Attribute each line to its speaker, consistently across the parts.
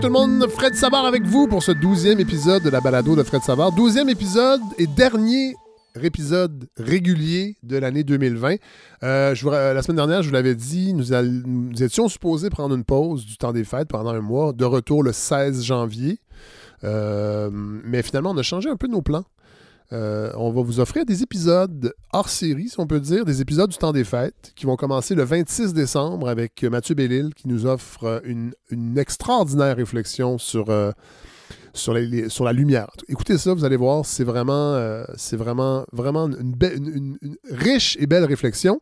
Speaker 1: Tout le monde, Fred Savard avec vous pour ce douzième épisode de la balado de Fred Savard. Douzième épisode et dernier épisode régulier de l'année 2020. Euh, la semaine dernière, je vous l'avais dit, nous étions supposés prendre une pause du temps des fêtes pendant un mois, de retour le 16 janvier. Euh, mais finalement, on a changé un peu nos plans. Euh, on va vous offrir des épisodes hors série, si on peut dire, des épisodes du temps des fêtes qui vont commencer le 26 décembre avec Mathieu Bellil qui nous offre euh, une, extraordinaire réflexion sur, euh, la lumière. Écoutez ça, vous allez voir, c'est vraiment, euh, c'est vraiment, vraiment une, riche et belle réflexion.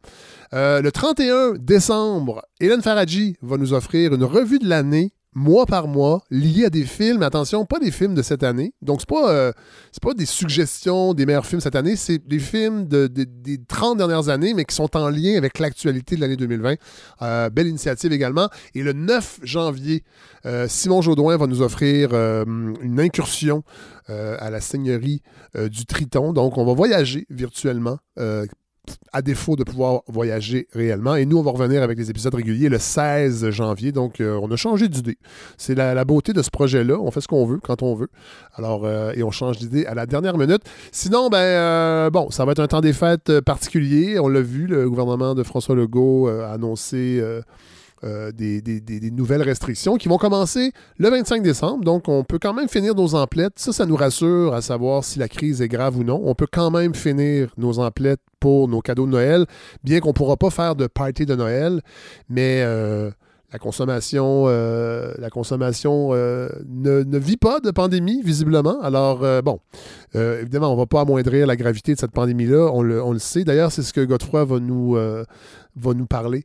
Speaker 1: Euh, le 31 décembre, Hélène Faradji va nous offrir une revue de l'année mois par mois, liée à des films, attention, pas des films de cette année. Donc, c'est pas, euh, pas des suggestions des meilleurs films cette année, c'est des films de, de- des 30 dernières années, mais qui sont en lien avec l'actualité de l'année 2020. Euh, belle initiative également. Et le 9 janvier, euh, Simon Jaudoin va nous offrir une incursion à la seigneurie du Triton. Donc, on va voyager virtuellement. À défaut de pouvoir voyager réellement. Et nous, on va revenir avec des épisodes réguliers le 16 janvier. Donc, euh, on a changé d'idée. C'est la, beauté de ce projet-là. On fait ce qu'on veut quand on veut. Alors, euh, et on change d'idée à la dernière minute. Sinon, ben, euh, bon, ça va être un temps des fêtes particulier. On l'a vu, le gouvernement de François Legault a annoncé euh, des nouvelles restrictions qui vont commencer le 25 décembre. Donc, on peut quand même finir nos emplettes. Ça, ça nous rassure à savoir si la crise est grave ou non. On peut quand même finir nos emplettes pour nos cadeaux de Noël, bien qu'on ne pourra pas faire de party de Noël. Mais euh, la consommation, euh, la consommation euh, ne, ne vit pas de pandémie, visiblement. Alors, euh, bon, évidemment, on ne va pas amoindrir la gravité de cette pandémie-là. On le, on le sait. D'ailleurs, c'est ce que Godefroy va nous, va nous parler.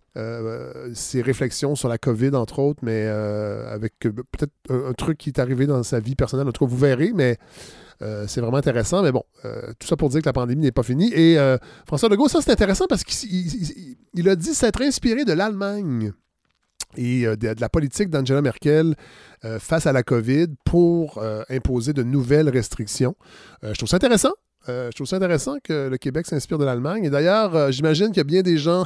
Speaker 1: Ses réflexions sur la COVID, entre autres, mais avec peut-être un, truc qui est arrivé dans sa vie personnelle. En tout cas, vous verrez, mais c'est vraiment intéressant. Mais bon, tout ça pour dire que la pandémie n'est pas finie. Et François Legault, ça, c'est intéressant parce qu'il il- il- il a dit s'être inspiré de l'Allemagne et euh, de, la politique d'Angela Merkel euh, face à la COVID pour euh, imposer de nouvelles restrictions. Je trouve ça intéressant. Je trouve ça intéressant que le Québec s'inspire de l'Allemagne. Et d'ailleurs, j'imagine qu'il y a bien des gens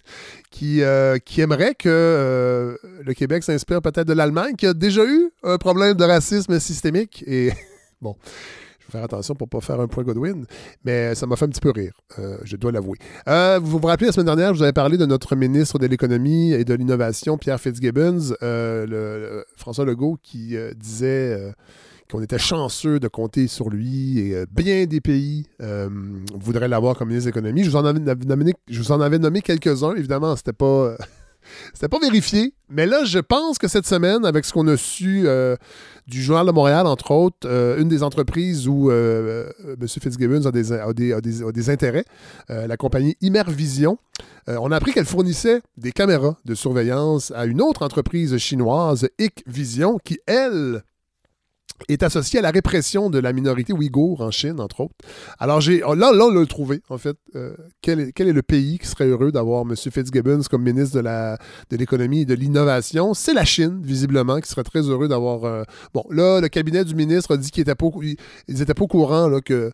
Speaker 1: qui, qui aimeraient que le Québec s'inspire peut-être de l'Allemagne, qui a déjà eu un problème de racisme systémique. Et bon, faire attention pour ne pas faire un point Godwin, mais ça m'a fait un petit peu rire, euh, je dois l'avouer. Euh, vous vous rappelez, la semaine dernière, je vous avais parlé de notre ministre de l'Économie et de l'Innovation, Pierre Fitzgibbons, euh, François Legault, qui disait qu'on était chanceux de compter sur lui et bien des pays voudraient l'avoir comme ministre de l'Économie. Je vous en avais nommé, nommé quelques-uns, évidemment, c'était pas... C'était pas vérifié, mais là, je pense que cette semaine, avec ce qu'on a su du Journal de Montréal, entre autres, euh, une des entreprises où euh, euh, M. Fitzgibbons a des, intérêts, la compagnie Immervision, on a appris qu'elle fournissait des caméras de surveillance à une autre entreprise chinoise, Hikvision, qui, elle, est associée à la répression de la minorité ouïghour en Chine, entre autres. Alors, j'ai là, là, on l'a trouvé, en fait. Euh, quel, est, quel est le pays qui serait heureux d'avoir M. Fitzgibbons comme ministre de la de l'économie et de l'innovation? C'est la Chine, visiblement, qui serait très heureux d'avoir... euh, Bon, là, le cabinet du ministre a dit qu'ils n'étaient pas, étaient pas au courant là, que,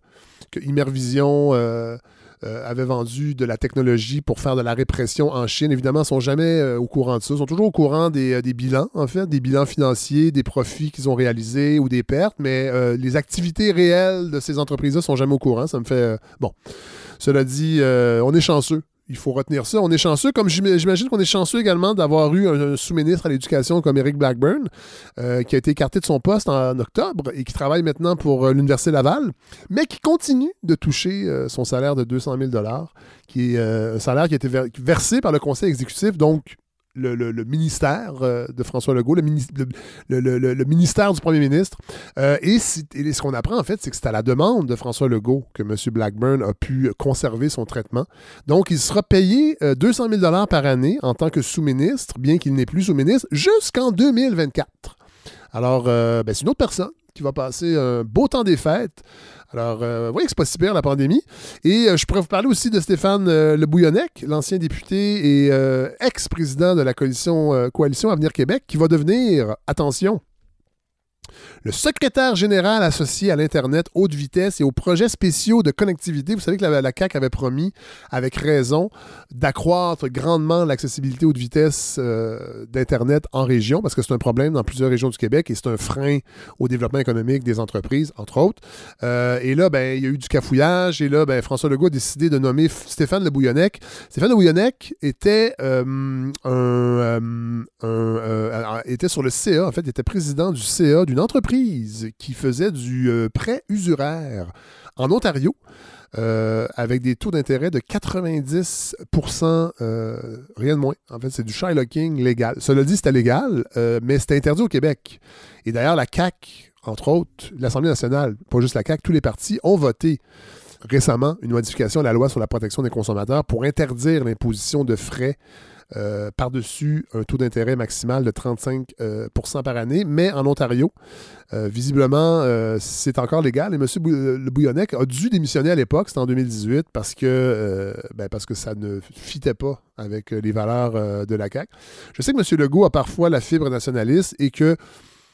Speaker 1: que Immervision... euh, euh, avait vendu de la technologie pour faire de la répression en Chine. Évidemment, ils sont jamais euh, au courant de ça. Ils sont toujours au courant des, euh, des bilans, en fait, des bilans financiers, des profits qu'ils ont réalisés ou des pertes, mais euh, les activités réelles de ces entreprises-là sont jamais au courant. Ça me fait... bon, cela dit, on est chanceux. Il faut retenir ça. On est chanceux, comme j'im- j'imagine qu'on est chanceux également d'avoir eu un, sous-ministre à l'éducation comme Eric Blackburn, euh, qui a été écarté de son poste en, octobre et qui travaille maintenant pour euh, l'Université Laval, mais qui continue de toucher euh, son salaire de 200 000 qui est un salaire qui a été ver- versé par le conseil exécutif, donc le, ministère euh, de François Legault, le, minis- le- le- le- le- le ministère du premier ministre. Euh, et, ce qu'on apprend, en fait, c'est que c'est à la demande de François Legault que M. Blackburn a pu conserver son traitement. Donc, il sera payé euh, 200 000 par année en tant que sous-ministre, bien qu'il n'est plus sous-ministre, jusqu'en 2024. Alors, euh, ben, c'est une autre personne qui va passer un beau temps des fêtes. Alors, vous voyez que c'est pas si pire la pandémie. Et euh, je pourrais vous parler aussi de Stéphane euh, Le Bouillonnec, l'ancien député et euh, ex-président de la coalition, coalition Avenir Québec, qui va devenir, attention, le secrétaire général associé à l'Internet haute vitesse et aux projets spéciaux de connectivité. Vous savez que la, CAC avait promis, avec raison, d'accroître grandement l'accessibilité haute vitesse euh, d'Internet en région, parce que c'est un problème dans plusieurs régions du Québec et c'est un frein au développement économique des entreprises, entre autres. Euh, et là, ben, il y a eu du cafouillage et là, ben, François Legault a décidé de nommer Stéphane Le Bouillonnec. Stéphane Le Bouillonnec était, euh, un, était sur le CA, en fait, il était président du CA d'une entreprise qui faisait du euh, prêt usuraire en Ontario. Euh, avec des taux d'intérêt de 90% euh, rien de moins. En fait, c'est du Shylocking légal. Cela dit, c'était légal, mais c'était interdit au Québec. Et d'ailleurs, la CAC, entre autres, l'Assemblée nationale, pas juste la CAC, tous les partis ont voté récemment une modification à la loi sur la protection des consommateurs pour interdire l'imposition de frais euh, par-dessus un taux d'intérêt maximal de 35% euh, par année, mais en Ontario, euh, visiblement, c'est encore légal. Et M. Le Bouillonnec a dû démissionner à l'époque, c'était en 2018, parce que, ben, parce que ça ne fitait pas avec les valeurs de la CAQ. Je sais que M. Legault a parfois la fibre nationaliste et que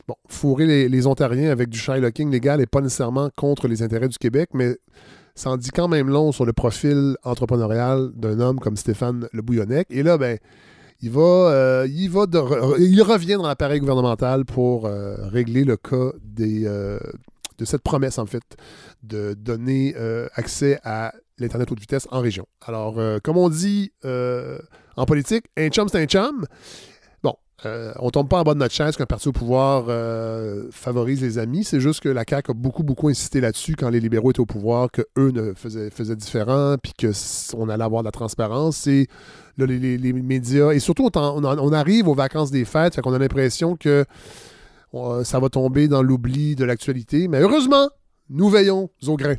Speaker 1: bon, fourrer les, Ontariens avec du Shylocking légal n'est pas nécessairement contre les intérêts du Québec, mais ça en dit quand même long sur le profil entrepreneurial d'un homme comme Stéphane Le Bouillonnec. Et là, ben, il va, euh, il, va il revient dans l'appareil gouvernemental pour euh, régler le cas des, euh, de cette promesse, en fait, de donner accès à l'Internet haute vitesse en région. Alors, comme on dit en politique, un chum, c'est un chum. Euh, on tombe pas en bas de notre chaise qu'un parti au pouvoir euh, favorise les amis. C'est juste que la CAQ a beaucoup, beaucoup insisté là-dessus quand les libéraux étaient au pouvoir, qu'eux ne faisaient, différent, puis qu'on allait avoir de la transparence. Et les, médias, et surtout, on, arrive aux vacances des fêtes, fait qu'on a l'impression que ça va tomber dans l'oubli de l'actualité. Mais heureusement, nous veillons au grain.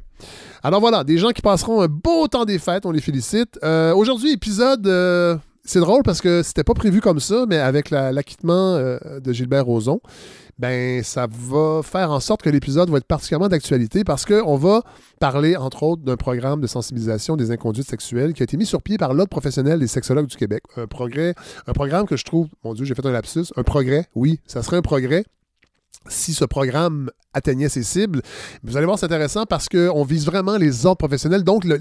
Speaker 1: Alors voilà, des gens qui passeront un beau temps des fêtes, on les félicite. Euh, aujourd'hui, épisode c'est drôle parce que c'était pas prévu comme ça, mais avec l'acquittement euh, de Gilbert Rozon, ben ça va faire en sorte que l'épisode va être particulièrement d'actualité parce qu'on va parler, entre autres, d'un programme de sensibilisation des inconduites sexuelles qui a été mis sur pied par l'Ordre professionnel des sexologues du Québec. Un progrès, un programme que je trouve, mon Dieu, j'ai fait un lapsus, un progrès, oui, ça serait un progrès si ce programme atteignait ses cibles. Vous allez voir, c'est intéressant parce qu'on vise vraiment les ordres professionnels, donc le,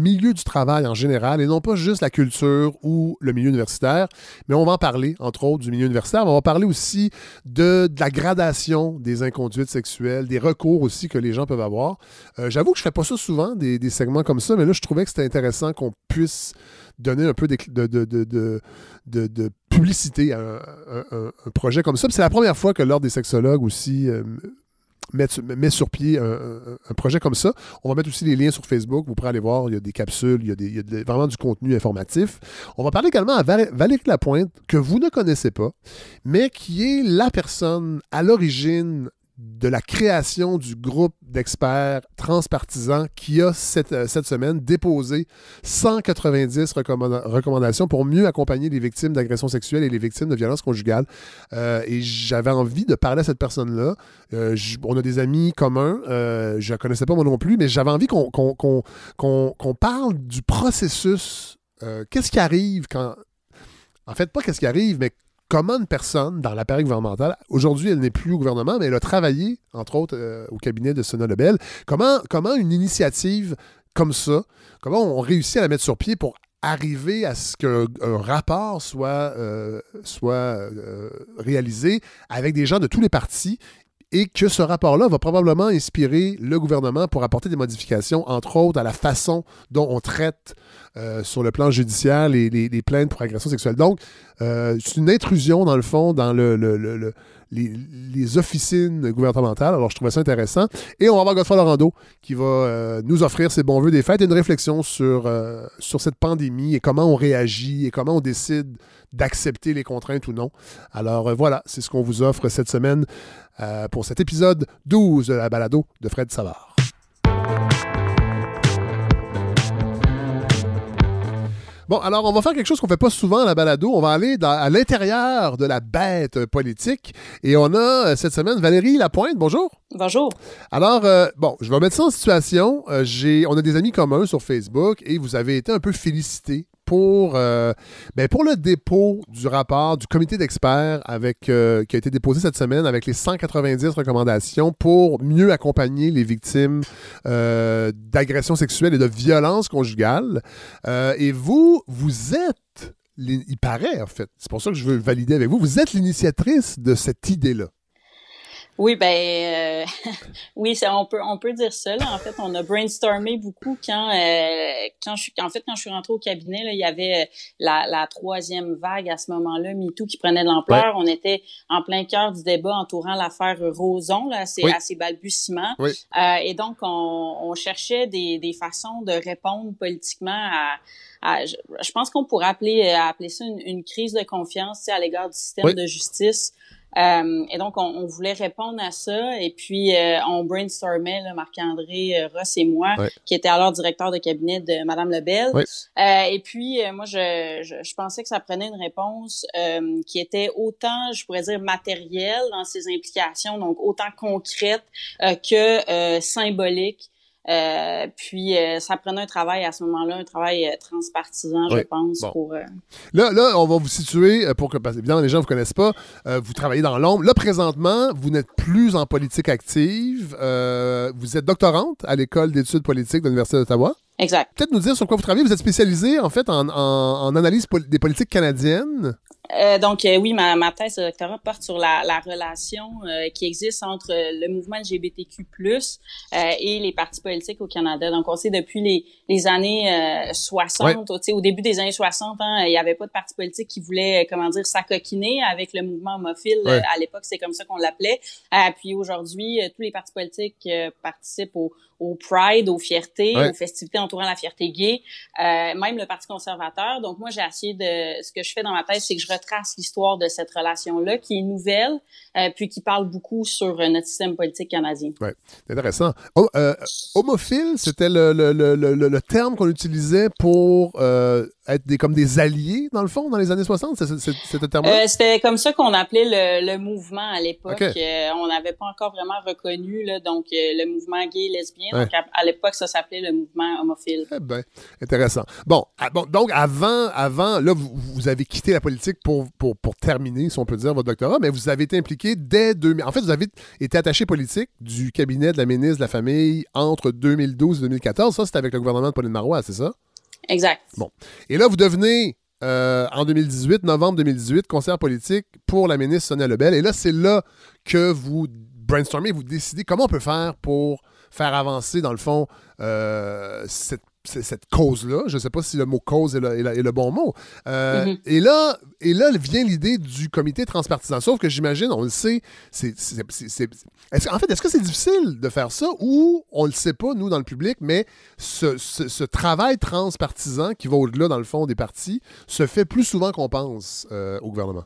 Speaker 1: milieu du travail en général, et non pas juste la culture ou le milieu universitaire, mais on va en parler, entre autres, du milieu universitaire. On va parler aussi de, la gradation des inconduites sexuelles, des recours aussi que les gens peuvent avoir. Euh, j'avoue que je ne fais pas ça souvent, des segments comme ça, mais là, je trouvais que c'était intéressant qu'on puisse donner un peu de, de, publicité à un, projet comme ça. C'est la première fois que l'Ordre des sexologues aussi euh, met, sur pied un, projet comme ça. On va mettre aussi les liens sur Facebook. Vous pourrez aller voir. Il y a des capsules, il y a, vraiment du contenu informatif. On va parler également à Valérie Lapointe, que vous ne connaissez pas, mais qui est la personne à l'origine de la création du groupe d'experts transpartisans qui a cette, euh, semaine déposé 190 recommandations pour mieux accompagner les victimes d'agressions sexuelles et les victimes de violences conjugales. Euh, et j'avais envie de parler à cette personne-là. Euh, on a des amis communs, je ne connaissais pas moi non plus, mais j'avais envie qu'on parle du processus. qu'est-ce qui arrive quand... En fait, pas qu'est-ce qui arrive, mais comment une personne dans l'appareil gouvernemental, aujourd'hui elle n'est plus au gouvernement, mais elle a travaillé, entre autres, euh, au cabinet de Sona Lebel, comment, comment une initiative comme ça, comment on réussit à la mettre sur pied pour arriver à ce qu'un rapport soit, euh, soit euh, réalisé avec des gens de tous les partis et que ce rapport-là va probablement inspirer le gouvernement pour apporter des modifications, entre autres à la façon dont on traite euh, sur le plan judiciaire les, plaintes pour agression sexuelle. Donc, euh, c'est une intrusion, dans le fond, dans le, les, officines gouvernementales. Alors, je trouvais ça intéressant. Et on va avoir Godfrey Lorando qui va euh, nous offrir ses bons voeux des fêtes et une réflexion sur, sur cette pandémie et comment on réagit et comment on décide d'accepter les contraintes ou non. Alors, voilà, c'est ce qu'on vous offre cette semaine pour cet épisode 12 de la balado de Fred Savard. Bon, alors on va faire quelque chose qu'on fait pas souvent à la balado. On va aller à l'intérieur de la bête politique. Et on a euh, cette semaine Valérie Lapointe. Bonjour.
Speaker 2: Bonjour.
Speaker 1: Alors, euh, bon, je vais mettre ça en situation. Euh, j'ai, on a des amis communs sur Facebook et vous avez été un peu félicités pour, euh, ben, pour le dépôt du rapport du comité d'experts euh, qui a été déposé cette semaine avec les 190 recommandations pour mieux accompagner les victimes euh, d'agressions sexuelles et de violences conjugales. et vous, vous êtes, il paraît en fait, c'est pour ça que je veux valider avec vous, vous êtes l'initiatrice de cette idée-là.
Speaker 2: Oui, ben euh, oui, ça, on peut on peut dire ça. Là. En fait, on a brainstormé beaucoup quand euh, quand je suis en fait quand je suis rentrée au cabinet, là, il y avait euh, la, la troisième vague à ce moment-là, MeToo, qui prenait de l'ampleur. On était en plein cœur du débat entourant l'affaire Roson, là, assez, oui. assez balbutiements. Oui. Euh, et donc, on, on cherchait des, des façons de répondre politiquement à, à je, je, pense qu'on pourrait appeler appeler ça une, une crise de confiance à l'égard du système oui. de justice. Euh, et donc, on, on, voulait répondre à ça. Et puis, euh, on brainstormait, Marc-André euh, Ross et moi, ouais. qui était alors directeur de cabinet de Madame Lebel. Ouais. Euh, et puis, euh, moi, je, je, je, pensais que ça prenait une réponse qui était autant, je pourrais dire, matérielle dans ses implications, donc autant concrète que symbolique. Euh, puis euh, ça prenait un travail à ce moment-là, un travail euh, transpartisan, oui. je pense. Bon. Pour,
Speaker 1: là, là, on va vous situer pour que, parce que évidemment, les gens ne vous connaissent pas. vous travaillez dans l'ombre. Là, présentement, vous n'êtes plus en politique active. vous êtes doctorante à l'école d'études politiques de l'Université d'Ottawa.
Speaker 2: Exact.
Speaker 1: Peut-être nous dire sur quoi vous travaillez. Vous êtes spécialisé, en fait, en, en, en analyse pol des politiques canadiennes.
Speaker 2: Euh, donc euh, oui, ma, ma, thèse de doctorat porte sur la, la relation euh, qui existe entre le mouvement LGBTQ+ et les partis politiques au Canada. Donc on sait depuis les, les années 60, ouais. au début des années 60, hein, il n'y avait pas de parti politique qui voulait, comment dire, s'acoquiner avec le mouvement homophile. Ouais. à l'époque, c'est comme ça qu'on l'appelait. puis aujourd'hui, tous les partis politiques participent au, au Pride, aux fiertés, ouais. aux festivités entourant la fierté gay, euh, même le Parti conservateur. Donc moi, j'ai essayé de... Ce que je fais dans ma thèse, c'est que je retrace l'histoire de cette relation-là, qui est nouvelle, euh, puis qui parle beaucoup sur euh, notre système politique canadien.
Speaker 1: Oui, c'est intéressant. Oh, euh, homophile, c'était le, le, le, le, terme qu'on utilisait pour euh, être des, comme des alliés, dans le fond, dans les années 60? C'était
Speaker 2: terme-là? c'était comme ça qu'on appelait le, mouvement à l'époque. Okay. on n'avait pas encore vraiment reconnu là, donc le mouvement gay, lesbien. Ouais. Donc, à, à l'époque, ça s'appelait le mouvement homophile.
Speaker 1: Eh bien, intéressant. Bon, à, bon, donc, avant, avant là, vous, vous, avez quitté la politique pour, pour, pour terminer, si on peut dire, votre doctorat, mais vous avez été impliqué dès 2000. En fait, vous avez été attaché politique du cabinet de la ministre de la Famille entre 2012 et 2014. Ça, c'était avec le gouvernement de Pauline Marois, c'est ça?
Speaker 2: Exact.
Speaker 1: Bon. Et là, vous devenez euh, en 2018, novembre 2018, conseiller politique pour la ministre Sonia Lebel. Et là, c'est là que vous brainstormez, vous décidez comment on peut faire pour faire avancer, dans le fond, euh, cette, cette cause-là. Je ne sais pas si le mot cause est le, est le, est le bon mot. Euh, mm -hmm. et, là, et là vient l'idée du comité transpartisan. Sauf que j'imagine, on le sait, c'est, c'est, est en fait, est-ce que c'est difficile de faire ça ou on ne le sait pas, nous, dans le public, mais ce, ce, ce travail transpartisan qui va au-delà, dans le fond, des partis se fait plus souvent qu'on pense euh, au gouvernement?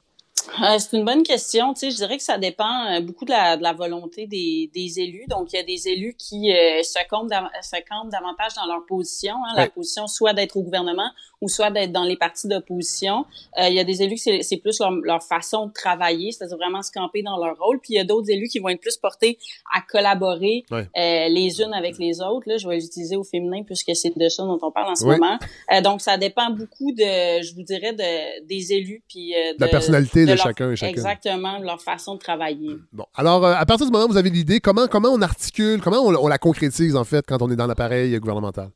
Speaker 2: Euh, c'est une bonne question. Tu sais, je dirais que ça dépend euh, beaucoup de la, de la volonté des, des, élus. Donc, il y a des élus qui euh, se, comptent davantage dans leur position. Hein, ouais. La position soit d'être au gouvernement ou soit d'être dans les partis d'opposition. Euh, il y a des élus que c'est plus leur, leur, façon de travailler, c'est-à-dire vraiment se camper dans leur rôle. Puis il y a d'autres élus qui vont être plus portés à collaborer euh, les unes avec les autres. Là, je vais l'utiliser au féminin puisque c'est de ça dont on parle en ce moment. Euh, donc ça dépend beaucoup de, je vous dirais, de, des élus puis de,
Speaker 1: la personnalité de,
Speaker 2: de leur,
Speaker 1: chacun et chacun.
Speaker 2: Exactement, de leur façon de travailler.
Speaker 1: Bon, alors à partir du moment où vous avez l'idée, comment comment on articule, comment on, on la concrétise en fait quand on est dans l'appareil gouvernemental?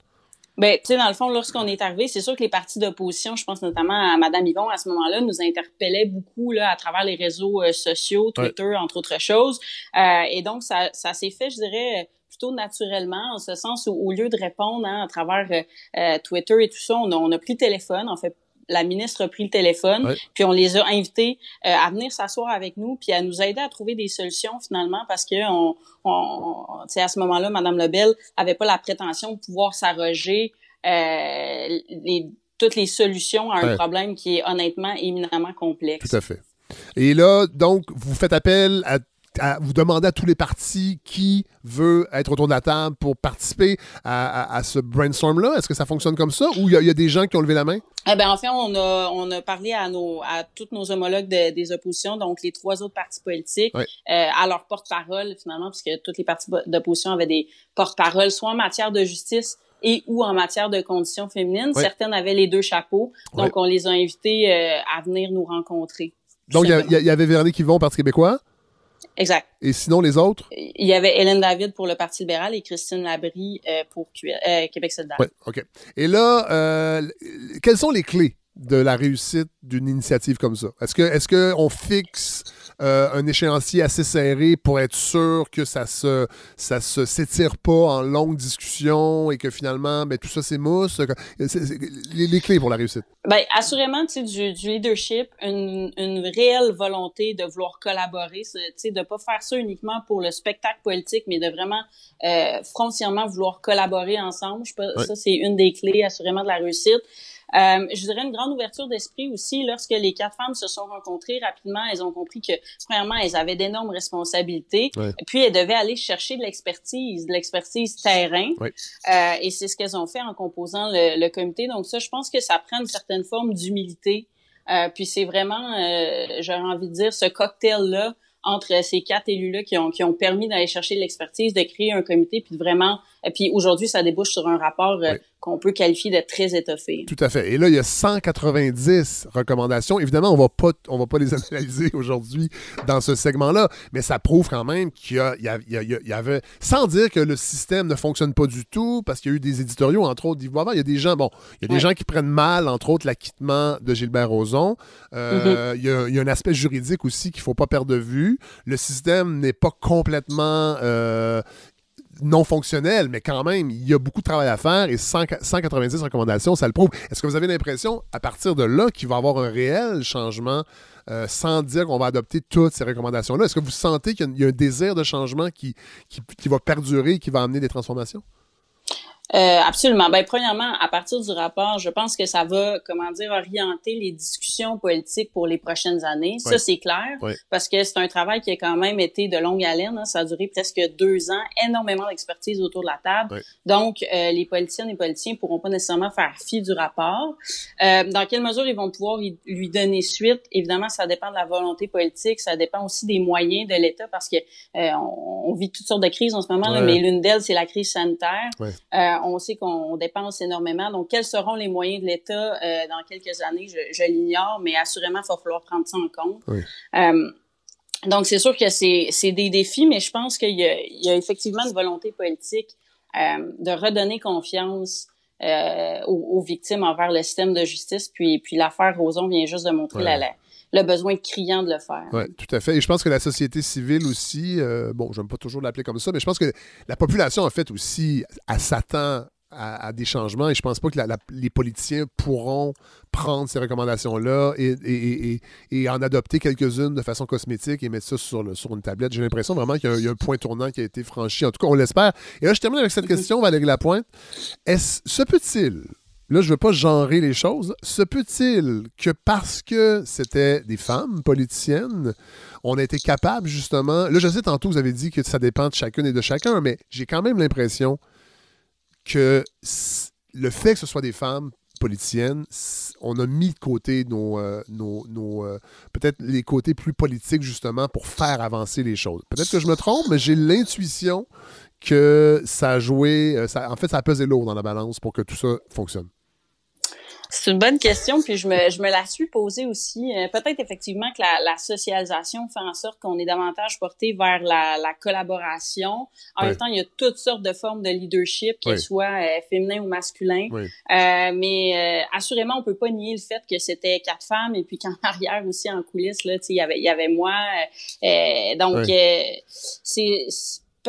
Speaker 2: Ben, tu sais, dans le fond, lorsqu'on est arrivé, c'est sûr que les partis d'opposition, je pense notamment à Madame Yvon à ce moment-là, nous interpellaient beaucoup là à travers les réseaux euh, sociaux, Twitter, ouais. entre autres choses. Euh, et donc, ça, ça s'est fait, je dirais plutôt naturellement, en ce sens où au lieu de répondre hein, à travers euh, Twitter et tout ça, on a, on a pris le téléphone, en fait la ministre a pris le téléphone, ouais. puis on les a invités euh, à venir s'asseoir avec nous, puis à nous aider à trouver des solutions finalement, parce que on, on à ce moment-là, Madame Lebel avait pas la prétention de pouvoir s'arroger euh, les, toutes les solutions à un ouais. problème qui est honnêtement éminemment complexe.
Speaker 1: Tout à fait. Et là, donc, vous faites appel à à, vous demandez à tous les partis qui veut être autour de la table pour participer à, à, à ce brainstorm-là? Est-ce que ça fonctionne comme ça ou il y, y, a des gens qui ont levé la main?
Speaker 2: Eh en fait, on a, on a parlé à nos, à tous nos homologues de, des oppositions, donc les trois autres partis politiques, oui. euh, à leur porte-parole, finalement, puisque tous les partis d'opposition avaient des porte-paroles, soit en matière de justice, et ou en matière de conditions féminines. Certaines avaient les deux chapeaux. Donc, on les a invitées à venir nous rencontrer.
Speaker 1: Donc, il y, avait Véronique Yvon, Parti québécois.
Speaker 2: Exact.
Speaker 1: Et sinon, les autres?
Speaker 2: Il y avait Hélène David pour le Parti libéral et Christine Labrie pour Québec solidaire.
Speaker 1: Oui, OK. Et là, quelles sont les clés de la réussite d'une initiative comme ça? Est-ce que est-ce qu'on fixe euh, un échéancier assez serré pour être sûr que ça se ça se s'étire pas en longue discussion et que finalement ben, tout ça c'est mousse? les, clés pour la réussite?
Speaker 2: Bien, assurément, tu du, du leadership, une, une réelle volonté de vouloir collaborer, tu sais, de pas faire ça uniquement pour le spectacle politique, mais de vraiment euh, frontièrement vouloir collaborer ensemble. Je Ça, c'est une des clés assurément de la réussite. Euh, je dirais une grande ouverture d'esprit aussi lorsque les quatre femmes se sont rencontrées rapidement. Elles ont compris que premièrement, elles avaient d'énormes responsabilités. Puis elles devaient aller chercher de l'expertise, de l'expertise terrain. Euh, et c'est ce qu'elles ont fait en composant le, le, comité. Donc ça, je pense que ça prend une certaine forme d'humilité. Euh, puis c'est vraiment, euh, j'aurais envie de dire, ce cocktail-là entre ces quatre élus-là qui ont, qui ont permis d'aller chercher de l'expertise, de créer un comité, puis vraiment... Et puis aujourd'hui, ça débouche sur un rapport euh, qu'on peut qualifier de très étoffé.
Speaker 1: Tout à fait. Et là, il y a 190 recommandations. Évidemment, on va pas, on va pas les analyser aujourd'hui dans ce segment-là, mais ça prouve quand même qu'il y, y, avait, sans dire que le système ne fonctionne pas du tout, parce qu'il y a eu des éditoriaux, entre autres, il y a des gens, bon, il y a des gens qui prennent mal, entre autres, l'acquittement de Gilbert Rozon. Euh, mm-hmm. il, y a, un aspect juridique aussi qu'il faut pas perdre de vue. Le système n'est pas complètement euh, non fonctionnel, mais quand même, il y a beaucoup de travail à faire et 190 recommandations, ça le prouve. Est-ce que vous avez l'impression, à partir de là, qu'il va y avoir un réel changement euh, sans dire qu'on va adopter toutes ces recommandations-là? Est-ce que vous sentez qu'il y, a un désir de changement qui, qui, qui va perdurer, qui va amener des transformations?
Speaker 2: Euh, absolument. Ben, premièrement, à partir du rapport, je pense que ça va, comment dire, orienter les discussions politiques pour les prochaines années. Ça, c'est clair, parce que c'est un travail qui a quand même été de longue haleine. Hein. Ça a duré presque deux ans, énormément d'expertise autour de la table. Donc, euh, les politiciennes et politiciens pourront pas nécessairement faire fi du rapport. Euh, dans quelle mesure ils vont pouvoir lui donner suite? Évidemment, ça dépend de la volonté politique, ça dépend aussi des moyens de l'État, parce que euh, on, vit toutes sortes de crises en ce moment, là, mais l'une d'elles, c'est la crise sanitaire on sait qu'on dépense énormément. Donc, quels seront les moyens de l'État euh, dans quelques années? Je, l'ignore, mais assurément, il va falloir prendre ça en compte. Euh, donc, c'est sûr que c'est des défis, mais je pense qu'il y, a effectivement une volonté politique euh, de redonner confiance aux, victimes envers le système de justice. Puis, puis l'affaire Roson vient juste de montrer la, la le besoin criant de le faire.
Speaker 1: Oui, tout à fait. Et je pense que la société civile aussi, euh, bon, j'aime pas toujours l'appeler comme ça, mais je pense que la population, en fait, aussi, à s'attend à, des changements et je pense pas que les politiciens pourront prendre ces recommandations-là et, en adopter quelques-unes de façon cosmétique et mettre ça sur, le, sur une tablette. J'ai l'impression vraiment qu'il y, a un point tournant qui a été franchi. En tout cas, on l'espère. Et là, je termine avec cette question, Valérie Lapointe. Est-ce, se peut-il là, je ne veux pas genrer les choses. Se peut-il que parce que c'était des femmes politiciennes, on a été capable justement. Là, je sais tantôt, vous avez dit que ça dépend de chacune et de chacun, mais j'ai quand même l'impression que le fait que ce soit des femmes politiciennes, on a mis de côté nos, euh, euh, peut-être les côtés plus politiques justement pour faire avancer les choses. Peut-être que je me trompe, mais j'ai l'intuition que ça a joué, euh, en fait, ça a pesé lourd dans la balance pour que tout ça fonctionne.
Speaker 2: C'est une bonne question, puis je me, je me la suis posée aussi. Euh, peut-être effectivement que la, la, socialisation fait en sorte qu'on est davantage porté vers la, la collaboration. En même temps, il y a toutes sortes de formes de leadership, qu'elles soient euh, féminins ou masculins. Euh, mais euh, assurément, on peut pas nier le fait que c'était quatre femmes et puis qu'en arrière aussi en coulisses, là, il y avait, il y avait moi. donc, c'est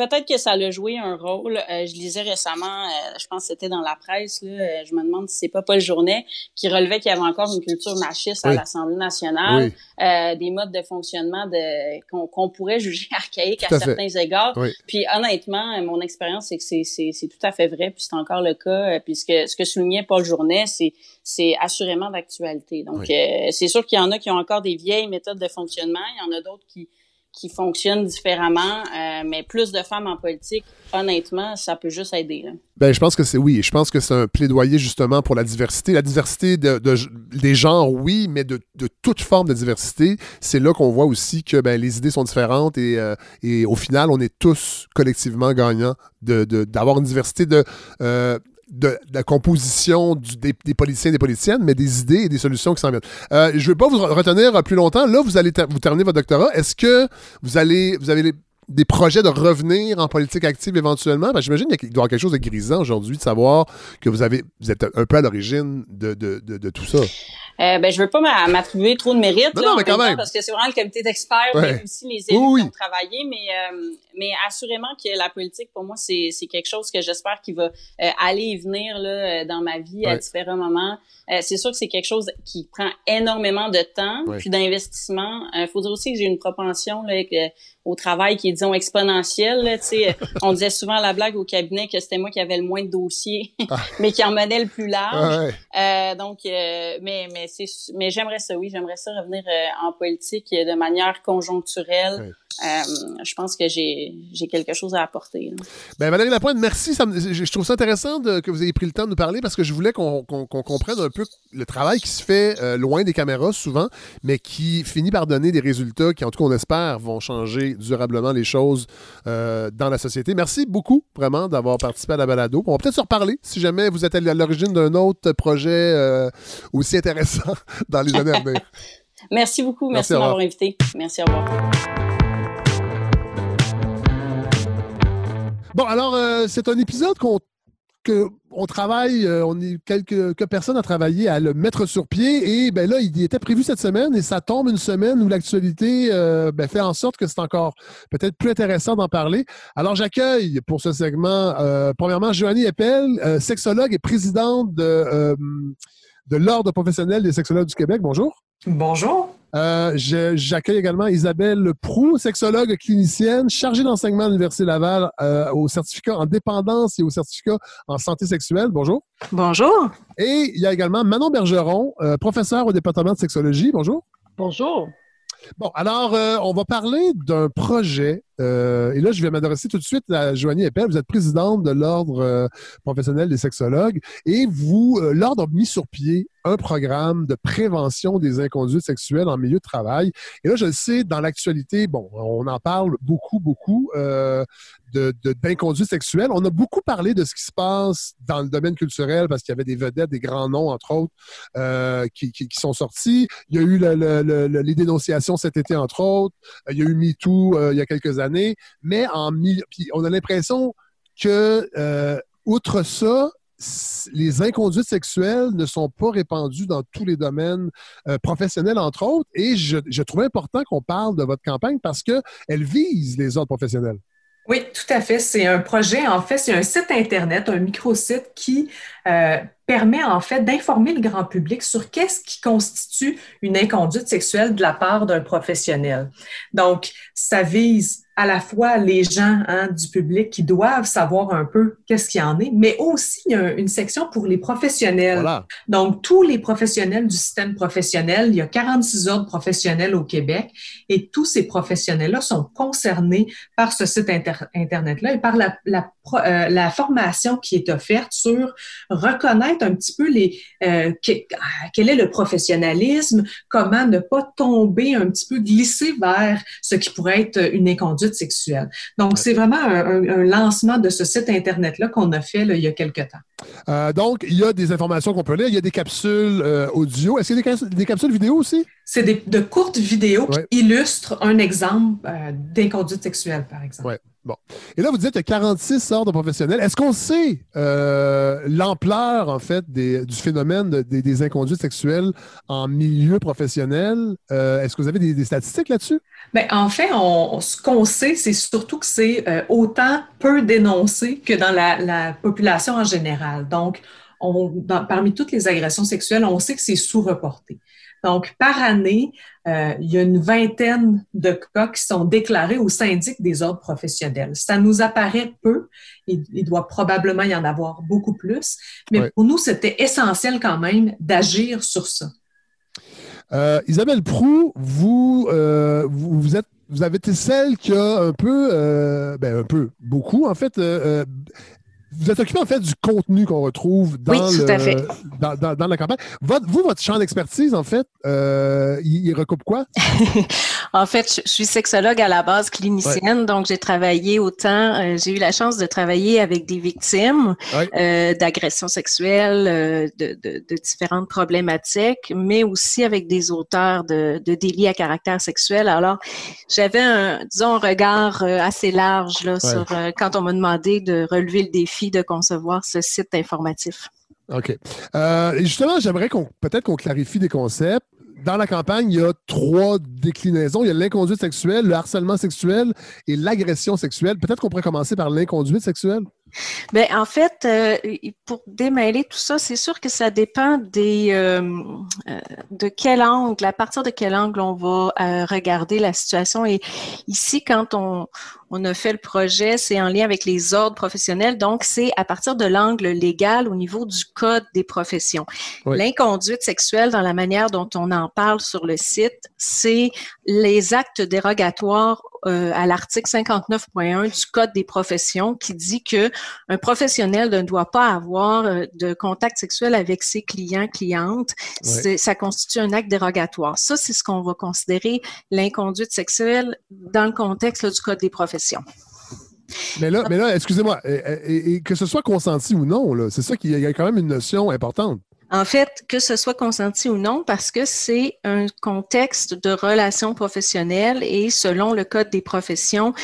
Speaker 2: peut-être que ça a joué un rôle. Euh, je lisais récemment, euh, je pense que c'était dans la presse, là, euh, je me demande si c'est pas Paul Journet, qui relevait qu'il y avait encore une culture machiste à l'Assemblée nationale, des modes de fonctionnement de qu'on pourrait juger archaïques à, certains égards. Puis honnêtement, mon expérience, c'est que c'est tout à fait vrai, puis c'est encore le cas. Puis ce que, ce que soulignait Paul Journet, c'est c'est assurément d'actualité. Donc, c'est sûr qu'il y en a qui ont encore des vieilles méthodes de fonctionnement, il y en a d'autres qui qui fonctionnent différemment, euh, mais plus de femmes en politique, honnêtement, ça peut juste aider.
Speaker 1: Ben, je pense que c'est oui. Je pense que c'est un plaidoyer justement pour la diversité. La diversité de, des genres, oui, mais de, toute forme de diversité. C'est là qu'on voit aussi que ben, les idées sont différentes et, euh, et, au final, on est tous collectivement gagnants d'avoir une diversité de. Euh, de, la composition des, des, politiciens et des politiciennes, mais des idées et des solutions qui s'en viennent. Euh, je ne vais pas vous retenir plus longtemps. Là, vous allez vous terminer votre doctorat. Est-ce que vous allez vous avez des projets de revenir en politique active éventuellement? J'imagine qu'il doit y avoir quelque chose de grisant aujourd'hui de savoir que vous, avez, êtes un peu à l'origine de, de, de, tout ça.
Speaker 2: Euh, ben, je veux pas m'attribuer trop de mérite,
Speaker 1: non, mais quand même.
Speaker 2: parce que c'est vraiment le comité d'experts et aussi les élus qui ont travaillé, mais, euh, mais assurément que la politique, pour moi, c'est quelque chose que j'espère qu'il va euh, aller et venir là, dans ma vie à différents moments. c'est sûr que c'est quelque chose qui prend énormément de temps, puis d'investissement. Il faut dire aussi que j'ai une propension là, au travail qui est, disons, exponentiel. on disait souvent à la blague au cabinet que c'était moi qui avais le moins de dossiers, ah. mais qui en menait le plus large. euh, donc, mais, mais mais j'aimerais ça, oui, j'aimerais ça revenir euh, en politique de manière conjoncturelle. Euh, je pense que j'ai quelque chose à apporter.
Speaker 1: Ben, Valérie Lapointe, merci. je, trouve ça intéressant que vous ayez pris le temps de nous parler parce que je voulais qu'on comprenne un peu le travail qui se fait euh, loin des caméras souvent, mais qui finit par donner des résultats qui, en tout cas, on espère, vont changer durablement les choses dans la société. Merci beaucoup, vraiment, d'avoir participé à la balado. On va peut-être se reparler si jamais vous êtes à l'origine d'un autre projet aussi intéressant dans les années à venir.
Speaker 2: Merci beaucoup. Merci, de m'avoir invité. Merci, au revoir.
Speaker 1: Bon, alors, euh, c'est un épisode qu'on on travaille, euh, on est quelques, personnes à travailler à le mettre sur pied et ben là, il était prévu cette semaine et ça tombe une semaine où l'actualité euh, ben, fait en sorte que c'est encore peut-être plus intéressant d'en parler. Alors j'accueille pour ce segment, premièrement, Joanie Eppel, sexologue et présidente de de l'Ordre professionnel des sexologues du Québec. Bonjour.
Speaker 3: Bonjour.
Speaker 1: Euh, j'accueille également Isabelle Prou, sexologue clinicienne, chargée d'enseignement à l'Université Laval euh, au certificat en dépendance et au certificat en santé sexuelle. Bonjour.
Speaker 3: Bonjour.
Speaker 1: Et il y a également Manon Bergeron, euh, professeur au département de sexologie. Bonjour.
Speaker 4: Bonjour.
Speaker 1: Bon, alors, on va parler d'un projet euh, et là, je vais m'adresser tout de suite à Joanie Eppel. Vous êtes présidente de l'Ordre euh, professionnel des sexologues et vous, euh, l'Ordre a mis sur pied un programme de prévention des inconduites sexuelles en milieu de travail. Et là, je le sais, dans l'actualité, bon, on en parle beaucoup, beaucoup d'inconduite de, sexuelle. On a beaucoup parlé de ce qui se passe dans le domaine culturel parce qu'il y avait des vedettes, des grands noms, entre autres, qui, sont sortis. Il y a eu les dénonciations cet été, entre autres. Il y a eu MeToo il y a quelques années mais en on a l'impression que, euh, outre ça, les inconduites sexuelles ne sont pas répandues dans tous les domaines euh, professionnels, entre autres. Et je, je trouve important qu'on parle de votre campagne parce qu'elle vise les autres professionnels.
Speaker 3: Oui, tout à fait. C'est un projet, en fait, c'est un site Internet, un microsite qui euh, permet en fait d'informer le grand public sur qu'est-ce qui constitue une inconduite sexuelle de la part d'un professionnel. Donc, ça vise à la fois les gens hein, du public qui doivent savoir un peu qu'est-ce qu'il y en est, mais aussi il y a une section pour les professionnels. Donc, tous les professionnels du système professionnel, il y a 46 ordres professionnels au Québec et tous ces professionnels-là sont concernés par ce site Internet-là et par la, la, euh, la formation qui est offerte sur reconnaître un petit peu les euh, quel est le professionnalisme, comment ne pas tomber un petit peu glisser vers ce qui pourrait être une inconduite sexuelle. Donc, c'est vraiment un, lancement de ce site Internet-là qu'on a fait il y a quelques temps.
Speaker 1: Euh, donc, il y a des informations qu'on peut lire. Il y a des capsules euh, audio. Est-ce qu'il y a des, capsules vidéo aussi?
Speaker 3: C'est de courtes vidéos qui illustrent un exemple d'inconduite sexuelle, par exemple.
Speaker 1: Bon. Et là, vous dites qu'il y a 46 ordres professionnels. Est-ce qu'on sait euh, l'ampleur, en fait, du phénomène des, inconduites sexuelles en milieu professionnel? Euh, est-ce que vous avez des, statistiques là-dessus?
Speaker 3: Bien, en fait, on, ce qu'on sait, c'est surtout que c'est euh, autant peu dénoncé que dans la, population en général. Donc, on, parmi toutes les agressions sexuelles, on sait que c'est sous-reporté. Donc, par année, euh, il y a une vingtaine de cas qui sont déclarés au syndic des ordres professionnels. Ça nous apparaît peu. Il, doit probablement y en avoir beaucoup plus. Mais pour nous, c'était essentiel quand même d'agir sur ça.
Speaker 1: Euh, Isabelle Prou, vous, euh, vous, êtes vous avez été celle qui a un peu, ben un peu, beaucoup en fait, vous êtes occupé en fait du contenu qu'on retrouve dans, le, dans, la campagne. vous, votre champ d'expertise, en fait, euh, il, recoupe quoi?
Speaker 4: en fait, je, suis sexologue à la base clinicienne, donc j'ai travaillé autant, euh, j'ai eu la chance de travailler avec des victimes euh, d'agressions sexuelles, de, de, de, différentes problématiques, mais aussi avec des auteurs de, de délits à caractère sexuel. Alors, j'avais un, disons, un regard assez large là, sur quand on m'a demandé de relever le défi de concevoir ce site informatif.
Speaker 1: OK. Euh, justement, j'aimerais qu'on peut-être qu'on clarifie des concepts. Dans la campagne, il y a trois déclinaisons. Il y a l'inconduite sexuelle, le harcèlement sexuel et l'agression sexuelle. Peut-être qu'on pourrait commencer par l'inconduite sexuelle?
Speaker 4: Bien, en fait, euh, pour démêler tout ça, c'est sûr que ça dépend des euh, euh, de quel angle, à partir de quel angle on va regarder la situation. Et ici, quand on, on a fait le projet, c'est en lien avec les ordres professionnels, donc c'est à partir de l'angle légal au niveau du code des professions. L'inconduite sexuelle, dans la manière dont on en parle sur le site, c'est les actes dérogatoires euh, à l'article 59.1 du Code des professions qui dit que un professionnel ne doit pas avoir euh, de contact sexuel avec ses clients, clientes. Ça constitue un acte dérogatoire. Ça, c'est ce qu'on va considérer l'inconduite sexuelle dans le contexte du Code des professions.
Speaker 1: Mais là, mais là excusez-moi, et, que ce soit consenti ou non, c'est ça qu'il y a quand même une notion importante.
Speaker 4: En fait, que ce soit consenti ou non, parce que c'est un contexte de relation professionnelle et selon le Code des professions,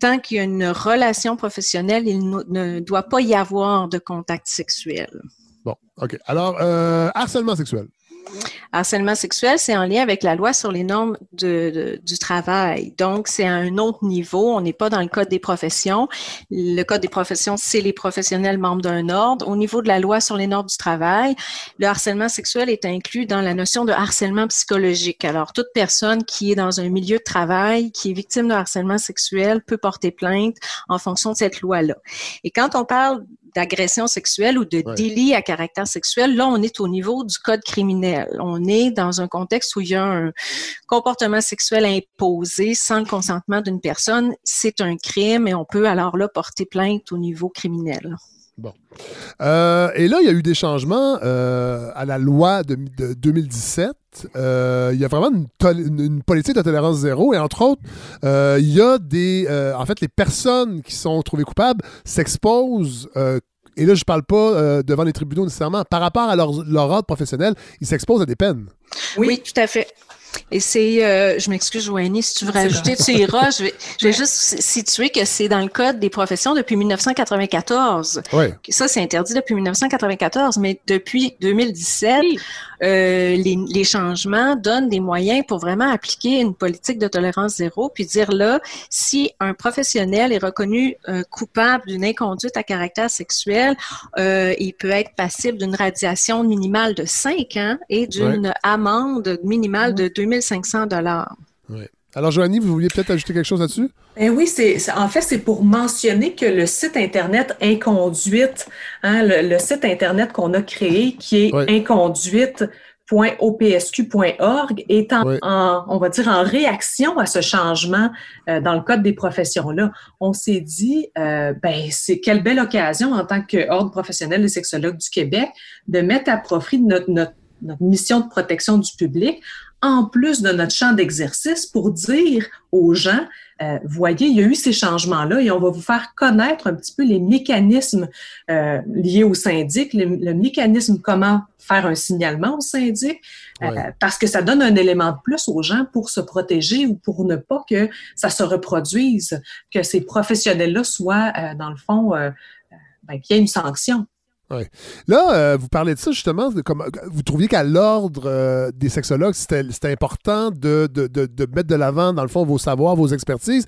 Speaker 4: tant qu'il y a une relation professionnelle, il ne doit pas y avoir de contact sexuel.
Speaker 1: Bon, OK. Alors, euh, harcèlement sexuel.
Speaker 4: Harcèlement sexuel, c'est en lien avec la loi sur les normes du travail. Donc, c'est à un autre niveau. On n'est pas dans le code des professions. Le code des professions, c'est les professionnels membres d'un ordre. Au niveau de la loi sur les normes du travail, le harcèlement sexuel est inclus dans la notion de harcèlement psychologique. Alors, toute personne qui est dans un milieu de travail, qui est victime de harcèlement sexuel, peut porter plainte en fonction de cette loi-là. Et quand on parle d'agression sexuelle ou de délit à caractère sexuel, là, on est au niveau du code criminel. On est dans un contexte où il y a un comportement sexuel imposé sans le consentement d'une personne. C'est un crime et on peut alors là porter plainte au niveau criminel.
Speaker 1: Bon. Euh, et là, il y a eu des changements euh, à la loi de, 2017. Euh, il y a vraiment une, politique de tolérance zéro. Et entre autres, il y a des. en fait, les personnes qui sont trouvées coupables s'exposent. et là, je ne parle pas devant les tribunaux nécessairement. Par rapport à leur, leur ordre professionnel, ils s'exposent à des peines.
Speaker 4: Oui, tout à fait. Et c'est, euh, je m'excuse, Joanie, si tu veux rajouter, tu iras. Je vais, je vais juste situer que c'est dans le Code des professions depuis 1994.
Speaker 1: Oui.
Speaker 4: Ça, c'est interdit depuis 1994, mais depuis 2017, euh, les, les, changements donnent des moyens pour vraiment appliquer une politique de tolérance zéro, puis dire là, si un professionnel est reconnu euh, coupable d'une inconduite à caractère sexuel, il peut être passible d'une radiation minimale de 5 ans et d'une amende minimale de 2500 dollars.
Speaker 1: Oui. Alors, Joanie, vous vouliez peut-être ajouter quelque chose là-dessus?
Speaker 3: Ben oui, c'est en fait, c'est pour mentionner que le site Internet Inconduite, hein, le, site Internet qu'on a créé, qui est inconduite.opsq.org est en, on va dire, en réaction à ce changement euh, dans le code des professions-là. On s'est dit, euh, ben, c'est quelle belle occasion en tant qu'ordre professionnel des sexologues du Québec de mettre à profit notre, notre, notre mission de protection du public en plus de notre champ d'exercice pour dire aux gens, euh, voyez, il y a eu ces changements-là et on va vous faire connaître un petit peu les mécanismes euh, liés au syndic, le, mécanisme comment faire un signalement au syndic, euh, parce que ça donne un élément de plus aux gens pour se protéger ou pour ne pas que ça se reproduise, que ces professionnels-là soient, dans le fond, ben, qu'il y ait une sanction.
Speaker 1: Là, euh, vous parlez de ça justement, comme, vous trouviez qu'à l'ordre euh, des sexologues, c'était important de, mettre de l'avant, dans le fond, vos savoirs, vos expertises.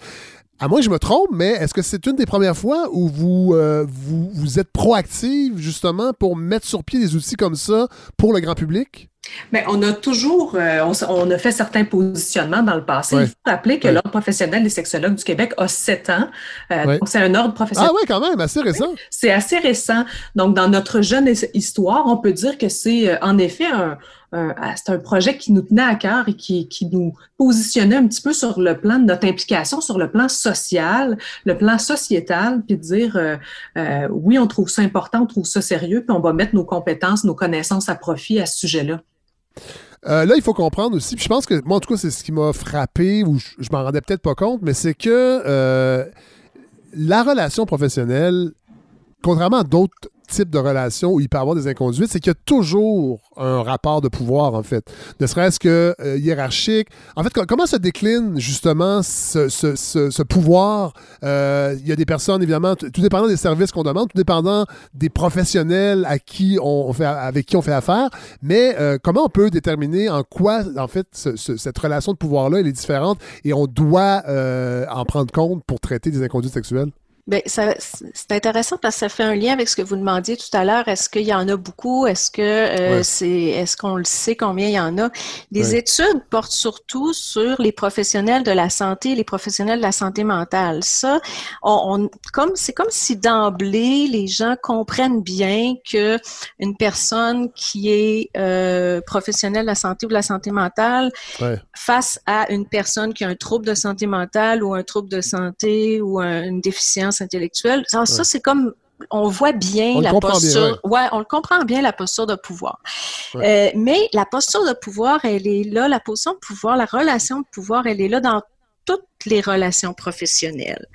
Speaker 1: À moins que je me trompe, mais est-ce que c'est une des premières fois où vous, euh, vous, vous êtes proactive justement pour mettre sur pied des outils comme ça pour le grand public?
Speaker 3: Bien, on a toujours, euh, on, a fait certains positionnements dans le passé. Il faut rappeler que l'Ordre professionnel des sexologues du Québec a sept ans. Euh, donc, c'est un ordre professionnel.
Speaker 1: Ah oui, quand même, assez récent.
Speaker 3: c'est assez récent. Donc, dans notre jeune histoire, on peut dire que c'est euh, en effet un, c'est un projet qui nous tenait à cœur et qui, qui, nous positionnait un petit peu sur le plan de notre implication, sur le plan social, le plan sociétal, puis de dire euh, euh, oui, on trouve ça important, on trouve ça sérieux, puis on va mettre nos compétences, nos connaissances à profit à ce sujet-là.
Speaker 1: Euh, là, il faut comprendre aussi, puis je pense que moi, en tout cas, c'est ce qui m'a frappé, ou je, m'en rendais peut-être pas compte, mais c'est que la relation professionnelle, contrairement à d'autres type de relation où il peut y avoir des inconduites, c'est qu'il y a toujours un rapport de pouvoir, en fait. Ne serait-ce que euh, hiérarchique. En fait, comment se décline justement ce, pouvoir? Euh, il y a des personnes, évidemment, tout dépendant des services qu'on demande, tout dépendant des professionnels à qui on fait, avec qui on fait affaire, mais euh, comment on peut déterminer en quoi, en fait, cette relation de pouvoir-là, elle est différente et on doit en prendre compte pour traiter des inconduites sexuelles?
Speaker 4: Bien, c'est intéressant parce que ça fait un lien avec ce que vous demandiez tout à l'heure. Est-ce qu'il y en a beaucoup? Est-ce que euh, c'est est-ce qu'on le sait combien il y en a? Les études portent surtout sur les professionnels de la santé, les professionnels de la santé mentale. Ça, on, comme c'est comme si d'emblée les gens comprennent bien que une personne qui est euh, professionnelle de la santé ou de la santé mentale face à une personne qui a un trouble de santé mentale ou un trouble de santé ou une déficience intellectuelle. Ça, c'est comme on voit bien la posture. ouais. on le comprend bien la posture de pouvoir. Euh, mais la posture de pouvoir, elle est là. La position de pouvoir, la relation de pouvoir, elle est là dans les relations professionnelles.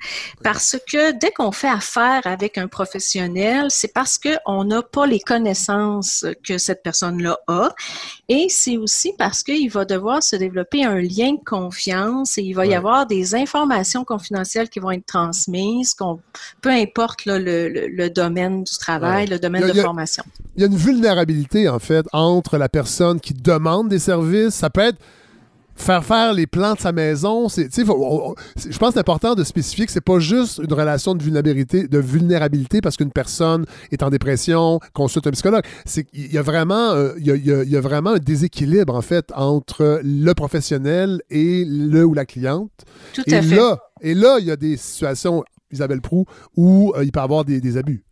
Speaker 4: Parce que dès qu'on fait affaire avec un professionnel, c'est parce qu'on n'a pas les connaissances que cette personne-là a. Et c'est aussi parce qu'il va devoir se développer un lien de confiance et il va y avoir des informations confidentielles qui vont être transmises, peu importe le, domaine du travail, le domaine de formation.
Speaker 1: Il y a une vulnérabilité, en fait, entre la personne qui demande des services. Ça peut être faire faire les plans de sa maison, c'est, je pense que c'est important de spécifier que c'est pas juste une relation de vulnérabilité, de vulnérabilité parce qu'une personne est en dépression, consulte un psychologue. C'est il y a vraiment, euh, il, y a, vraiment un déséquilibre en fait entre le professionnel et le ou la cliente.
Speaker 4: Tout à fait.
Speaker 1: Là, et là, il y a des situations, Isabelle Prou, où euh, il peut y avoir des abus.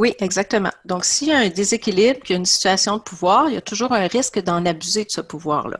Speaker 4: Oui, exactement. Donc, s'il y a un déséquilibre, qu'il y a une situation de pouvoir, il y a toujours un risque d'en abuser de ce pouvoir-là.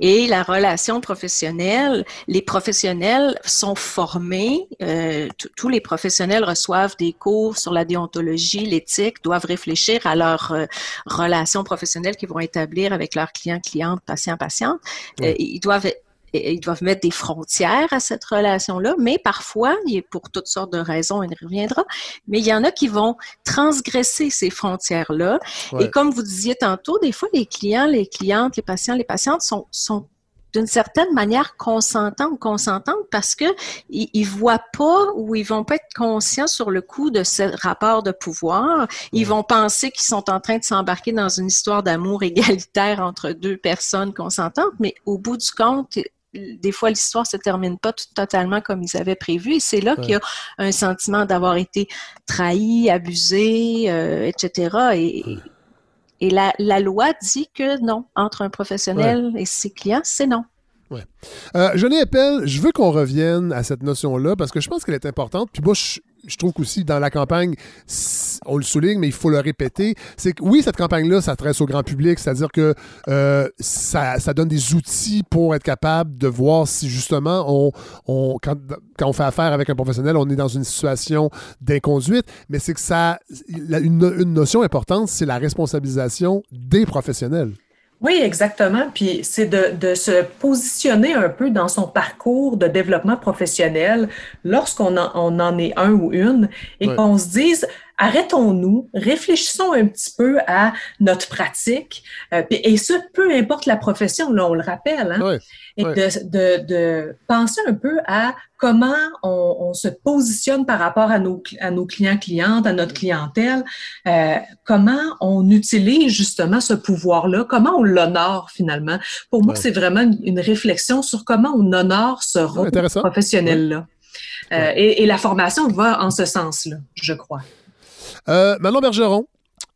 Speaker 4: Et la relation professionnelle, les professionnels sont formés, euh, tous les professionnels reçoivent des cours sur la déontologie, l'éthique, doivent réfléchir à leurs euh, relations professionnelles qu'ils vont établir avec leurs clients, clientes, patients, patientes. Euh, ils doivent ils doivent mettre des frontières à cette relation-là, mais parfois, pour toutes sortes de raisons, il reviendra, mais il y en a qui vont transgresser ces frontières-là. Et comme vous disiez tantôt, des fois, les clients, les clientes, les patients, les patientes sont, sont d'une certaine manière consentants ou consentantes parce que ils, voient pas ou ils vont pas être conscients sur le coup de ce rapport de pouvoir. Ils vont penser qu'ils sont en train de s'embarquer dans une histoire d'amour égalitaire entre deux personnes consentantes, mais au bout du compte, des fois, l'histoire se termine pas tout, totalement comme ils avaient prévu. Et c'est là qu'il y a un sentiment d'avoir été trahi, abusé, euh, etc. Et, et la, la, loi dit que non, entre un professionnel et ses clients, c'est non.
Speaker 1: Ouais. Euh, Johnny Appel, je veux qu'on revienne à cette notion-là parce que je pense qu'elle est importante. Puis moi, je, je trouve qu'aussi dans la campagne, on le souligne, mais il faut le répéter, c'est que oui, cette campagne-là s'adresse au grand public, c'est-à-dire que euh, ça, donne des outils pour être capable de voir si justement, on, on quand, on fait affaire avec un professionnel, on est dans une situation d'inconduite, mais c'est que ça, une, une notion importante, c'est la responsabilisation des professionnels.
Speaker 3: Oui, exactement. Puis c'est de, de, se positionner un peu dans son parcours de développement professionnel lorsqu'on en, on en est un ou une et qu'on se dise, arrêtons-nous, réfléchissons un petit peu à notre pratique, euh, et ce, peu importe la profession, là, on le rappelle, hein, et De, de, de, penser un peu à comment on, on, se positionne par rapport à nos, à nos clients, clientes, à notre clientèle, euh, comment on utilise justement ce pouvoir-là, comment on l'honore finalement. Pour moi, c'est vraiment une, réflexion sur comment on honore ce rôle professionnel-là. Euh, et, et la formation va en ce sens-là, je crois.
Speaker 1: Euh, Manon Bergeron,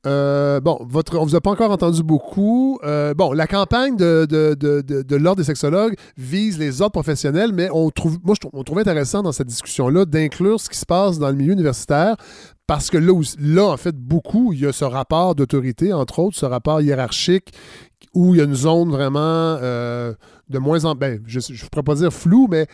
Speaker 1: euh, bon, on vous a pas encore entendu beaucoup. Euh, bon, la campagne de, l'Ordre des sexologues vise les autres professionnels, mais on trouve, moi, on trouve intéressant dans cette discussion-là d'inclure ce qui se passe dans le milieu universitaire parce que là, là, en fait, beaucoup, il y a ce rapport d'autorité, entre autres, ce rapport hiérarchique, où il y a une zone vraiment euh, de moins en... Ben, je ne pourrais pas dire flou, mais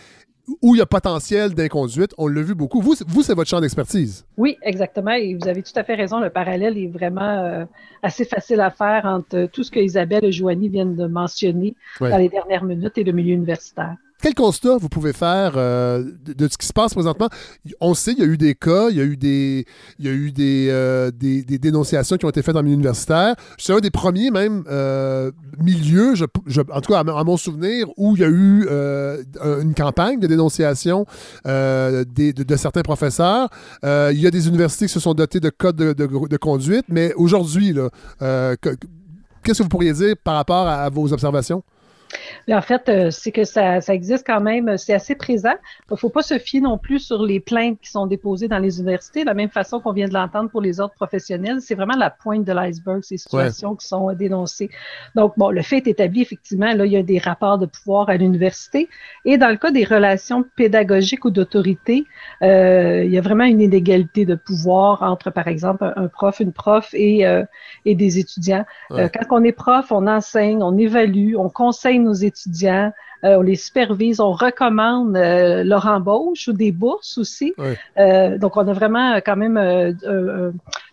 Speaker 1: où il y a potentiel d'inconduite. On l'a vu beaucoup. Vous, vous c'est votre champ d'expertise.
Speaker 5: Oui, exactement. Et vous avez tout à fait raison. Le parallèle est vraiment euh, assez facile à faire entre tout ce que Isabelle et Joanie viennent de mentionner dans les dernières minutes et le milieu universitaire.
Speaker 1: Quel constat vous pouvez faire euh, de, ce qui se passe présentement? On sait, il y a eu des cas, il y a eu des, il y a eu des, euh, des, dénonciations qui ont été faites dans le milieu universitaire. C'est un des premiers même euh, milieux, je, en tout cas à, mon souvenir, où il y a eu une campagne de dénonciation de, certains professeurs. il y a des universités qui se sont dotées de codes de, conduite, mais aujourd'hui, qu'est-ce que vous pourriez dire par rapport à vos observations?
Speaker 5: En fait, euh, c'est que ça, ça, existe quand même, c'est assez présent. Il ne faut pas se fier non plus sur les plaintes qui sont déposées dans les universités, de la même façon qu'on vient de l'entendre pour les autres professionnels. C'est vraiment la pointe de l'iceberg, ces situations qui sont dénoncées. Donc, bon, le fait est établi, effectivement, là, il y a des rapports de pouvoir à l'université. Et dans le cas des relations pédagogiques ou d'autorité, euh, il y a vraiment une inégalité de pouvoir entre, par exemple, un, prof, une prof et, euh, et des étudiants. quand on est prof, on enseigne, on évalue, on conseille nos étudiants, euh, on les supervise, on recommande euh, leur embauche ou des bourses aussi. Euh, donc, on a vraiment quand même,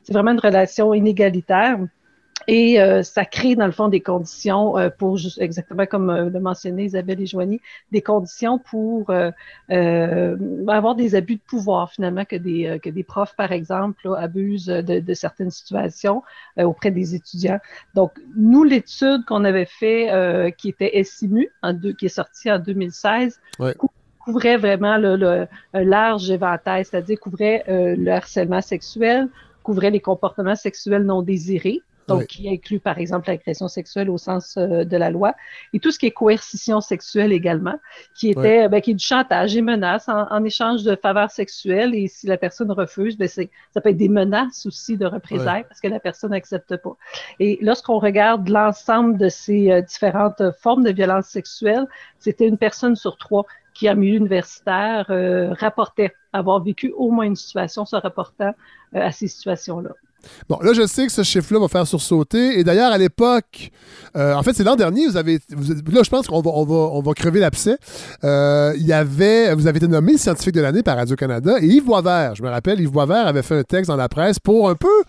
Speaker 5: c'est vraiment une relation inégalitaire. Et euh, ça crée, dans le fond, des conditions euh, pour, exactement comme euh, le mentionnait Isabelle et Joanie, des conditions pour avoir des abus de pouvoir, finalement, que des, que des profs, par exemple, abusent de, de, certaines situations auprès des étudiants. Donc, nous, l'étude qu'on avait fait, qui était SIMU, en deux, qui est sortie en 2016, couvrait vraiment le, le, un large éventail, c'est-à-dire couvrait le harcèlement sexuel, couvrait les comportements sexuels non désirés, donc qui inclut par exemple l'agression sexuelle au sens euh, de la loi, et tout ce qui est coercition sexuelle également, qui était ben, qui est du chantage et menaces en, échange de faveurs sexuelles, et si la personne refuse, ben, ça peut être des menaces aussi de représailles parce que la personne n'accepte pas. Et lorsqu'on regarde l'ensemble de ces euh, différentes formes de violence sexuelle, c'était une personne sur trois qui, en milieu universitaire, euh, rapportait avoir vécu au moins une situation se rapportant à ces situations-là.
Speaker 1: Bon, là, je sais que ce chiffre-là va faire sursauter. Et d'ailleurs, à l'époque, euh, en fait, c'est l'an dernier, vous avez. là, je pense qu'on va, on va, on va crever l'abcès. Euh, y avait. Vous avez été nommé scientifique de l'année par Radio-Canada. Et Yves Boisvert, je me rappelle, Yves Boisvert avait fait un texte dans la presse pour un peu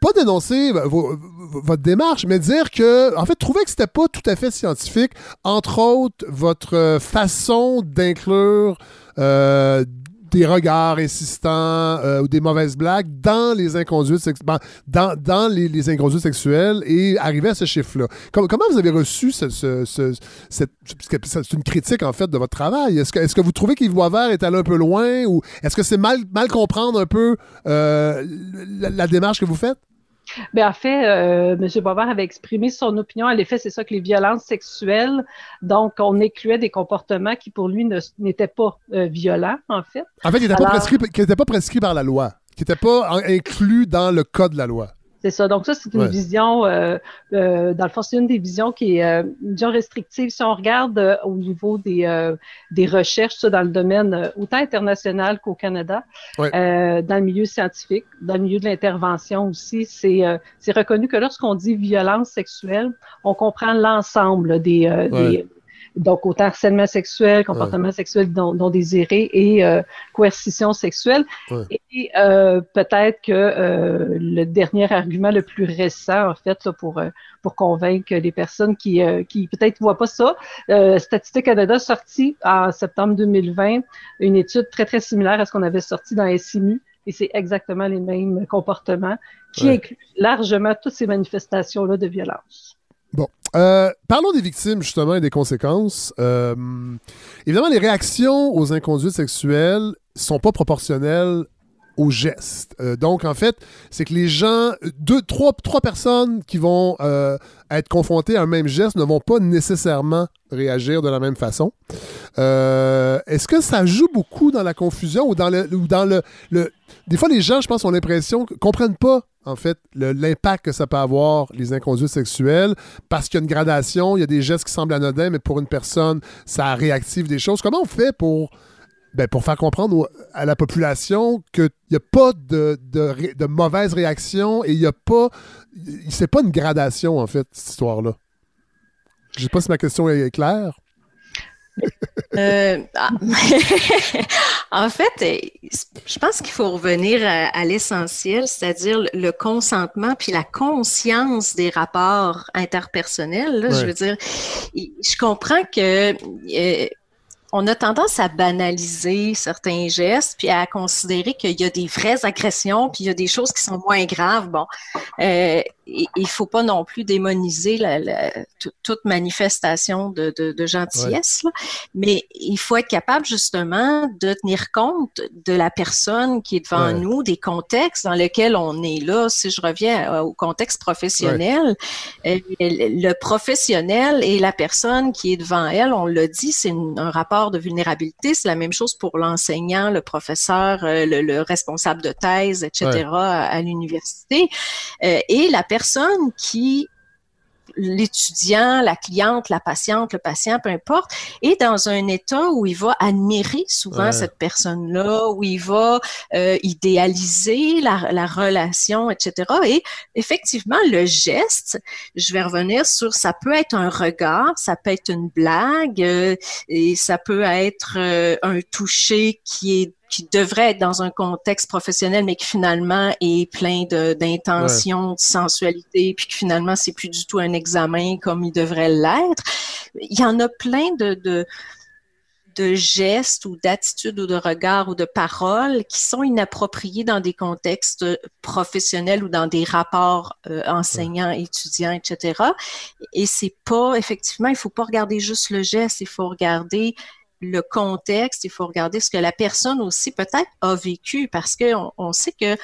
Speaker 1: pas dénoncer votre démarche, mais dire que, en fait, trouver que c'était pas tout à fait scientifique, entre autres, votre façon d'inclure euh, des regards insistants euh, ou des mauvaises blagues dans les inconduites, ben, dans, dans les, inconduites sexuelles et arriver à ce chiffre-là. comment vous avez reçu ce, cette... C'est une critique, en fait, de votre travail. Est-ce que, est que vous trouvez qu'Yves Boisvert est allé un peu loin ou est-ce que c'est mal, mal comprendre un peu euh, la démarche que vous faites?
Speaker 5: Bien, en fait, euh, M. Boisvert avait exprimé son opinion. À l'effet, c'est ça que les violences sexuelles, donc on incluait des comportements qui pour lui n'étaient pas euh, violents, en fait.
Speaker 1: En fait, qui n'étaient pas, prescrits, pas prescrits par la loi, qui n'étaient pas inclus dans le code de la loi.
Speaker 5: C'est ça. Donc, ça, c'est une vision, euh, euh, dans le fond, c'est une des visions qui est euh, une vision restrictive. Si on regarde au niveau des, des recherches ça, dans le domaine autant international qu'au Canada, dans le milieu scientifique, dans le milieu de l'intervention aussi, c'est reconnu que lorsqu'on dit violence sexuelle, on comprend l'ensemble des, des donc, autant harcèlement sexuel, comportement sexuel non, désiré et euh, coercition sexuelle. Et euh, peut-être que euh, le dernier argument le plus récent, en fait, là, pour, pour convaincre les personnes qui, qui peut-être ne voient pas ça, Statistique Canada sorti en septembre 2020 une étude très, très similaire à ce qu'on avait sorti dans SIMU. Et c'est exactement les mêmes comportements qui incluent largement toutes ces manifestations-là de violence.
Speaker 1: Bon. Euh, parlons des victimes, justement, et des conséquences. Euh, évidemment, les réactions aux inconduites sexuelles sont pas proportionnelles aux gestes. Euh, donc, en fait, c'est que les gens, deux, trois, trois personnes qui vont être confrontées à un même geste ne vont pas nécessairement réagir de la même façon. Est-ce que ça joue beaucoup dans la confusion ou dans le, ou dans le, le... Des fois, les gens, je pense, ont l'impression, comprennent pas en fait, l'impact que ça peut avoir, les inconduites sexuelles, parce qu'il y a une gradation, il y a des gestes qui semblent anodins, mais pour une personne, ça réactive des choses. Comment on fait pour ben, pour faire comprendre à la population qu'il n'y a pas de, de, de mauvaise réaction et il n'y a pas. C'est pas une gradation, en fait, cette histoire-là? Je sais pas si ma question est claire.
Speaker 4: Euh, ah, en fait, je pense qu'il faut revenir à, l'essentiel, c'est-à-dire le consentement puis la conscience des rapports interpersonnels. Je veux dire, je comprends que euh, on a tendance à banaliser certains gestes, puis à considérer qu'il y a des vraies agressions, puis il y a des choses qui sont moins graves. Bon, euh, il faut pas non plus démoniser la, toute manifestation de, de, gentillesse, mais il faut être capable justement de tenir compte de la personne qui est devant nous, des contextes dans lesquels on est là. Si je reviens euh, au contexte professionnel, euh, le professionnel et la personne qui est devant elle, on l'a dit, c'est un rapport de vulnérabilité. C'est la même chose pour l'enseignant, le professeur, euh, le, responsable de thèse, etc. à, l'université. et la personne qui l'étudiant, la cliente, la patiente, le patient, peu importe, est dans un état où il va admirer souvent cette personne-là, où il va euh, idéaliser la, relation, etc. Et effectivement, le geste, je vais revenir sur, ça peut être un regard, ça peut être une blague, euh, et ça peut être euh, un toucher qui est qui devrait être dans un contexte professionnel, mais qui finalement est plein d'intentions, de, sensualité, puis que finalement, c'est plus du tout un examen comme il devrait l'être. Il y en a plein de, de, de gestes ou d'attitudes ou de regards ou de paroles qui sont inappropriés dans des contextes professionnels ou dans des rapports euh, enseignants, étudiants, etc. Et c'est pas, effectivement, il faut pas regarder juste le geste, il faut regarder le contexte, il faut regarder ce que la personne aussi peut-être a vécu parce qu'on on sait que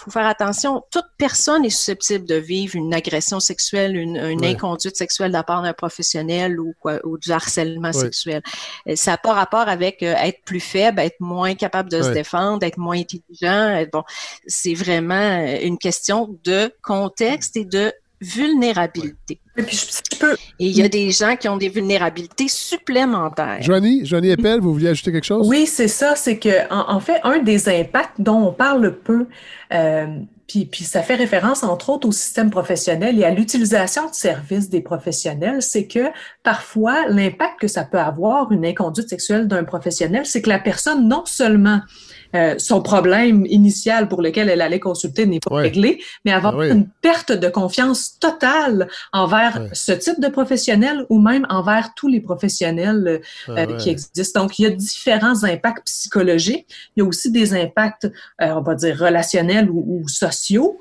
Speaker 4: faut faire attention, toute personne est susceptible de vivre une agression sexuelle, une, inconduite sexuelle de la part d'un professionnel ou, quoi, ou du harcèlement sexuel. Ça n'a pas rapport avec euh, être plus faible, être moins capable de se défendre, être moins intelligent. Bon, c'est vraiment une question de contexte et de vulnérabilité. Et, il y a des gens qui ont des vulnérabilités supplémentaires.
Speaker 1: Joanie, Joanie Eppel, vous vouliez ajouter quelque chose?
Speaker 3: Oui, c'est ça. C'est que, en, fait, un des impacts dont on parle peu, euh, puis, puis, ça fait référence, entre autres, au système professionnel et à l'utilisation de services des professionnels, c'est que parfois, l'impact que ça peut avoir, une inconduite sexuelle d'un professionnel, c'est que la personne, non seulement euh, son problème initial pour lequel elle allait consulter n'est pas réglé, mais avoir une perte de confiance totale envers ce type de professionnel ou même envers tous les professionnels euh, qui existent. Donc, il y a différents impacts psychologiques. Il y a aussi des impacts, euh, on va dire, relationnels ou, ou sociaux.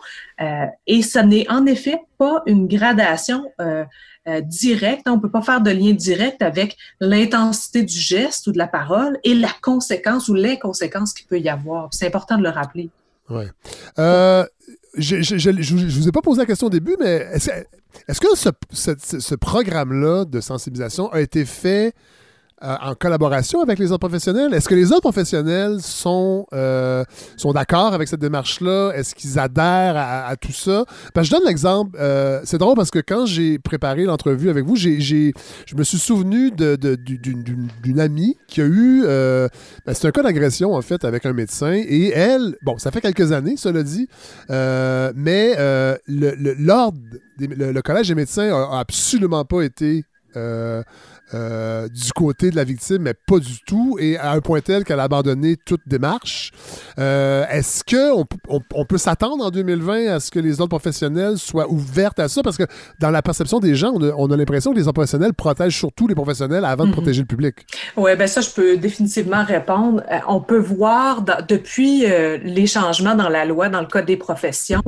Speaker 3: et ce n'est en effet pas une gradation euh, direct. On ne peut pas faire de lien direct avec l'intensité du geste ou de la parole et la conséquence ou les conséquences qu'il peut y avoir. C'est important de le rappeler.
Speaker 1: Oui. Euh, je ne vous ai pas posé la question au début, mais est-ce que ce programme-là de sensibilisation a été fait euh, en collaboration avec les autres professionnels? Est-ce que les autres professionnels sont, euh, sont d'accord avec cette démarche-là? Est-ce qu'ils adhèrent à, tout ça? je donne l'exemple. Euh, c'est drôle parce que quand j'ai préparé l'entrevue avec vous, j'ai, je me suis souvenu de, d'une, amie qui a eu. Ben, c'est un cas d'agression, en fait, avec un médecin. Et elle, bon, ça fait quelques années, cela dit, mais le, l'ordre, le, Collège des médecins a, absolument pas été du côté de la victime, mais pas du tout, et à un point tel qu'elle a abandonné toute démarche. Euh, est-ce qu'on on, peut s'attendre en 2020 à ce que les autres professionnels soient ouverts à ça? Parce que dans la perception des gens, on a, l'impression que les autres professionnels protègent surtout les professionnels avant de mhm. protéger le public.
Speaker 3: Oui, bien ça, je peux définitivement répondre. Euh, on peut voir depuis les changements dans la loi, dans le Code des professions,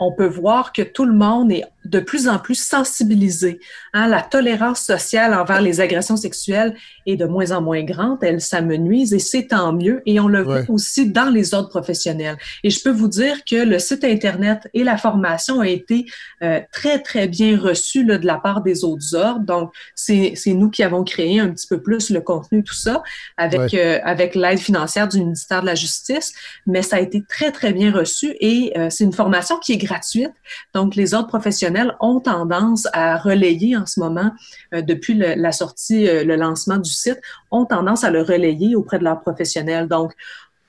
Speaker 3: on peut voir que tout le monde est de plus en plus sensibilisé. Hein, la tolérance sociale envers les agressions sexuelles est de moins en moins grande, elle s'amenuise et c'est tant mieux. Et on le voit aussi dans les autres professionnels. Et je peux vous dire que le site Internet et la formation ont été euh, très, très bien reçus là, de la part des autres ordres. Donc, c'est nous qui avons créé un petit peu plus le contenu, tout ça, avec, euh, avec l'aide financière du ministère de la Justice. Mais ça a été très, très bien reçu et euh, c'est une formation qui est gratuite. Donc, les autres professionnels professionnels ont tendance à relayer en ce moment, euh, depuis la sortie, euh, le lancement du site, ont tendance à le relayer auprès de leurs professionnels. Donc,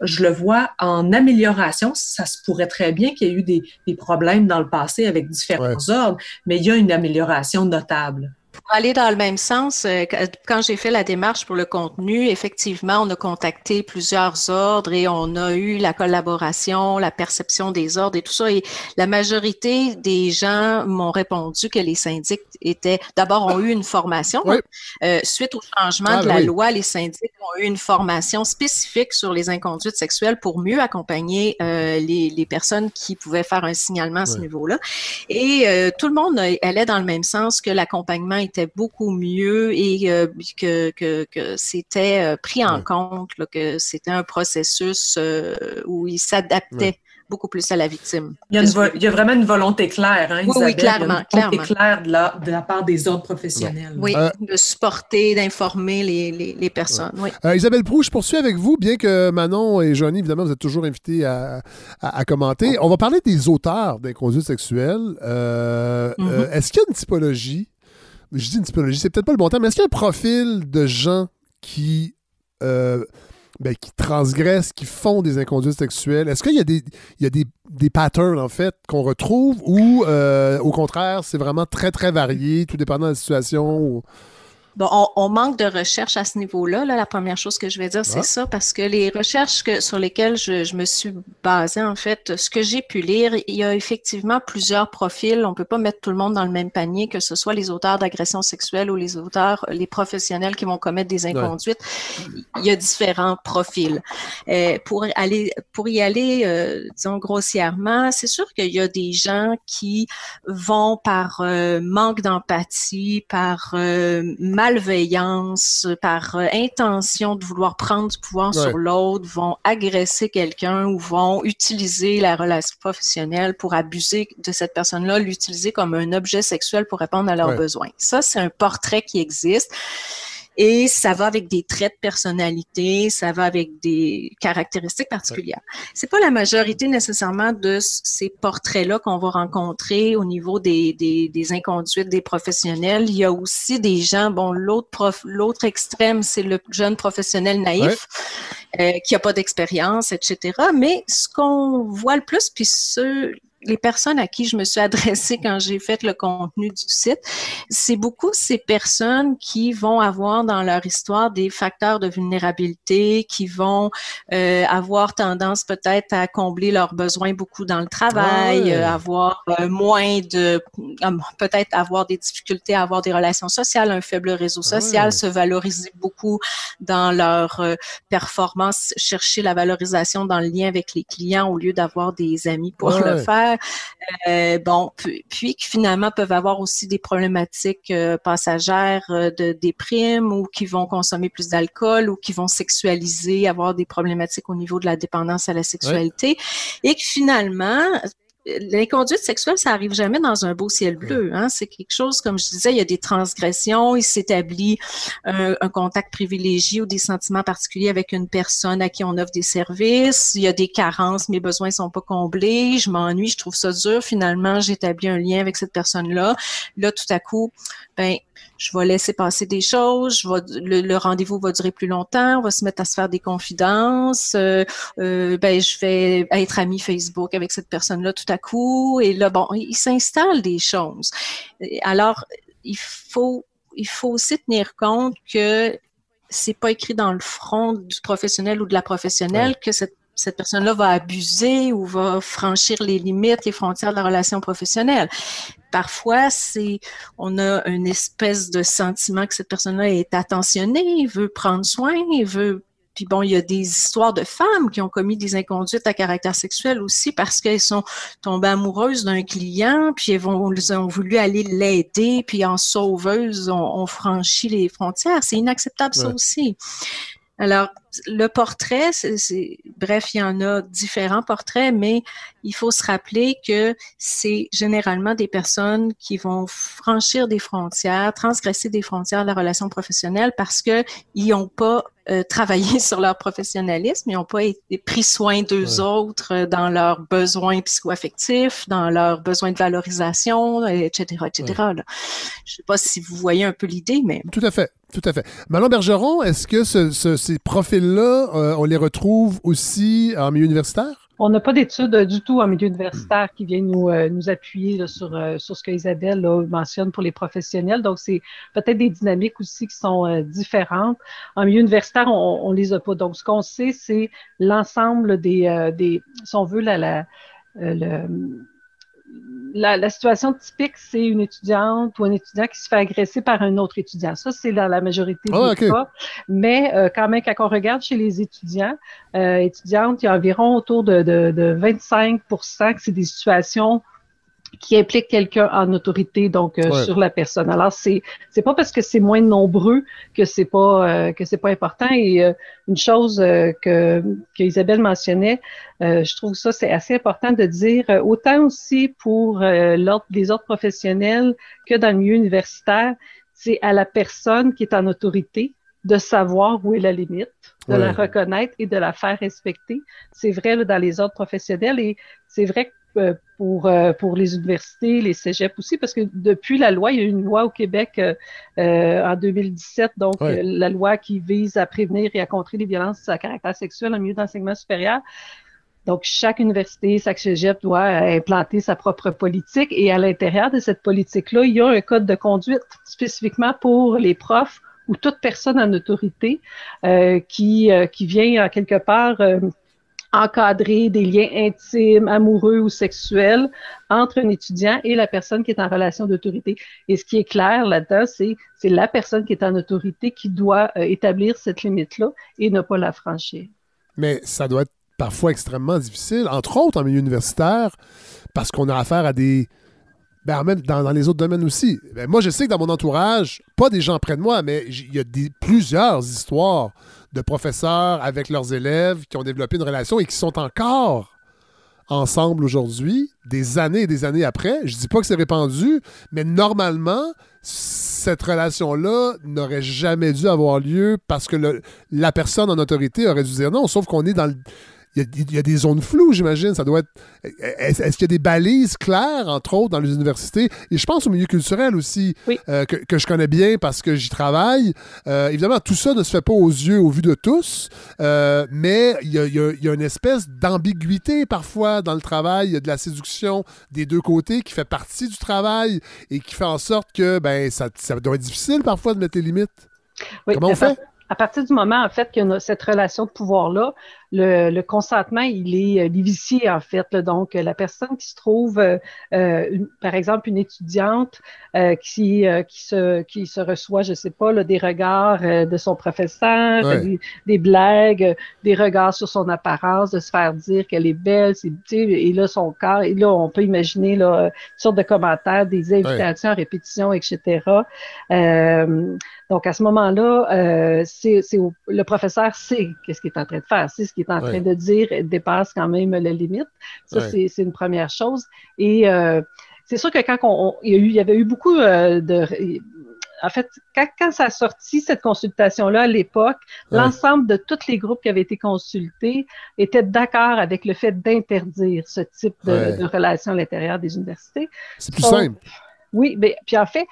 Speaker 3: je le vois en amélioration. Ça se pourrait très bien qu'il y ait eu des, problèmes dans le passé avec différents ordres, mais il y a une amélioration notable.
Speaker 4: Pour aller dans le même sens, euh, quand j'ai fait la démarche pour le contenu, effectivement, on a contacté plusieurs ordres et on a eu la collaboration, la perception des ordres et tout ça. Et la majorité des gens m'ont répondu que les syndics étaient, d'abord, ont eu une formation. Euh, suite au changement ah, de la loi, les syndics ont eu une formation spécifique sur les inconduites sexuelles pour mieux accompagner euh, les, les, personnes qui pouvaient faire un signalement à ce niveau-là. Et tout le monde allait dans le même sens que l'accompagnement était beaucoup mieux et euh, que, que, c'était euh, pris en compte, que c'était un processus euh, où il s'adaptait. beaucoup plus à la victime.
Speaker 3: Il y a, il y a vraiment une volonté claire, hein,
Speaker 4: oui, oui, clairement.
Speaker 3: Une volonté claire de la, de la, part des ordres professionnels.
Speaker 4: Oui, de supporter, d'informer les, les, les, personnes. Oui.
Speaker 1: Isabelle Prou, je poursuis avec vous, bien que Manon et Johnny, évidemment, vous êtes toujours invités à, à, commenter. On va parler des auteurs d'inconduite sexuelle. Mm-hmm. Est-ce qu'il y a une typologie je dis une typologie, c'est peut-être pas le bon terme, mais est-ce qu'il y a un profil de gens qui, euh, ben, qui transgressent, qui font des inconduites sexuelles? Est-ce qu'il y a des, il y a des, des patterns, en fait, qu'on retrouve ou, euh, au contraire, c'est vraiment très, très varié, tout dépendant de la situation?
Speaker 4: Bon, on, manque de recherche à ce niveau-là. Là, la première chose que je vais dire, c'est ça, parce que les recherches que, sur lesquelles je, je me suis basée, en fait, ce que j'ai pu lire, il y a effectivement plusieurs profils. On peut pas mettre tout le monde dans le même panier, que ce soit les auteurs d'agressions sexuelles ou les auteurs, les professionnels qui vont commettre des inconduites. Il y a différents profils. Euh, pour aller, pour y aller, euh, disons grossièrement, c'est sûr qu'il y a des gens qui vont par euh, manque d'empathie, par euh, malveillance, par euh, intention de vouloir prendre du pouvoir sur l'autre, vont agresser quelqu'un ou vont utiliser la relation professionnelle pour abuser de cette personne-là, l'utiliser comme un objet sexuel pour répondre à leurs besoins. Ça, c'est un portrait qui existe. Et ça va avec des traits de personnalité, ça va avec des caractéristiques particulières. C'est pas la majorité nécessairement de ces portraits-là qu'on va rencontrer au niveau des, des, des, inconduites des professionnels. Il y a aussi des gens, bon, l'autre prof, l'autre extrême, c'est le jeune professionnel naïf. Euh, qui a pas d'expérience, etc. Mais ce qu'on voit le plus, puis ceux, les personnes à qui je me suis adressée quand j'ai fait le contenu du site, c'est beaucoup ces personnes qui vont avoir dans leur histoire des facteurs de vulnérabilité, qui vont euh, avoir tendance peut-être à combler leurs besoins beaucoup dans le travail, euh, avoir euh, moins de, peut-être avoir des difficultés à avoir des relations sociales, un faible réseau social, se valoriser beaucoup dans leur performance, chercher la valorisation dans le lien avec les clients au lieu d'avoir des amis pour le faire. Euh, bon, puis, qui finalement peuvent avoir aussi des problématiques euh, passagères euh, de déprime ou qui vont consommer plus d'alcool ou qui vont sexualiser, avoir des problématiques au niveau de la dépendance à la sexualité. Et que finalement l'inconduite sexuelle, ça arrive jamais dans un beau ciel bleu. Hein? C'est quelque chose, comme je disais, il y a des transgressions, il s'établit un, contact privilégié ou des sentiments particuliers avec une personne à qui on offre des services. Il y a des carences, mes besoins sont pas comblés, je m'ennuie, je trouve ça dur. Finalement, j'établis un lien avec cette personne-là. Là, tout à coup, ben je vais laisser passer des choses, je vais, le, rendez-vous va durer plus longtemps, on va se mettre à se faire des confidences, euh, euh, ben je vais être ami Facebook avec cette personne-là tout à coup, et là bon, il s'installe des choses. Alors il faut il faut aussi tenir compte que c'est pas écrit dans le front du professionnel ou de la professionnelle que cette cette personne-là va abuser ou va franchir les limites, les frontières de la relation professionnelle. Parfois, c'est, on a une espèce de sentiment que cette personne-là est attentionnée, veut prendre soin, veut puis bon, il y a des histoires de femmes qui ont commis des inconduites à caractère sexuel aussi parce qu'elles sont tombées amoureuses d'un client, puis elles, vont, ont voulu aller l'aider, puis en sauveuse, ont, franchi les frontières. C'est inacceptable ça aussi. Alors, le portrait, c'est, bref, il y en a différents portraits, mais il faut se rappeler que c'est généralement des personnes qui vont franchir des frontières, transgresser des frontières de la relation professionnelle parce que ils n'ont pas euh, travaillé sur leur professionnalisme, ils n'ont pas été, pris soin d'eux autres euh, dans leurs besoins psychoaffectifs, dans leurs besoins de valorisation, etc., etc. Je ne sais pas si vous voyez un peu l'idée, mais...
Speaker 1: Tout à fait. Tout à fait. Manon Bergeron, est-ce que ces profils-là, euh, on les retrouve aussi en milieu universitaire?
Speaker 5: On n'a pas d'études du tout en milieu universitaire qui viennent nous, euh, nous appuyer sur, euh, sur ce que Isabelle mentionne pour les professionnels. Donc, c'est peut-être des dynamiques aussi qui sont différentes. En milieu universitaire, on ne les a pas. Donc, ce qu'on sait, c'est l'ensemble des, des, si on veut, la, la, le, la, situation typique, c'est une étudiante ou un étudiant qui se fait agresser par un autre étudiant. Ça, c'est dans la majorité des ah, cas. Mais euh, quand même, quand on regarde chez les étudiants, euh, étudiantes, il y a environ autour de, de, de 25% que c'est des situations qui implique quelqu'un en autorité donc euh, sur la personne. Alors c'est c'est pas parce que c'est moins nombreux que c'est pas euh, que c'est pas important et euh, une chose que que Isabelle mentionnait, je trouve ça c'est assez important de dire autant aussi pour l'ordre les autres professionnels que dans le milieu universitaire, c'est à la personne qui est en autorité de savoir où est la limite, de la reconnaître et de la faire respecter. C'est vrai là, dans les autres professionnels et c'est vrai que euh, pour, euh, pour les universités, les cégeps aussi, parce que depuis la loi, il y a eu une loi au Québec euh, en 2017, donc la loi qui vise à prévenir et à contrer les violences à caractère sexuel en milieu d'enseignement supérieur. Donc, chaque université, chaque cégep doit implanter sa propre politique et à l'intérieur de cette politique-là, il y a un code de conduite spécifiquement pour les profs ou toute personne en autorité qui, qui vient en quelque part encadrer des liens intimes, amoureux ou sexuels entre un étudiant et la personne qui est en relation d'autorité. Et ce qui est clair là-dedans, c'est c'est la personne qui est en autorité qui doit euh, établir cette limite-là et ne pas la franchir.
Speaker 1: Mais ça doit être parfois extrêmement difficile, entre autres en milieu universitaire, parce qu'on a affaire à des ben, même dans, les autres domaines aussi. Ben, moi, je sais que dans mon entourage, pas des gens près de moi, mais il y a plusieurs histoires de professeurs avec leurs élèves qui ont développé une relation et qui sont encore ensemble aujourd'hui, des années et des années après. Je dis pas que c'est répandu, mais normalement, cette relation-là n'aurait jamais dû avoir lieu parce que la personne en autorité aurait dû dire non, sauf qu'on est dans le il y, a des zones floues, j'imagine. Ça doit être. Est-ce qu'il y a des balises claires, entre autres, dans les universités? Et je pense au milieu culturel aussi, euh, que, je connais bien parce que j'y travaille. Euh, évidemment, tout ça ne se fait pas aux yeux, au vu de tous, euh, mais il y, a, une espèce d'ambiguïté parfois dans le travail. Il y a de la séduction des deux côtés qui fait partie du travail et qui fait en sorte que ben, ça, ça doit être difficile parfois de mettre les limites. Comment on fait?
Speaker 5: À partir du moment, en fait, qu'il y a cette relation de pouvoir-là, le, le, consentement, il est, euh, vicié, en fait. Donc, la personne qui se trouve, euh, euh par exemple, une étudiante euh, qui, qui, se, qui se reçoit, je sais pas, là, des regards de son professeur, des, blagues, des regards sur son apparence, de se faire dire qu'elle est belle, c'est, et là, son corps, et là, on peut imaginer là, une sorte de commentaires, des invitations à répétition, etc. donc, à ce moment-là, c'est, le professeur sait qu'est-ce qu'il est en train de faire, c'est ce qui est en train de dire dépasse quand même la limite. Ça, c'est une première chose. Et euh, c'est sûr que quand on, il, y avait eu beaucoup euh, de en fait, quand, ça a sorti, cette consultation-là, à l'époque, l'ensemble de tous les groupes qui avaient été consultés étaient d'accord avec le fait d'interdire ce type de, relation à l'intérieur des universités.
Speaker 1: C'est plus simple.
Speaker 5: Oui, mais puis en fait,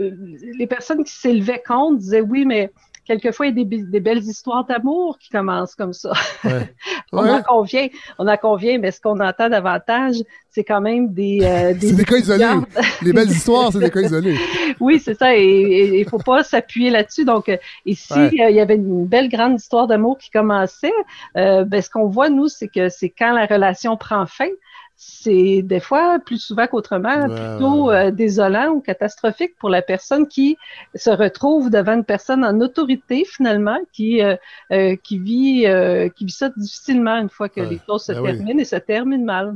Speaker 5: euh, les personnes qui s'élevaient contre disaient oui, mais quelquefois, il y a des, belles histoires d'amour qui commencent comme ça. on en convient, on en convient, mais ce qu'on entend davantage, c'est quand même des...
Speaker 1: Euh, des c'est des cas isolés. Les belles histoires, c'est des cas isolés.
Speaker 5: oui, c'est ça, et il ne faut pas s'appuyer là-dessus. Donc, euh, ici, euh, il y avait une belle grande histoire d'amour qui commençait. ben, ce qu'on voit, nous, c'est que c'est quand la relation prend fin, c'est des fois, plus souvent qu'autrement, plutôt euh, désolant ou catastrophique pour la personne qui se retrouve devant une personne en autorité, finalement, qui, euh, euh, qui, vit, qui vit ça difficilement une fois que les choses se ben terminent et se terminent mal.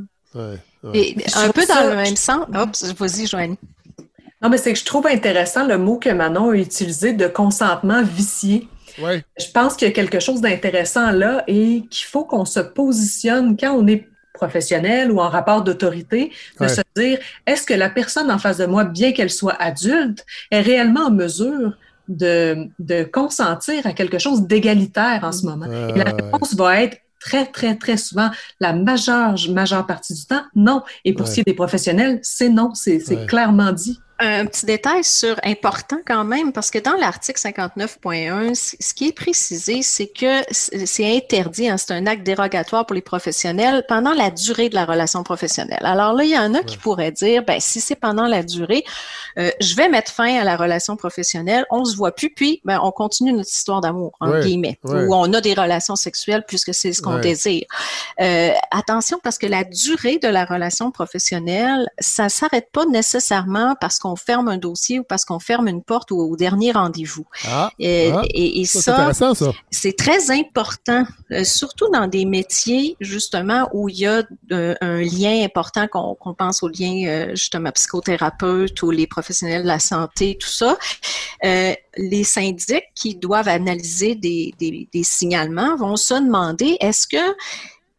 Speaker 4: Et un peu dans le même sens. Oups, vas-y, Joanne.
Speaker 3: Non, mais c'est que je trouve intéressant le mot que Manon a utilisé de consentement vicié. je pense qu'il y a quelque chose d'intéressant là et qu'il faut qu'on se positionne quand on est professionnel ou en rapport d'autorité, de se dire, est-ce que la personne en face de moi, bien qu'elle soit adulte, est réellement en mesure de, de consentir à quelque chose d'égalitaire en ce moment? Et la réponse va être très, très, très souvent, la majeure, majeure partie du temps, non. Et pour ce qui est des professionnels, c'est non, c'est clairement dit.
Speaker 4: Un petit détail sur important quand même, parce que dans l'article 59.1, ce qui est précisé, c'est que c'est interdit, hein, c'est un acte dérogatoire pour les professionnels pendant la durée de la relation professionnelle. Alors là, il y en a qui pourraient dire, ben si c'est pendant la durée, euh, je vais mettre fin à la relation professionnelle, on se voit plus, puis ben, on continue notre histoire d'amour, en guillemets, où on a des relations sexuelles puisque c'est ce qu'on désire. Euh, attention, parce que la durée de la relation professionnelle, ça s'arrête pas nécessairement parce qu'on ferme un dossier ou parce qu'on ferme une porte ou au dernier rendez-vous.
Speaker 1: Ah, et, ah. et, ça,
Speaker 4: c'est très important, euh, surtout dans des métiers justement où il y a euh, un lien important, qu'on pense au lien euh, justement psychothérapeute ou les professionnels de la santé, tout ça. les syndics qui doivent analyser des, des, des signalements vont se demander est-ce que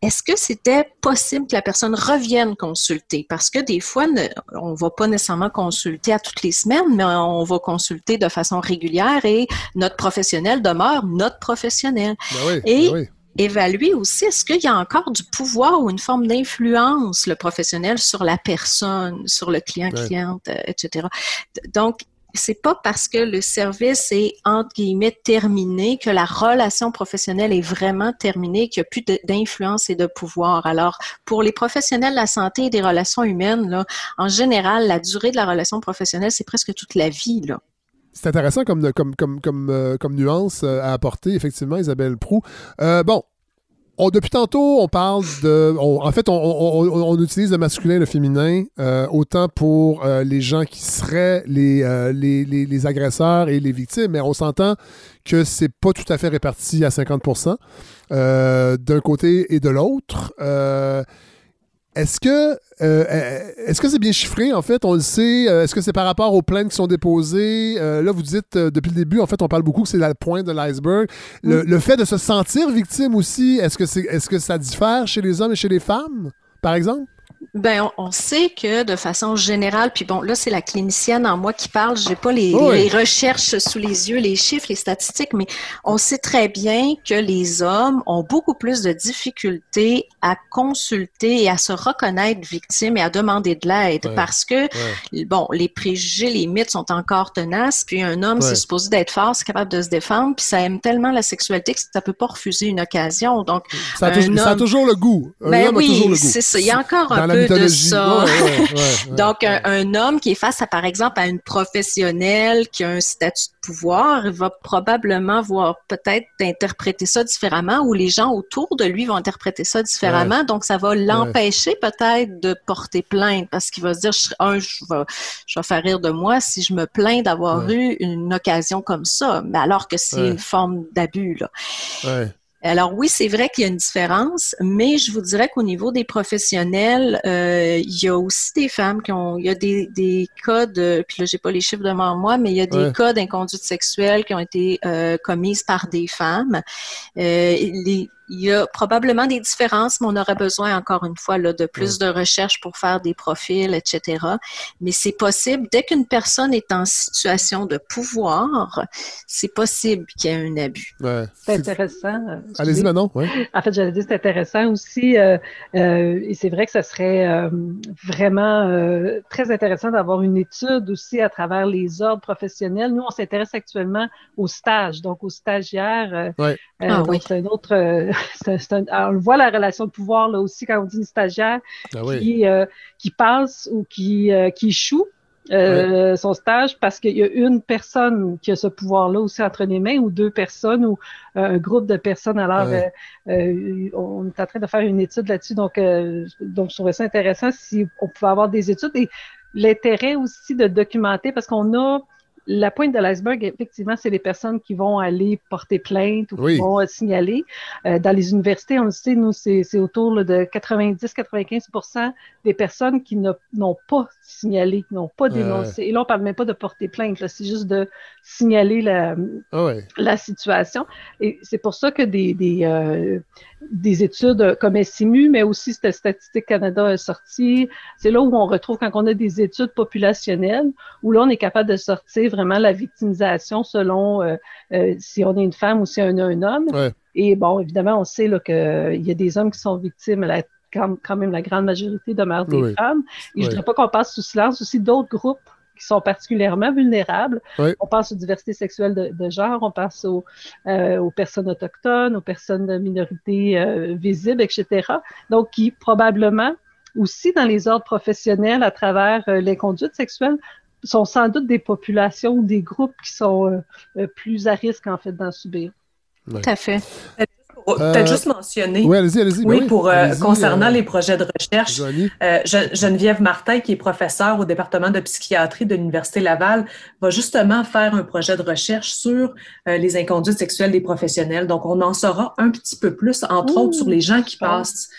Speaker 4: est-ce que c'était possible que la personne revienne consulter? Parce que des fois, on ne va pas nécessairement consulter à toutes les semaines, mais on va consulter de façon régulière et notre professionnel demeure notre professionnel.
Speaker 1: Ben et ben
Speaker 4: évaluer aussi, est-ce qu'il y a encore du pouvoir ou une forme d'influence, le professionnel, sur la personne, sur le client-cliente, euh, etc. Donc, c'est pas parce que le service est entre guillemets terminé que la relation professionnelle est vraiment terminée, qu'il n'y a plus d'influence et de pouvoir. Alors, pour les professionnels de la santé et des relations humaines, en général, la durée de la relation professionnelle, c'est presque toute la vie. Là.
Speaker 1: C'est intéressant comme, euh, nuance euh, à apporter, effectivement, Isabelle Prou. Euh, bon, depuis tantôt, on parle de. en fait, on, utilise le masculin et le féminin euh, autant pour euh, les gens qui seraient euh, les, les, agresseurs et les victimes, mais on s'entend que c'est pas tout à fait réparti à 50% d'un côté et de l'autre. Est-ce que euh, est-ce que c'est bien chiffré en fait? On le sait. Euh, est-ce que c'est par rapport aux plaintes qui sont déposées? Euh, Là, vous dites depuis le début, en fait, on parle beaucoup que c'est la pointe de l'iceberg. Le, le, fait de se sentir victime aussi, est-ce que c'est est-ce que ça diffère chez les hommes et chez les femmes, par exemple?
Speaker 4: Ben, on, sait que de façon générale, puis bon, là, c'est la clinicienne en moi qui parle, j'ai pas les, les, recherches sous les yeux, les chiffres, les statistiques, mais on sait très bien que les hommes ont beaucoup plus de difficultés à consulter et à se reconnaître victimes et à demander de l'aide parce que, bon, les préjugés, les mythes sont encore tenaces, puis un homme, c'est supposé d'être fort, c'est capable de se défendre, puis ça aime tellement la sexualité que ça peut pas refuser une occasion. Donc,
Speaker 1: ça a, toujours, le goût.
Speaker 4: ben oui, c'est ça. Il y a encore un peu de ça. Donc, un, homme qui est face à, par exemple, à une professionnelle qui a un statut de pouvoir, va probablement voir peut-être interpréter ça différemment ou les gens autour de lui vont interpréter ça différemment. Donc, ça va l'empêcher peut-être de porter plainte parce qu'il va se dire, un, je vais, je vais faire rire de moi si je me plains d'avoir eu une occasion comme ça, mais alors que c'est une forme d'abus. Là. Alors oui, c'est vrai qu'il y a une différence, mais je vous dirais qu'au niveau des professionnels, euh, il y a aussi des femmes qui ont, il y a des, des cas de, puis là j'ai pas les chiffres devant moi, mais il y a des cas d'inconduite sexuelle qui ont été euh, commises par des femmes. Euh, les, il y a probablement des différences, mais on aurait besoin, encore une fois, là, de plus de recherches pour faire des profils, etc. Mais c'est possible, dès qu'une personne est en situation de pouvoir, c'est possible qu'il y ait un abus.
Speaker 5: C'est intéressant. Euh,
Speaker 1: Allez-y, Manon. Ouais.
Speaker 5: En fait, j'allais dire, c'est intéressant aussi, euh, euh, et c'est vrai que ça serait euh, vraiment euh, très intéressant d'avoir une étude aussi à travers les ordres professionnels. Nous, on s'intéresse actuellement aux stages, donc aux stagiaires.
Speaker 1: Ouais.
Speaker 5: Ah, oui. C'est un autre on voit la relation de pouvoir là aussi quand on dit une stagiaire ah qui, euh, qui passe ou qui, euh, qui échoue euh, son stage parce qu'il y a une personne qui a ce pouvoir-là aussi entre les mains ou deux personnes ou un groupe de personnes. Alors, on est en train de faire une étude là-dessus. Donc, donc, je trouvais ça intéressant si on pouvait avoir des études et l'intérêt aussi de documenter parce qu'on a la pointe de l'iceberg, effectivement, c'est les personnes qui vont aller porter plainte ou qui vont signaler. dans les universités, on le sait, nous, c'est autour de 90-95% des personnes qui n'ont pas signalé, qui n'ont pas dénoncé. Et là, on parle même pas de porter plainte, c'est juste de signaler la, ah la situation. Et c'est pour ça que des, des, euh, des études comme SIMU, mais aussi Statistique Canada a sorti, c'est là où on retrouve quand on a des études populationnelles, où là, on est capable de sortir vraiment la victimisation selon euh, euh, si on est une femme ou si on est un homme. Et bon, évidemment, on sait qu'il y a des hommes qui sont victimes, la, quand, même la grande majorité demeure des femmes. Et je ne voudrais pas qu'on passe sous silence aussi d'autres groupes qui sont particulièrement vulnérables. On pense aux diversités sexuelles de, genre, on pense euh, aux, personnes autochtones, aux personnes de minorités euh, visibles, etc. Donc, qui probablement aussi dans les ordres professionnels à travers euh, les conduites sexuelles sont sans doute des populations ou des groupes qui sont plus à risque en fait d'en subir.
Speaker 4: Tout à fait.
Speaker 3: Peut-être euh, juste mentionner.
Speaker 1: Oui, allez-y, allez-y.
Speaker 3: Ben oui, pour euh, concernant euh, les projets de recherche, Geneviève Martin, qui est professeure au département de psychiatrie de l'Université Laval, va justement faire un projet de recherche sur les inconduites sexuelles des professionnels. Donc, on en saura un petit peu plus, entre autres, sur les gens qui passent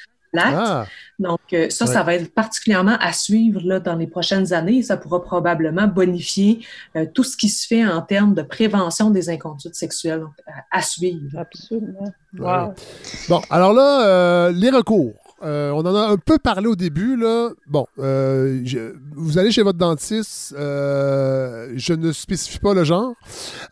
Speaker 3: ah. Donc, euh, ça, ça va être particulièrement à suivre là, dans les prochaines années. Ça pourra probablement bonifier euh, tout ce qui se fait en termes de prévention des inconduites sexuelles à, suivre.
Speaker 5: Absolument.
Speaker 1: Bon, alors là, euh, les recours. on en a un peu parlé au début. Là. Bon, vous allez chez votre dentiste, je ne spécifie pas le genre,